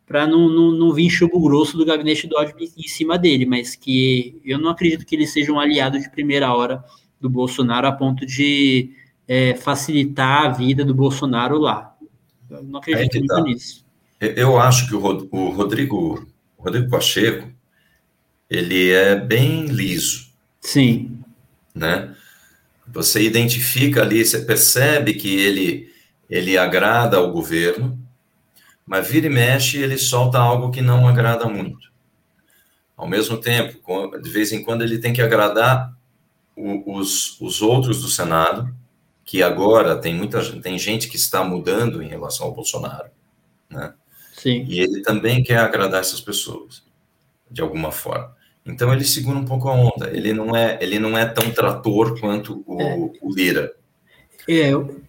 para não, não, não vir chubo grosso do gabinete do ódio em cima dele, mas que eu não acredito que ele seja um aliado de primeira hora do Bolsonaro a ponto de é, facilitar a vida do Bolsonaro lá. Eu não acredito muito tá. nisso. Eu acho que o, Rodrigo, o Rodrigo Pacheco, ele é bem liso. Sim. Né? Você identifica ali, você percebe que ele, ele agrada ao governo, mas vira e mexe ele solta algo que não agrada muito. Ao mesmo tempo, de vez em quando ele tem que agradar os, os outros do Senado, que agora tem muita tem gente que está mudando em relação ao Bolsonaro, né? Sim. E ele também quer agradar essas pessoas de alguma forma. Então ele segura um pouco a onda. Ele não é ele não é tão trator quanto o, é. o Lira. É, eu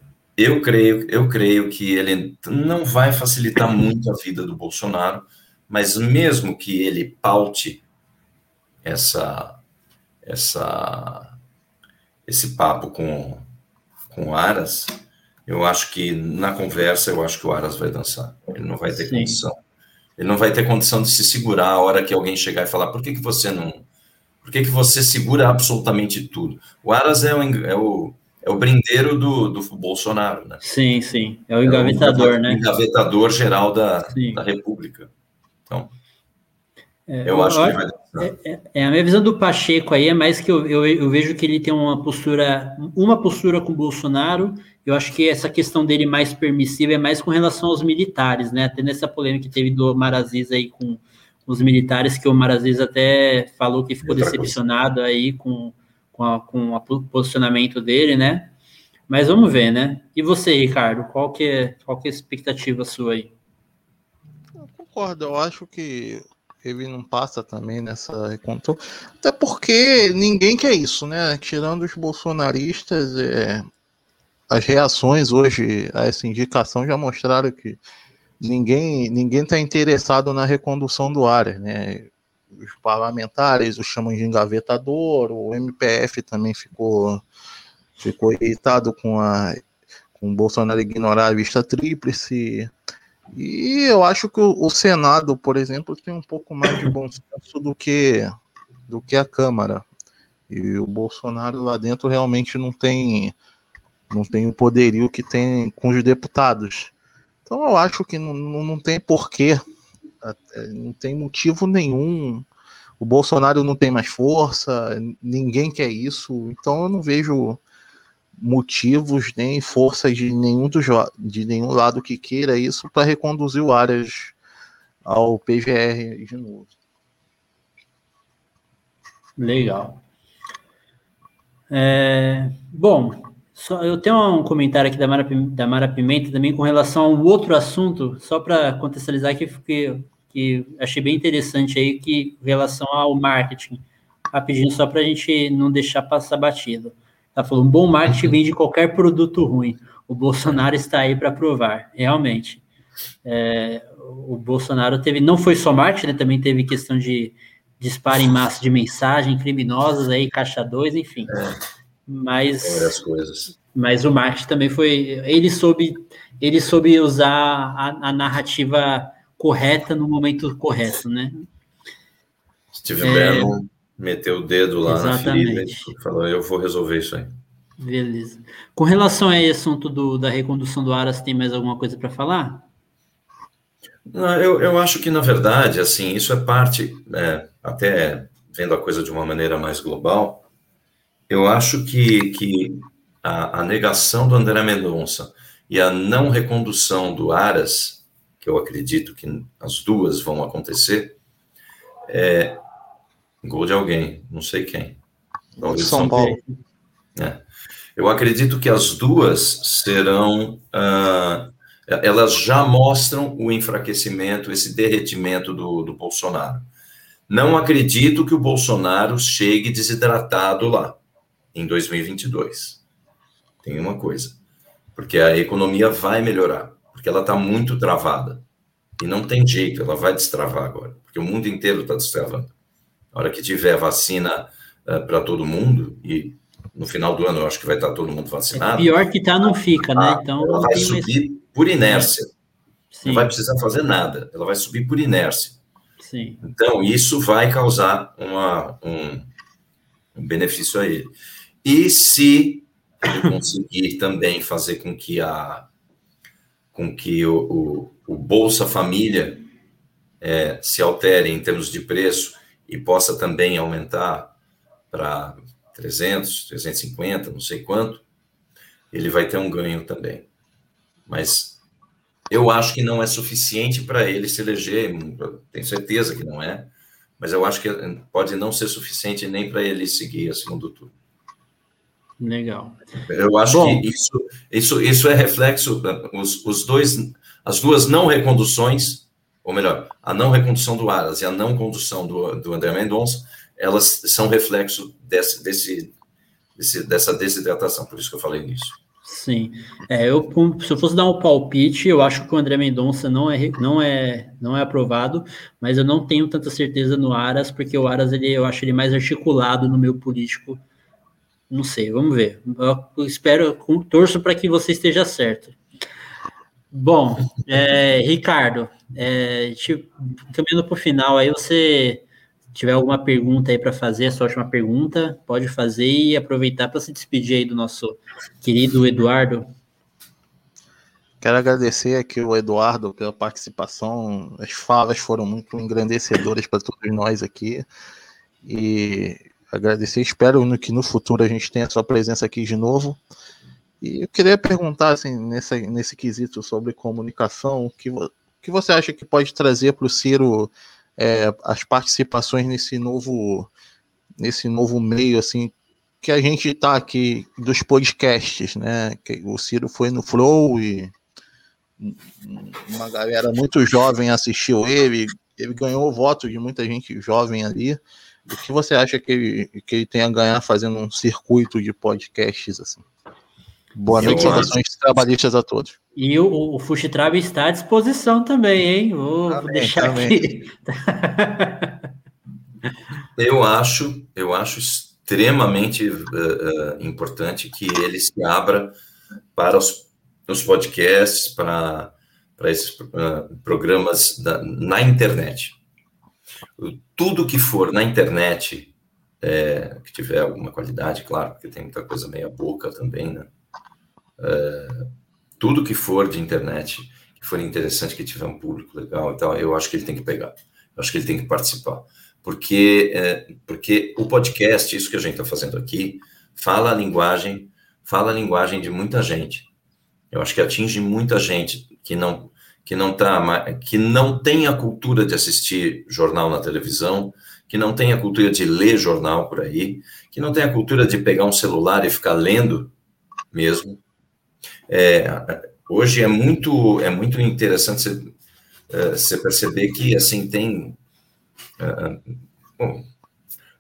creio, eu creio que ele não vai facilitar muito a vida do Bolsonaro, mas mesmo que ele paute essa, essa, esse papo com, com o Aras, eu acho que na conversa, eu acho que o Aras vai dançar. Ele não vai ter Sim. condição. Ele não vai ter condição de se segurar a hora que alguém chegar e falar: por que, que você não. Por que, que você segura absolutamente tudo? O Aras é o, é o é o brindeiro do, do Bolsonaro, né? Sim, sim. É o engavetador, é o né? engavetador geral da, da República. Então, é, eu acho que vai é, é, é, a minha visão do Pacheco aí é mais que eu, eu, eu, vejo que ele tem uma postura, uma postura com o Bolsonaro. Eu acho que essa questão dele mais permissiva é mais com relação aos militares, né? Até nessa polêmica que teve do Maraziz aí com os militares, que o Maraziz até falou que ficou decepcionado aí com com, a, com o posicionamento dele, né? Mas vamos ver, né? E você, Ricardo, qual que é, qual que é a expectativa sua aí? Eu concordo, eu acho que ele não passa também nessa recontou. Até porque ninguém quer isso, né? Tirando os bolsonaristas, é, as reações hoje a essa indicação já mostraram que ninguém ninguém está interessado na recondução do área, né? Os parlamentares o chamam de engavetador, o MPF também ficou ficou irritado com a com o Bolsonaro ignorar a vista tríplice. E eu acho que o, o, Senado, por exemplo, tem um pouco mais de bom senso do que, do que a Câmara. E o Bolsonaro lá dentro realmente não tem não tem o poderio que tem com os deputados. Então eu acho que não, não tem porquê, não tem motivo nenhum. O Bolsonaro não tem mais força, ninguém quer isso, então eu não vejo motivos nem forças de nenhum, dos, de nenhum lado que queira isso para reconduzir o Arias ao PGR de novo. Legal. É, bom, só, eu tenho um comentário aqui da Mara, da Mara Pimenta também com relação a um outro assunto, só para contextualizar aqui, que, que achei bem interessante aí, que em relação ao marketing. Rapidinho, só para a gente não deixar passar batido. Ela falou: um bom marketing vem de qualquer produto ruim. O Bolsonaro está aí para provar, realmente. É, o Bolsonaro teve, não foi só marketing, né, também teve questão de disparo em massa de mensagem criminosas aí, caixa 2, enfim. É, mas, coisas. mas o marketing também foi. Ele soube, ele soube usar a, a narrativa correta no momento correto, né? Steve é, Bannon meteu o dedo lá Exatamente. na ferida e falou: Eu vou resolver isso aí. Beleza. Com relação a esse assunto do, da recondução do Aras, tem mais alguma coisa para falar? Não, eu, eu acho que, na verdade, assim, isso é parte, é, até vendo a coisa de uma maneira mais global, eu acho que, que a, a negação do André Mendonça e a não recondução do Aras, que eu acredito que as duas vão acontecer, é, Gol de alguém, não sei quem. São, São Paulo. É. Eu acredito que as duas serão. Uh, elas já mostram o enfraquecimento, esse derretimento do, do Bolsonaro. Não acredito que o Bolsonaro chegue desidratado lá em 2022. Tem uma coisa, porque a economia vai melhorar, porque ela está muito travada. E não tem jeito, ela vai destravar agora, porque o mundo inteiro está destravando. Na hora que tiver vacina uh, eh, para todo mundo, e no final do ano eu acho que vai estar todo mundo vacinado. É pior que tá, não fica, né? Ah, então ela vai subir mais... por inércia. Sim. Não vai precisar fazer nada, ela vai subir por inércia. Sim. Então, isso vai causar uma, um, um benefício a ele. E se conseguir também fazer com que a com que o, o, o Bolsa Família é, se altere em termos de preço e possa também aumentar para 300, 350, não sei quanto, ele vai ter um ganho também. Mas eu acho que não é suficiente para ele se eleger, tenho certeza que não é, mas eu acho que pode não ser suficiente nem para ele seguir a segundo turno. Legal. Eu acho Bom, que isso, isso, isso é reflexo, os, os dois, as duas não reconduções ou melhor, a não recondução do Aras e a não condução do, do André Mendonça, elas são reflexo desse, desse, desse, dessa desidratação, por isso que eu falei nisso. Sim, é, eu, se eu fosse dar um palpite, eu acho que o André Mendonça não é, não é, não é aprovado, mas eu não tenho tanta certeza no Aras, porque o Aras ele, eu acho ele mais articulado no meu político. Não sei, vamos ver. Eu espero, torço para que você esteja certo. Bom, [LAUGHS] é, Ricardo, é, caminhando para o final, aí você tiver alguma pergunta aí para fazer, a sua última pergunta, pode fazer e aproveitar para se despedir aí do nosso querido Eduardo. Quero agradecer aqui o Eduardo pela participação. As falas foram muito engrandecedoras para todos nós aqui. E agradecer, espero que no futuro a gente tenha sua presença aqui de novo. E eu queria perguntar, assim, nesse, nesse quesito sobre comunicação, o que, o que você acha que pode trazer para o Ciro é, as participações nesse novo, nesse novo meio, assim, que a gente está aqui dos podcasts, né? Que o Ciro foi no Flow e uma galera muito jovem assistiu ele, ele ganhou o voto de muita gente jovem ali. O que você acha que ele, que ele tem a ganhar fazendo um circuito de podcasts assim? Boa noite, saudações trabalhistas a todos. E o, o Fuxitrab está à disposição também, hein? Vou, deixar amém. aqui. [LAUGHS] eu acho, eu acho extremamente uh, uh, importante que ele se abra para os, os podcasts, para, para esses uh, programas da, na internet. Tudo que for na internet, é, que tiver alguma qualidade, claro, porque tem muita coisa meia boca também, né? É, tudo que for de internet, que for interessante, que tiver um público legal e tal, eu acho que ele tem que pegar. Eu acho que ele tem que participar porque, é, porque o podcast, isso que a gente está fazendo aqui, fala a linguagem, fala a linguagem de muita gente. Eu acho que atinge muita gente que não que não tá que não tem a cultura de assistir jornal na televisão, que não tem a cultura de ler jornal por aí, que não tem a cultura de pegar um celular e ficar lendo mesmo. É, hoje é muito é muito interessante você, é, perceber que assim tem bom,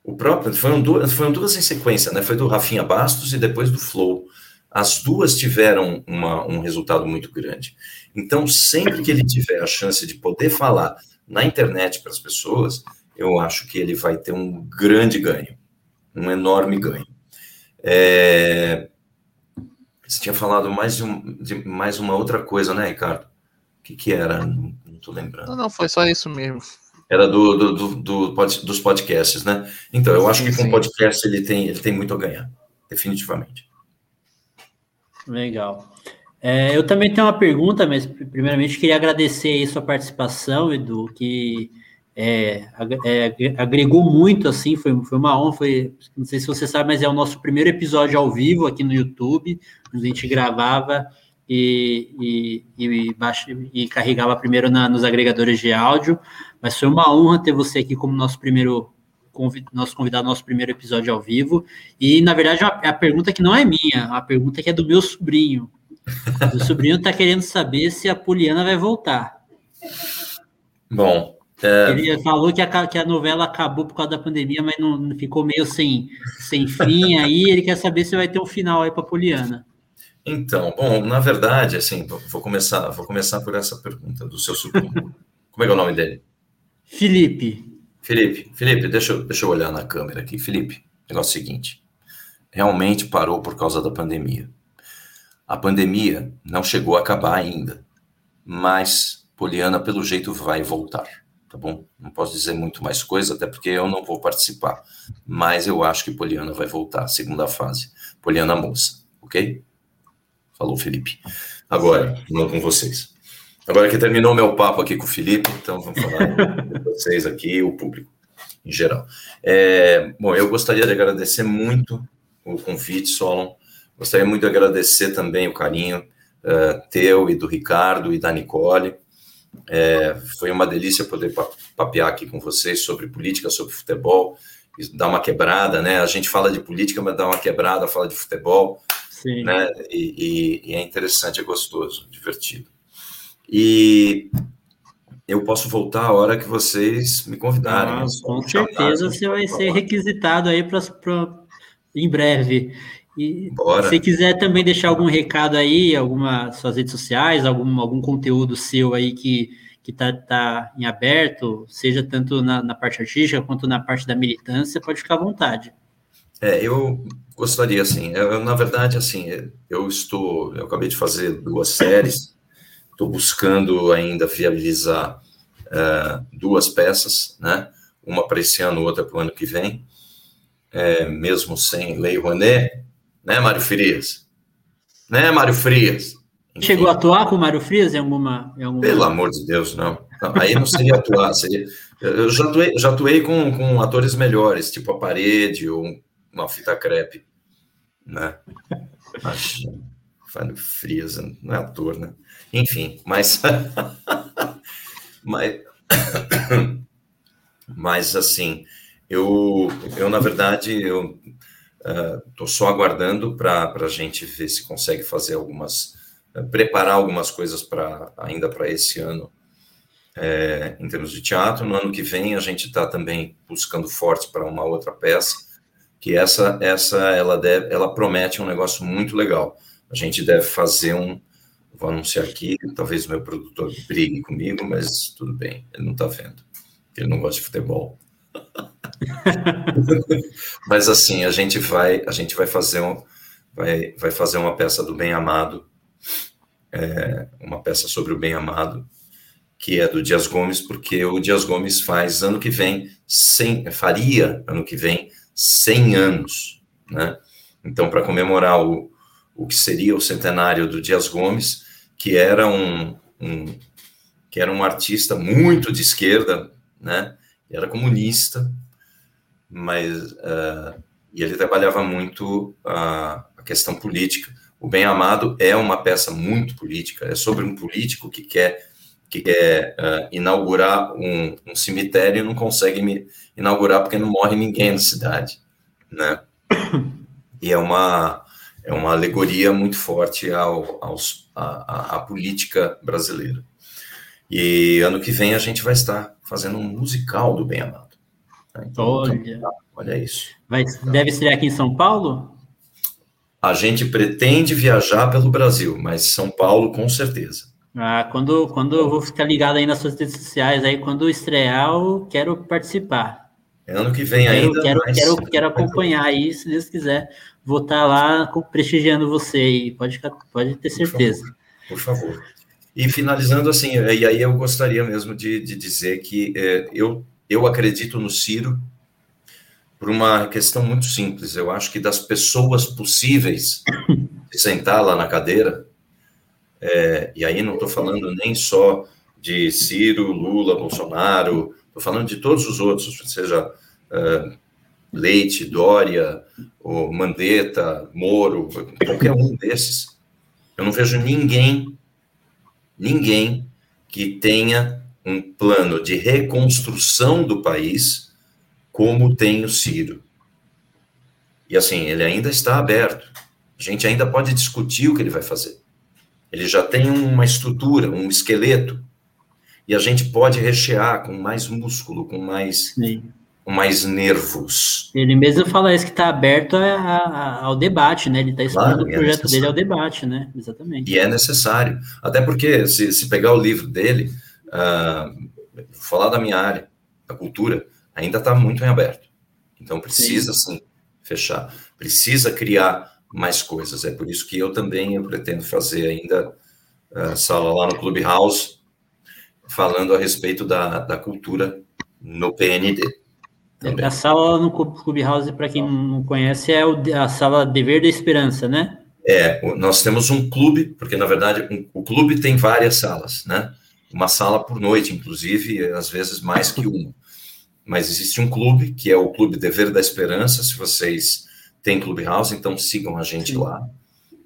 o próprio, foram duas, foram duas em sequência, né? Foi do Rafinha Bastos e depois do Flow. As duas tiveram uma, um resultado muito grande. Então, sempre que ele tiver a chance de poder falar na internet para as pessoas, eu acho que ele vai ter um grande ganho, um enorme ganho. É... Você tinha falado mais de, um, de, mais uma outra coisa, né, Ricardo? O que, que era? Não estou lembrando. Não, não, foi só isso mesmo. Era do, do, do, do, dos podcasts, né? Então, eu acho que com o podcast ele tem, ele tem muito a ganhar, definitivamente. Legal. É, eu também tenho uma pergunta, mas primeiramente queria agradecer aí sua participação, Edu, que é, é, agregou muito, assim, foi, foi uma honra, foi, não sei se você sabe, mas é o nosso primeiro episódio ao vivo aqui no YouTube, a gente gravava e, e, e, baixa, e carregava primeiro na, nos agregadores de áudio, mas foi uma honra ter você aqui como nosso primeiro nosso convidado, nosso primeiro episódio ao vivo. E, na verdade, a, a pergunta que não é minha, a pergunta que é do meu sobrinho. [LAUGHS] O sobrinho está querendo saber se a Poliana vai voltar. Bom. É... Ele falou que a, que a novela acabou por causa da pandemia, mas não, ficou meio sem, sem fim aí. Ele quer saber se vai ter um final aí para Poliana. Então, bom, na verdade, assim, vou começar, vou começar por essa pergunta do seu sobrinho. Como é que é o nome dele? Felipe. Felipe, Felipe, deixa eu, deixa eu olhar na câmera aqui. Felipe, negócio é o seguinte: realmente parou por causa da pandemia. A pandemia não chegou a acabar ainda, mas Poliana, pelo jeito, vai voltar, tá bom? Não posso dizer muito mais coisa, até porque eu não vou participar, mas eu acho que Poliana vai voltar, segunda fase. Poliana moça, ok? Falou, Felipe. Agora, não com vocês. Agora que terminou meu papo aqui com o Felipe, então vamos falar [LAUGHS] com vocês aqui, o público em geral. É, bom, eu gostaria de agradecer muito o convite, Solon. Gostaria muito de agradecer também o carinho uh, teu e do Ricardo e da Nicole. É, foi uma delícia poder papear aqui com vocês sobre política, sobre futebol, dar uma quebrada, né? A gente fala de política, mas dá uma quebrada, fala de futebol. Sim. Né? E, e, e, é interessante, é gostoso, divertido. E eu posso voltar a hora que vocês me convidarem. Ah, com certeza você vai ser requisitado aí para em breve. E Bora. se quiser também deixar algum recado aí, alguma suas redes sociais, algum, algum conteúdo seu aí que que está tá em aberto, seja tanto na, na parte artística quanto na parte da militância, pode ficar à vontade. É, eu gostaria, assim, eu, na verdade, assim, eu estou, eu acabei de fazer duas séries, estou buscando ainda viabilizar uh, duas peças, né, uma para esse ano, outra para o ano que vem, é, mesmo sem Lei Rouanet, né, Mário Frias? Né, Mário Frias? Enfim, Chegou a atuar com o Mário Frias em alguma, em alguma... Pelo amor de Deus, não. não aí não seria atuar, seria... Eu já atuei, já atuei com, com atores melhores, tipo A Parede ou uma fita crepe, né? Imagina, Fábio Frias, não é ator, né? Enfim, mas, [LAUGHS] mas, [COUGHS] mas assim, eu, eu na verdade, eu estou uh, só aguardando para a gente ver se consegue fazer algumas, uh, preparar algumas coisas para ainda para esse ano, é, em termos de teatro. No ano que vem a gente está também buscando forte para uma outra peça que essa essa ela deve, ela promete um negócio muito legal. A gente deve fazer um vou anunciar aqui, talvez o meu produtor brigue comigo, mas tudo bem, ele não está vendo. Ele não gosta de futebol. [LAUGHS] [LAUGHS] Mas assim, a gente vai, a gente vai fazer um, vai, vai fazer uma peça do Bem Amado, é, uma peça sobre o Bem Amado, que é do Dias Gomes, porque o Dias Gomes faz ano que vem, 100, faria ano que vem 100 anos, né? Então, para comemorar o, o que seria o centenário do Dias Gomes, que era um, um que era um artista muito de esquerda, né? Era comunista, mas uh, e ele trabalhava muito a, a questão política. O Bem Amado é uma peça muito política, é sobre um político que quer que quer uh, inaugurar um, um, cemitério e não consegue inaugurar porque não morre ninguém na cidade, né? [COUGHS] E é uma é uma alegoria muito forte ao, aos, a, a, política brasileira. E ano que vem a gente vai estar fazendo um musical do Bem Amado. Então, olha, olha isso. Vai, deve ser aqui em São Paulo? A gente pretende viajar pelo Brasil, mas São Paulo com certeza. Ah, quando, quando eu vou ficar ligado aí nas suas redes sociais, aí quando estrear, eu quero participar. É ano que vem quero, ainda. Quero, mas... quero, quero acompanhar aí, se Deus quiser. Vou estar lá prestigiando você aí, pode, pode ter certeza. Por favor. Por favor. E finalizando assim, e aí eu gostaria mesmo de, de dizer que é, eu, eu acredito no Ciro por uma questão muito simples. Eu acho que das pessoas possíveis de sentar lá na cadeira, é, e aí não estou falando nem só de Ciro, Lula, Bolsonaro, estou falando de todos os outros, seja uh, Leite, Dória, o Mandetta, Moro, qualquer um desses. Eu não vejo ninguém, ninguém que tenha um plano de reconstrução do país como tem o Ciro. E assim, ele ainda está aberto. A gente ainda pode discutir o que ele vai fazer. Ele já tem uma estrutura, um esqueleto, e a gente pode rechear com mais músculo, com mais, com mais nervos. Ele mesmo fala isso que está aberto a, a, ao debate, né? Ele está expondo claro, o é projeto é dele ao debate, né? Exatamente. E é necessário. Até porque, se, se pegar o livro dele, uh, falar da minha área, da cultura, ainda está muito em aberto. Então precisa, sim. sim, fechar. Precisa criar mais coisas. É por isso que eu também eu pretendo fazer ainda uh, sala lá no Clubhouse, falando a respeito da, da cultura no PND. Também. A sala no Clubhouse, para quem não conhece, é a sala Dever da Esperança, né? É, nós temos um clube, porque na verdade um, o clube tem várias salas, né? Uma sala por noite, inclusive, às vezes mais que uma. Mas existe um clube, que é o Clube Dever da Esperança, se vocês tem Clubhouse, então sigam a gente Sim. lá.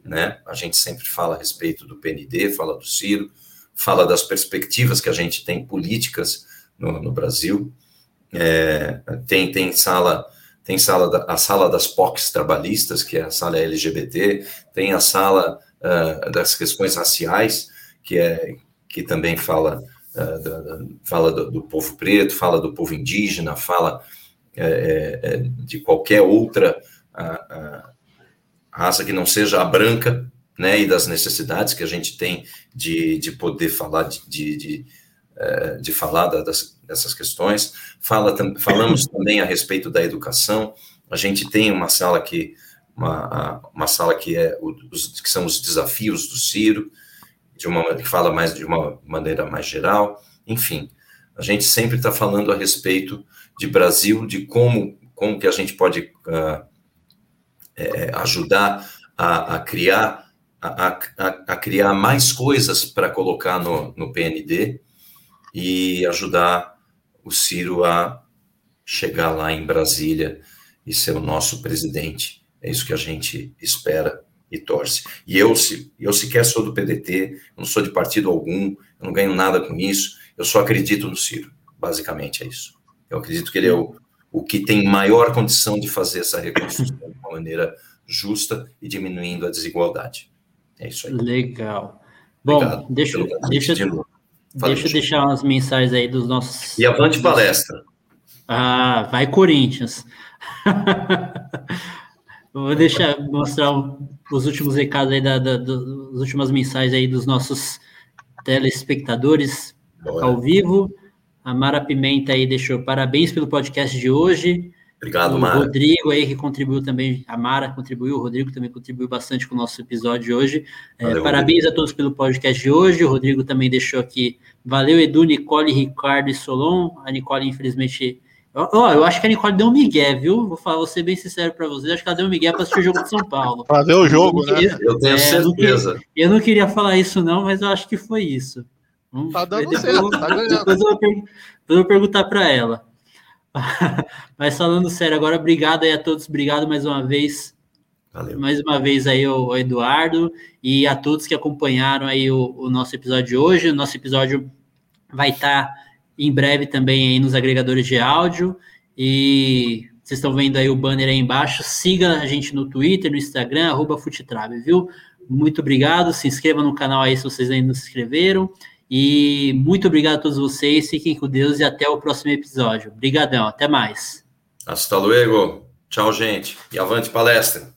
Né? A gente sempre fala a respeito do PND, fala do Ciro, fala das perspectivas que a gente tem políticas no, no Brasil. É, tem, tem sala tem sala da, a sala das POCs trabalhistas, que é a sala LGBT, tem a sala uh, das questões raciais, que é que também fala uh, da, da, fala do, do, povo preto, fala do povo indígena, fala é, é, de qualquer outra a, a raça que não seja a branca, né, e das necessidades que a gente tem de, de poder falar de, de, de, é, de falar das, dessas questões. Fala, falamos também a respeito da educação. A gente tem uma sala que uma, uma sala que é os, que são os desafios do Ciro, de uma que fala mais de uma maneira mais geral. Enfim, a gente sempre está falando a respeito de Brasil, de como como que a gente pode uh, é, ajudar a, a criar a, a, a, criar mais coisas para colocar no, no PND e ajudar o Ciro a chegar lá em Brasília e ser o nosso presidente. É isso que a gente espera e torce. E eu, se, eu sequer sou do PDT, não sou de partido algum, eu não ganho nada com isso, eu só acredito no Ciro. Basicamente é isso. Eu acredito que ele é o, o que tem maior condição de fazer essa reconstrução de uma maneira justa e diminuindo a desigualdade. É isso aí. Legal. Bom, Obrigado deixa, deixa, de deixa eu deixar umas mensagens aí dos nossos. E avante palestra. Ah, vai Corinthians. [LAUGHS] Vou deixar mostrar os últimos recados aí da, da, das últimas mensagens aí dos nossos telespectadores Bora. ao vivo. A Mara Pimenta aí deixou parabéns pelo podcast de hoje. Obrigado, o Mara. Rodrigo aí que contribuiu também, a Mara contribuiu, o Rodrigo também contribuiu bastante com o nosso episódio de hoje. É, Valeu, parabéns Rodrigo. a todos pelo podcast de hoje. O Rodrigo também deixou aqui. Valeu, Edu, Nicole, Ricardo e Solon. A Nicole, infelizmente. Ó, ó, eu acho que a Nicole deu um migué, viu? Vou, falar, vou ser bem sincero para vocês. Acho que ela deu um migué para assistir o jogo de São Paulo. Pra ver o jogo, Eu não né? Eu tenho É, não certeza. Eu não queria falar isso, não, mas eu acho que foi isso. Tá dando depois certo, eu- tá ganhando. Depois eu vou, per- depois eu vou perguntar para ela. [LAUGHS] Mas falando sério, agora obrigado aí a todos, obrigado mais uma vez, Valeu. mais uma vez aí o Eduardo e a todos que acompanharam aí o, o nosso episódio de hoje. O nosso episódio vai estar em breve também aí nos agregadores de áudio e vocês estão vendo aí o banner aí embaixo. Siga a gente no Twitter, no Instagram, arroba Futetrave, viu? Muito obrigado. Se inscreva no canal aí se vocês ainda não se inscreveram. E muito obrigado a todos vocês. Fiquem com Deus e até o próximo episódio. Obrigadão. Até mais. Hasta luego. Tchau, gente. E avante palestra.